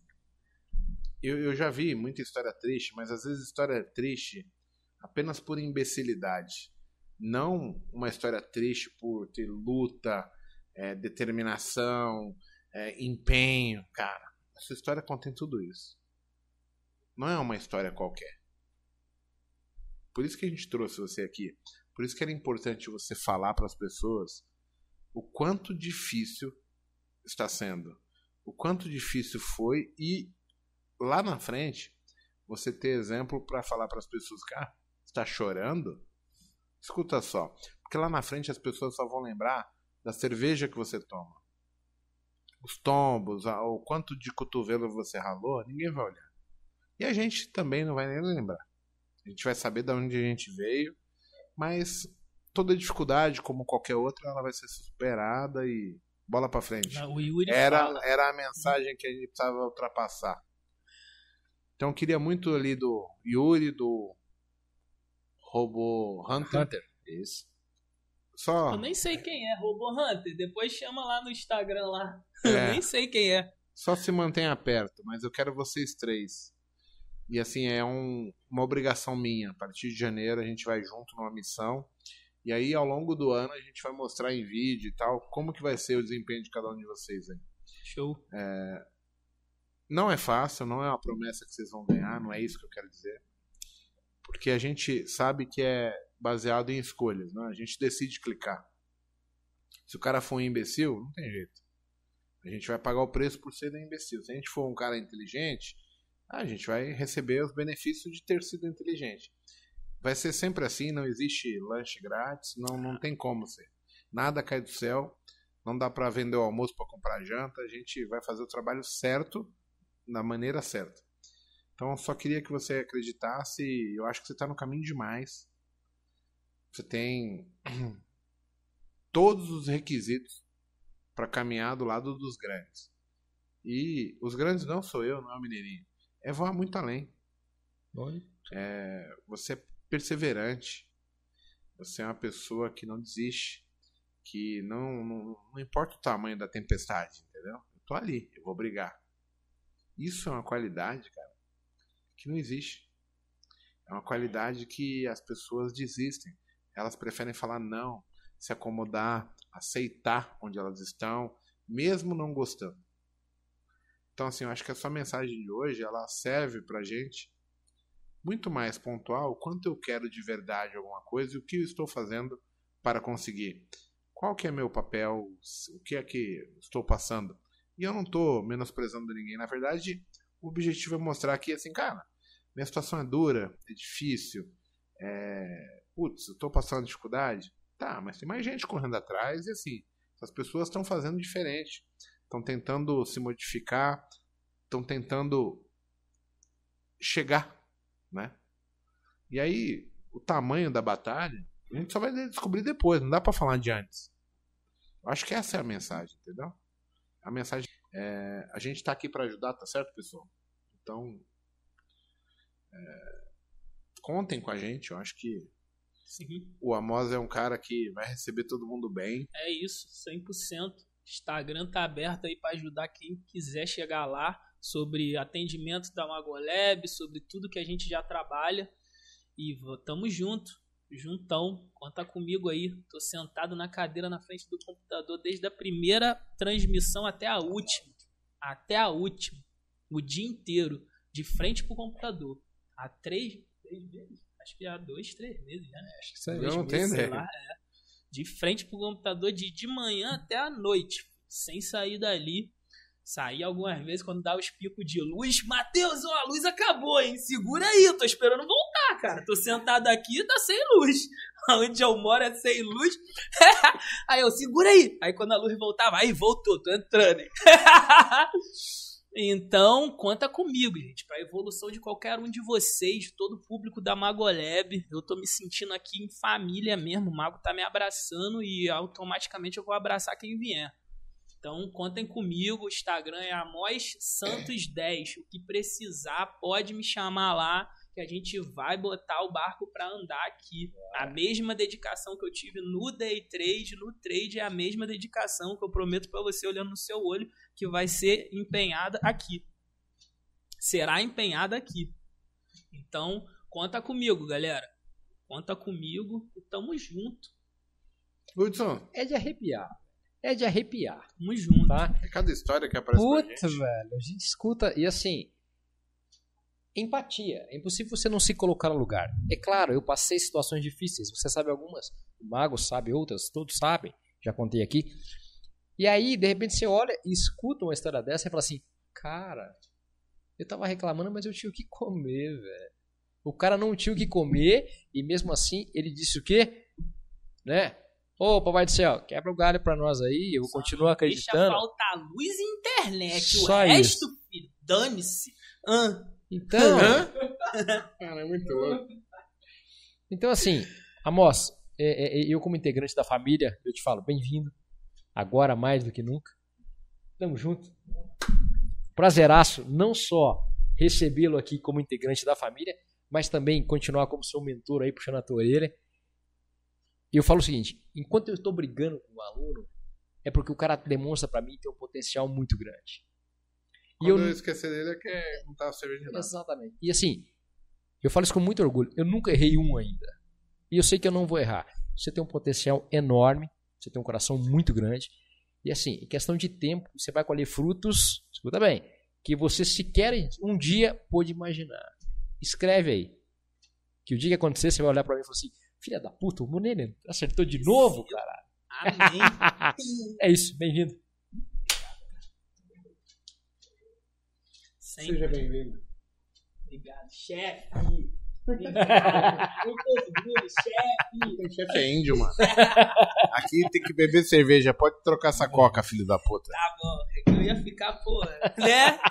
Speaker 1: Eu, eu já vi muita história triste, mas às vezes história triste apenas por imbecilidade. Não uma história triste por ter luta, é, determinação, é, empenho. Cara, essa história contém tudo isso. Não é uma história qualquer. Por isso que a gente trouxe você aqui. Por isso que era importante você falar para as pessoas o quanto difícil está sendo. O quanto difícil foi e lá na frente você ter exemplo para falar para as pessoas, cara, está chorando? Escuta só, porque lá na frente as pessoas só vão lembrar da cerveja que você toma. Os tombos, o quanto de cotovelo você ralou, ninguém vai olhar. E a gente também não vai nem lembrar. A gente vai saber de onde a gente veio, mas toda dificuldade, como qualquer outra, ela vai ser superada e bola para frente. Era,
Speaker 3: fala.
Speaker 1: era a mensagem que a gente precisava ultrapassar. Então eu queria muito ali do Yuri, do Robo Hunter.
Speaker 2: Hunter. Isso.
Speaker 1: Só,
Speaker 3: Eu nem sei quem é, Robo Hunter. Depois chama lá no Instagram lá. [laughs]
Speaker 1: É.
Speaker 3: Eu nem sei quem é.
Speaker 1: só se mantenha perto, mas eu quero vocês três. E assim, é um- uma obrigação minha. A partir de janeiro a gente vai junto numa missão. E aí, ao longo do ano, a gente vai mostrar em vídeo e tal como que vai ser o desempenho de cada um de vocês aí.
Speaker 3: Show.
Speaker 1: Não é fácil, não é uma promessa que vocês vão ganhar, não é isso que eu quero dizer. Porque a gente sabe que é baseado em escolhas, né? A gente decide clicar. Se o cara for um imbecil, não tem jeito. A gente vai pagar o preço por ser um imbecil. Se a gente for um cara inteligente, a gente vai receber os benefícios de ter sido inteligente. Vai ser sempre assim, não existe lanche grátis, não, não tem como ser. Nada cai do céu, não dá para vender o almoço para comprar janta, a gente vai fazer o trabalho certo da maneira certa. Então, eu só queria que você acreditasse. Eu acho que você está no caminho demais. Você tem [clears throat] todos os requisitos para caminhar do lado dos grandes. E os grandes não sou eu, não é o Mineirinho. É voar muito além. É, você é perseverante. Você é uma pessoa que não desiste. Que não, não, não importa o tamanho da tempestade, entendeu? Eu tô ali, eu vou brigar. Isso é uma qualidade, cara, que não existe. É uma qualidade que as pessoas desistem. Elas preferem falar não, se acomodar, aceitar onde elas estão, mesmo não gostando. Então, assim, eu acho que a sua mensagem de hoje ela serve pra gente muito mais pontual quanto eu quero de verdade alguma coisa e o que eu estou fazendo para conseguir. Qual que é meu papel, o que é que estou passando. E eu não estou menosprezando ninguém. Na verdade, o objetivo é mostrar que, assim, cara, minha situação é dura, é difícil, é... Putz, eu estou passando dificuldade. Tá, mas tem mais gente correndo atrás e, assim, as pessoas estão fazendo diferente. Estão tentando se modificar, estão tentando chegar, né? E aí, o tamanho da batalha, a gente só vai descobrir depois, não dá pra falar de antes. Eu acho que essa é a mensagem, entendeu? A mensagem é, a gente tá aqui pra ajudar, tá certo, pessoal? Então, é, contem com a gente, eu acho que
Speaker 3: Sim.
Speaker 1: o Amos é um cara que vai receber todo mundo bem.
Speaker 3: É isso, 100%. Instagram tá aberto aí para ajudar quem quiser chegar lá sobre atendimento da Magolab, sobre tudo que a gente já trabalha. E tamo junto, juntão. Conta comigo aí. Tô sentado na cadeira na frente do computador desde a primeira transmissão até a última. Até a última. O dia inteiro. De frente pro computador. Há três, três meses? Acho que há dois, três meses já, né?
Speaker 2: Acho que isso aí.
Speaker 1: Eu
Speaker 3: dois
Speaker 1: não tenho
Speaker 3: meses, sei
Speaker 1: ideia.
Speaker 3: lá, é. De frente pro computador de, de manhã até a noite, sem sair dali. Saí algumas vezes quando dá os picos de luz. Matheus, ó, a luz acabou, hein? Segura aí, tô esperando voltar, cara. Tô sentado aqui, tá sem luz. [laughs] Onde eu moro é sem luz. [laughs] aí eu, segura aí. Aí quando a luz voltava, aí voltou, tô entrando, hein? [laughs] Então, conta comigo, gente, para a evolução de qualquer um de vocês, de todo o público da Magolab. Eu tô me sentindo aqui em família mesmo. O Mago tá me abraçando e automaticamente eu vou abraçar quem vier. Então, contem comigo. O Instagram é Amos Santos 10. O que precisar, pode me chamar lá que a gente vai botar o barco para andar aqui. A mesma dedicação que eu tive no day trade, no trade é a mesma dedicação que eu prometo para você olhando no seu olho que vai ser empenhada aqui. Será empenhada aqui. Então, conta comigo, galera. Conta comigo e tamo junto.
Speaker 1: Hudson,
Speaker 2: É de arrepiar. É de arrepiar,
Speaker 3: Tamo junto.
Speaker 2: tá?
Speaker 1: é cada história que aparece pra
Speaker 2: Puta,
Speaker 1: gente.
Speaker 2: velho. A gente escuta e assim. Empatia. É impossível você não se colocar no lugar. É claro, eu passei situações difíceis. Você sabe algumas. O Mago sabe outras. Todos sabem. Já contei aqui. E aí, de repente, você olha e escuta uma história dessa e fala assim: Cara, eu tava reclamando, mas eu tinha o que comer, velho. O cara não tinha o que comer e mesmo assim ele disse o quê? Né? Ô, papai do céu, quebra o galho pra nós aí. Eu
Speaker 3: Só
Speaker 2: continuo acreditando.
Speaker 3: Deixa faltar luz e internet. O
Speaker 2: Só
Speaker 3: resto, filho, dane-se. Ah,
Speaker 2: Então, [laughs]
Speaker 1: Cara, é muito louco.
Speaker 2: Então, assim, Amos, é, é, eu como integrante da família, eu te falo, bem-vindo. Agora mais do que nunca. Tamo junto. Prazeraço não só recebê-lo aqui como integrante da família, mas também continuar como seu mentor aí, puxando a tua orelha. E eu falo o seguinte, enquanto eu estou brigando com o aluno, é porque o cara demonstra pra mim ter um potencial muito grande. E
Speaker 1: Quando
Speaker 2: eu,
Speaker 1: eu esquecer dele é que não tava servindo de nada.
Speaker 2: Exatamente. E assim, eu falo isso com muito orgulho. Eu nunca errei um ainda. E eu sei que eu não vou errar. Você tem um potencial enorme, você tem um coração muito grande. E assim, em questão de tempo, você vai colher frutos, escuta bem, que você sequer um dia pôde imaginar. Escreve aí. Que o dia que acontecer, você vai olhar pra mim e falar assim: Filha da puta, o Munene acertou de novo, cara.
Speaker 3: amém. [laughs]
Speaker 2: É isso, bem-vindo.
Speaker 1: Seja bem-vindo.
Speaker 3: Obrigado, chefe. Chefe.
Speaker 1: Chefe é índio, mano. Aqui tem que beber cerveja. Pode trocar essa coca, filho da puta.
Speaker 3: Tá bom, é que eu ia ficar, pô, né?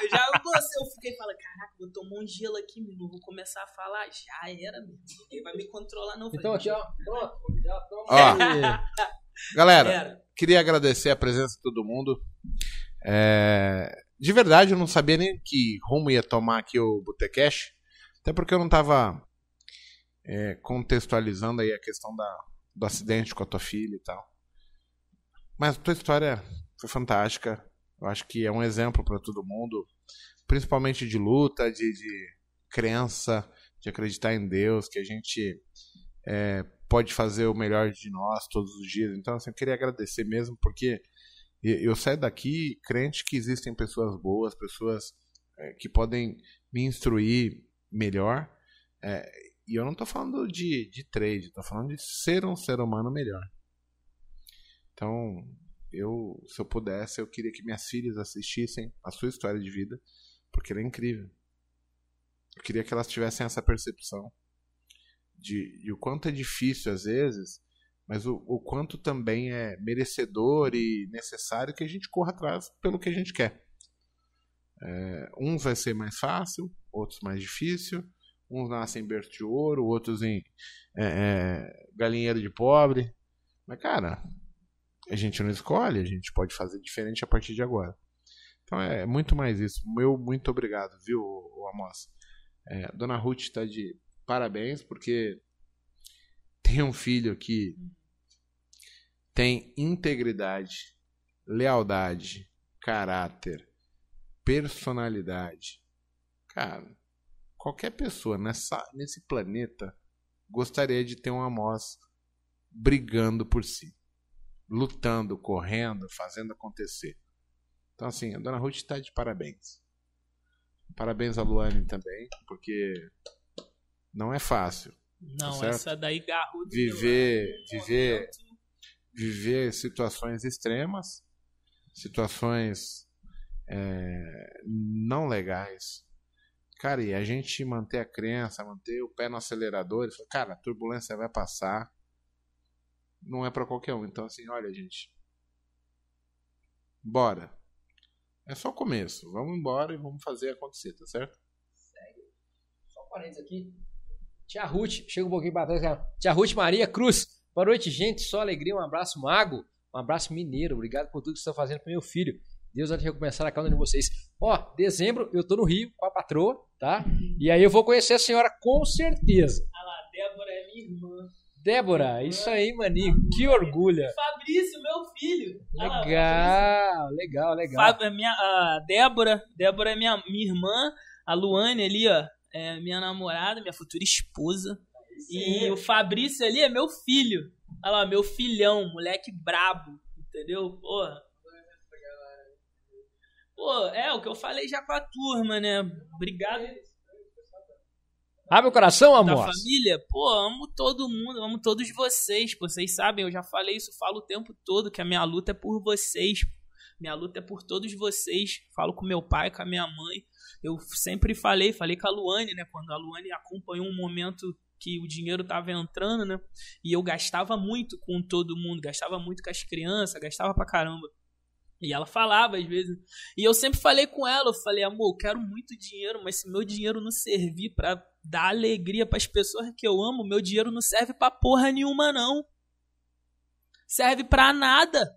Speaker 3: Eu já eu gostei, eu fiquei falando, caraca, vou tomar um gelo aqui, menino, vou começar a falar. Já era, meu. Ninguém vai me controlar, não.
Speaker 2: Então aqui, ó. Pronto. Já toma
Speaker 1: Ó. [laughs] Galera,
Speaker 3: Galera,
Speaker 1: queria agradecer a presença de todo mundo. É, De verdade, eu não sabia nem que rumo ia tomar aqui o Botecash. Até porque eu não tava é, contextualizando aí a questão da, do acidente com a tua filha e tal. Mas a tua história foi fantástica. Eu acho que é um exemplo para todo mundo. Principalmente de luta, de, de crença, de acreditar em Deus, que a gente é, pode fazer o melhor de nós todos os dias. Então, assim, eu queria agradecer mesmo, porque eu saio daqui crente que existem pessoas boas, pessoas é, que podem me instruir melhor. É, e eu não estou falando de, de trade, estou falando de ser um ser humano melhor. Então, eu, se eu pudesse, eu queria que minhas filhas assistissem a sua história de vida, porque ela é incrível. Eu queria que elas tivessem essa percepção de, de o quanto é difícil às vezes, mas o, o quanto também é merecedor e necessário que a gente corra atrás pelo que a gente quer. É, uns vai ser mais fácil, outros mais difícil. Uns nascem em berço de ouro, outros em é, é, galinheiro de pobre. Mas, cara, a gente não escolhe, a gente pode fazer diferente a partir de agora. Então é muito mais isso. Meu muito obrigado, viu, Amos? É, Dona Ruth está de parabéns, porque tem um filho que tem integridade, lealdade, caráter, personalidade. Cara, qualquer pessoa nessa, nesse planeta gostaria de ter um Amos brigando por si, lutando, correndo, fazendo acontecer. Então, assim, a Dona Ruth está de parabéns. Parabéns a Luane também, porque não é fácil
Speaker 3: não,
Speaker 1: certo?
Speaker 3: essa daí garrudo.
Speaker 1: Viver- viver-
Speaker 3: momento.
Speaker 1: viver situações extremas, situações é, não legais. Cara, e a gente manter a crença, manter o pé no acelerador, cara, a turbulência vai passar. Não é para qualquer um. Então, assim, olha, gente. Bora. É só o começo. Vamos embora e vamos fazer acontecer, tá certo?
Speaker 2: Só um parênteses aqui. Tia Ruth, chega um pouquinho pra trás. cara. Tia Ruth Maria Cruz. Boa noite, gente. Só alegria. Um abraço, Mago. Um abraço, Mineiro. Obrigado por tudo que estão fazendo pro meu filho. Deus vai recomeçar a causa de vocês. Ó, dezembro eu tô no Rio com a patroa, tá? E aí eu vou conhecer a senhora com certeza.
Speaker 3: Olha lá, Débora é minha irmã.
Speaker 2: Débora, isso aí, maninho. Que orgulho.
Speaker 3: Fabrício, meu filho. Olha lá,
Speaker 2: Legal, legal, legal.
Speaker 3: Fábio, é minha, a Débora, Débora é minha, minha irmã, a Luane ali, ó, é minha namorada, minha futura esposa. E o Fabrício ali é meu filho. Olha lá, meu filhão, moleque brabo, entendeu? Porra. Pô, é o que eu falei já com a turma, né? Obrigado
Speaker 2: Abre o coração,
Speaker 3: da
Speaker 2: amor.
Speaker 3: família. Pô, amo todo mundo, amo todos vocês. Pô, vocês sabem, eu já falei isso, falo o tempo todo, que a minha luta é por vocês. Minha luta é por todos vocês. Falo com meu pai, com a minha mãe. Eu sempre falei, falei com a Luane, né? Quando a Luane acompanhou um momento que o dinheiro tava entrando, né? E eu gastava muito com todo mundo, gastava muito com as crianças, gastava pra caramba. E ela falava às vezes. E eu sempre falei com ela, eu falei, amor, eu quero muito dinheiro, mas se meu dinheiro não servir pra dar alegria pras pessoas que eu amo, meu dinheiro não serve pra porra nenhuma não. Serve pra nada.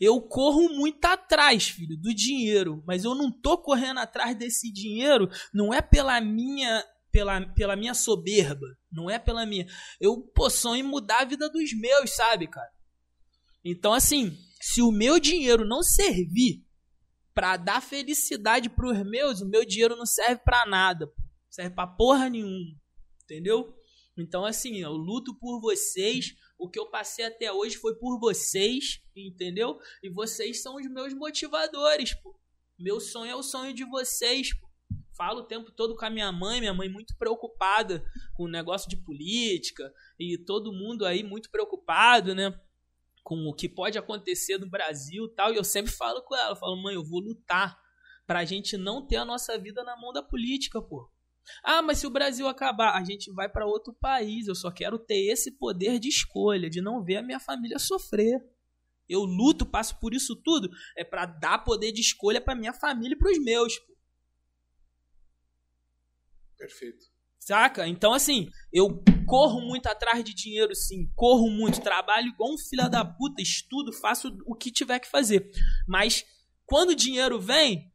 Speaker 3: Eu corro muito atrás, filho, do dinheiro, mas eu não tô correndo atrás desse dinheiro, não é pela minha pela, pela minha soberba, não é pela minha. Eu pô, sonho em mudar a vida dos meus, sabe, cara? Então, assim, se o meu dinheiro não servir pra dar felicidade pros meus, o meu dinheiro não serve pra nada, serve pra porra nenhuma, entendeu? Então, assim, eu luto por vocês. O que eu passei até hoje foi por vocês, entendeu? E vocês são os meus motivadores, pô. Meu sonho é o sonho de vocês, pô. Falo o tempo todo com a minha mãe, minha mãe muito preocupada com o negócio de política e todo mundo aí muito preocupado, né? Com o que pode acontecer no Brasil tal. E eu sempre falo com ela, eu falo, mãe, eu vou lutar pra gente não ter a nossa vida na mão da política, pô. Ah, mas se o Brasil acabar, a gente vai pra outro país. Eu só quero ter esse poder de escolha, de não ver a minha família sofrer. Eu luto, passo por isso tudo, é pra dar poder de escolha pra minha família e pros meus. pô.
Speaker 1: Perfeito.
Speaker 3: Saca? Então, assim, eu corro muito atrás de dinheiro, sim. Corro muito, trabalho igual um filho da puta, estudo, faço o que tiver que fazer. Mas quando o dinheiro vem,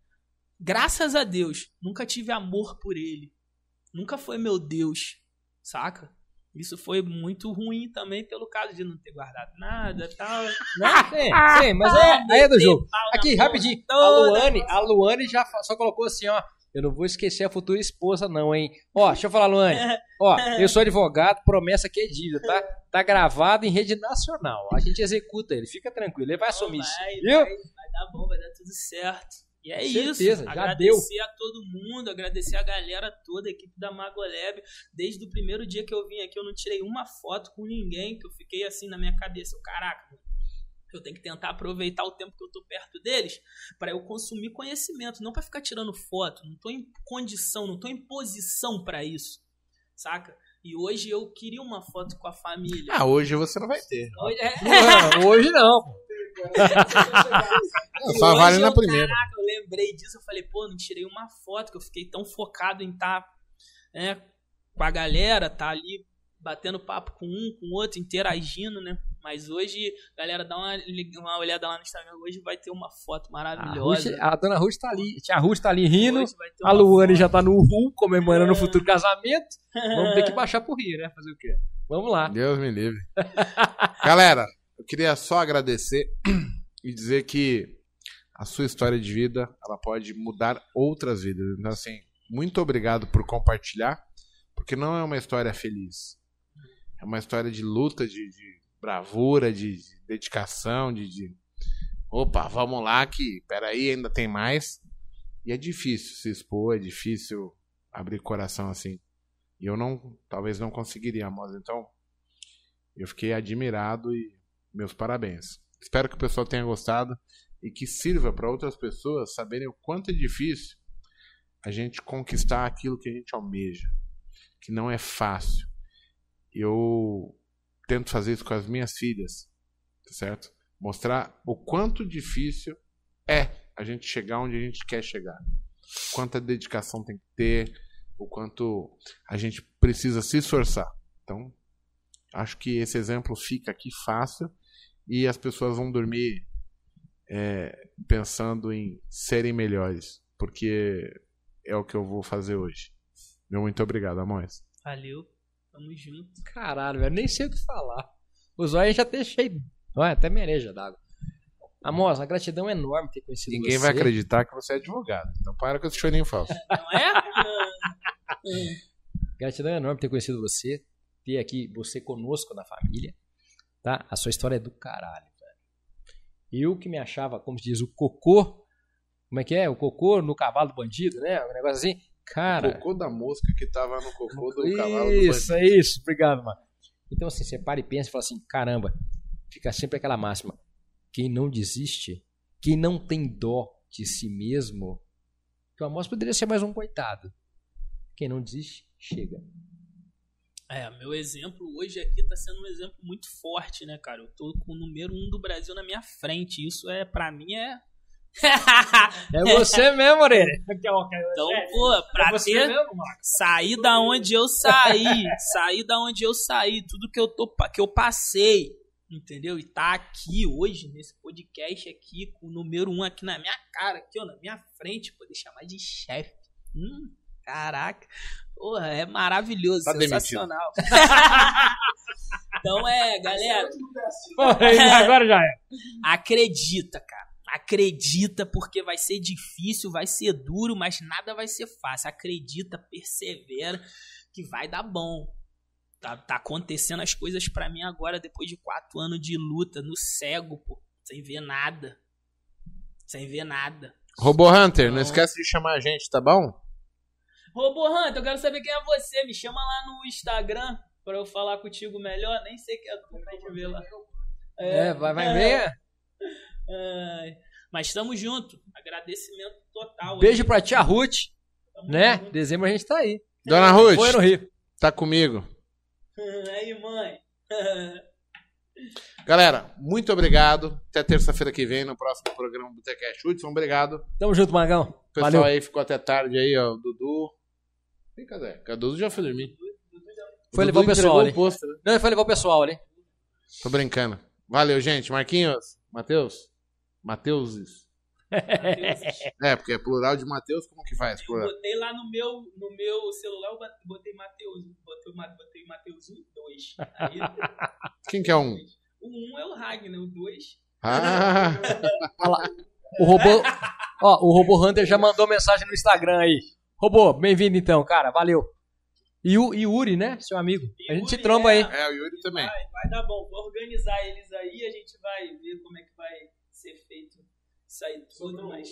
Speaker 3: graças a Deus, nunca tive amor por ele. Nunca foi meu Deus, saca? Isso foi muito ruim também pelo caso de não ter guardado nada e tal.
Speaker 2: Não, [laughs] sim, sim, mas é, aí é do jogo. Aqui, rapidinho. A. Luane, a Luane já só colocou assim, ó. Eu não vou esquecer a futura esposa, não, hein? Ó, deixa eu falar, Luane. Ó, [laughs] eu sou advogado, promessa que é dívida, tá? Tá gravado em rede nacional. A gente executa ele, fica tranquilo. Ele vai assumir isso.
Speaker 3: Vai,
Speaker 2: Viu?
Speaker 3: vai, vai dar bom, vai dar tudo certo. E é
Speaker 2: Certeza,
Speaker 3: isso.
Speaker 2: já
Speaker 3: agradecer a todo mundo, agradecer a galera toda, a equipe da Magoleb. Desde o primeiro dia que eu vim aqui, eu não tirei uma foto com ninguém, que eu fiquei assim na minha cabeça. Caraca, mano, eu tenho que tentar aproveitar o tempo que eu tô perto deles para eu consumir conhecimento, não para ficar tirando foto. Não tô em condição, não tô em posição para isso, saca? E hoje eu queria uma foto com a família.
Speaker 1: Ah, hoje você não vai ter.
Speaker 3: Hoje, é,
Speaker 2: Não, hoje não. [laughs]
Speaker 1: Só vale na
Speaker 3: eu,
Speaker 1: primeira.
Speaker 3: Caraca, eu lembrei disso, eu falei, pô, não tirei uma foto, que eu fiquei tão focado em estar né, com a galera, tá ali batendo papo com um, com o outro, interagindo, né? Mas hoje, galera, dá uma, uma olhada lá no Instagram, hoje vai ter uma foto
Speaker 2: A,
Speaker 3: maravilhosa.
Speaker 2: Ruth- a dona Ruth tá ali. Tia Ruth tá ali rindo. A Luane
Speaker 3: foto.
Speaker 2: já tá no Ru, comemorando o
Speaker 3: É.
Speaker 2: futuro casamento. Vamos ter que [laughs] baixar pro Rio, né? Fazer o quê? Vamos lá.
Speaker 1: Deus me livre. Galera, eu queria só agradecer e dizer que a sua história de vida, ela pode mudar outras vidas. Então, assim, muito obrigado por compartilhar, porque não é uma história feliz. É uma história de luta, de, de bravura, de, de dedicação, de, de... Opa, vamos lá que, peraí, ainda tem mais. E é difícil se expor, é difícil abrir coração assim. E eu não, talvez não conseguiria, mas então eu fiquei admirado e meus parabéns. Espero que o pessoal tenha gostado e que sirva para outras pessoas saberem o quanto é difícil a gente conquistar aquilo que a gente almeja, que não é fácil. Eu tento fazer isso com as minhas filhas, tá certo? Mostrar o quanto difícil é a gente chegar onde a gente quer chegar. Quanta dedicação tem que ter, o quanto a gente precisa se esforçar. Então, acho que esse exemplo fica aqui fácil e as pessoas vão dormir é, pensando em serem melhores, porque é o que eu vou fazer hoje. Muito obrigado, Amós.
Speaker 3: Valeu, tamo junto.
Speaker 2: Caralho, velho, nem sei o que falar. Os olhos já cheio. Olha, até mereja d'água. Amos, a gratidão é enorme ter conhecido
Speaker 1: Ninguém
Speaker 2: você.
Speaker 1: vai acreditar que você é advogado. Então para com esse chorinho falso. [laughs]
Speaker 3: Não [laughs] é?
Speaker 2: Gratidão é enorme ter conhecido você, ter aqui você conosco na família, tá? A sua história é do caralho, velho. Eu que me achava, como diz, o cocô, como é que é? O cocô no cavalo do bandido, né? Um negócio assim. Cara,
Speaker 1: Cocô da mosca que tava no cocô do cavalo do
Speaker 2: isso, é isso. Obrigado, mano. Então, assim, você para e pensa e fala assim: caramba, fica sempre aquela máxima. Quem não desiste, quem não tem dó de si mesmo, que o Amos poderia ser mais um coitado. Quem não desiste, chega.
Speaker 3: É, meu exemplo hoje aqui tá sendo um exemplo muito forte, né, cara? Eu tô com o número um do Brasil na minha frente. Isso é, pra mim, é.
Speaker 2: É você mesmo, Orelha. [laughs]
Speaker 3: Então, pô, pra ter. Sair da onde eu saí, sair da onde eu saí, tudo que eu tô que eu passei, entendeu? E tá aqui hoje nesse podcast aqui com o número um aqui na minha cara, aqui ó, na minha frente, poder chamar de chefe. Hum, caraca. Porra, é maravilhoso,
Speaker 1: Tá
Speaker 3: sensacional. [laughs] então é, galera,
Speaker 2: Agora já é.
Speaker 3: acredita, cara. Acredita porque vai ser difícil, vai ser duro, mas nada vai ser fácil. Acredita, persevera que vai dar bom. Tá, tá acontecendo as coisas pra mim agora, depois de quatro anos de luta, no cego, pô. Sem ver nada. Sem ver nada.
Speaker 1: Robô Hunter, não
Speaker 3: Não.
Speaker 1: esquece de chamar a gente, tá bom?
Speaker 3: Robô Hunter, eu quero saber quem é você. Me chama lá no Instagram pra eu falar contigo melhor. Nem sei quem é tu pra gente ver lá.
Speaker 2: É, vai, vai ver.
Speaker 3: Ai, mas estamos junto. Agradecimento total.
Speaker 2: Beijo pra tia Ruth,
Speaker 3: Tamo
Speaker 2: né?
Speaker 3: junto.
Speaker 2: Dezembro a gente tá aí.
Speaker 1: Dona Ruth,
Speaker 2: Foi no Rio.
Speaker 1: tá comigo. [laughs]
Speaker 3: Aí, mãe. [laughs]
Speaker 1: Galera, muito obrigado. Até terça-feira que vem no próximo programa do Botecast. Hudson, obrigado.
Speaker 2: Tamo junto, Magão.
Speaker 1: O pessoal
Speaker 2: Valeu.
Speaker 1: aí ficou até tarde aí, ó. o Dudu. E cadê? Cadê? O Dudu já foi dormir.
Speaker 2: Foi
Speaker 1: Dudu
Speaker 2: levar o pessoal ali.
Speaker 1: o né?
Speaker 2: Não, ele foi levar o pessoal ali.
Speaker 1: Tô brincando. Valeu, gente. Marquinhos, Matheus. Mateuses. [laughs] É, porque é plural de Mateus, como que faz?
Speaker 3: Eu botei lá no meu, no meu celular, eu bot- botei Mateus. Botei, botei Mateus 1, 2. Aí, [laughs]
Speaker 1: Quem que é um?
Speaker 3: o 1 é o Ragnar, o 2.
Speaker 1: Ah, [laughs]
Speaker 2: O robô. Ó, o robô Hunter já mandou mensagem no Instagram aí. Robô, bem-vindo então, cara. Valeu. E o e o Uri, né? Seu amigo. A gente se
Speaker 3: Yuri,
Speaker 2: tromba aí.
Speaker 1: é, o Yuri também.
Speaker 3: Vai, vai dar bom. Vou organizar eles aí, a gente vai ver como é que vai ser feito aí tudo, mas...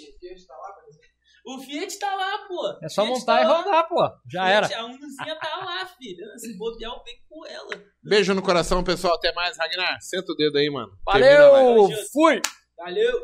Speaker 3: O Fiat tá lá, pô.
Speaker 2: É só
Speaker 3: Fiat
Speaker 2: montar
Speaker 3: tá
Speaker 2: e
Speaker 3: lá.
Speaker 2: rodar, pô. Já era.
Speaker 3: Fiat, A Unuzinha tá lá, filho. Se bobear, eu venho com ela.
Speaker 1: Beijo no coração, pessoal. Até mais, Ragnar. Senta o dedo aí, mano. Termina.
Speaker 2: Valeu! Fui!
Speaker 3: Valeu!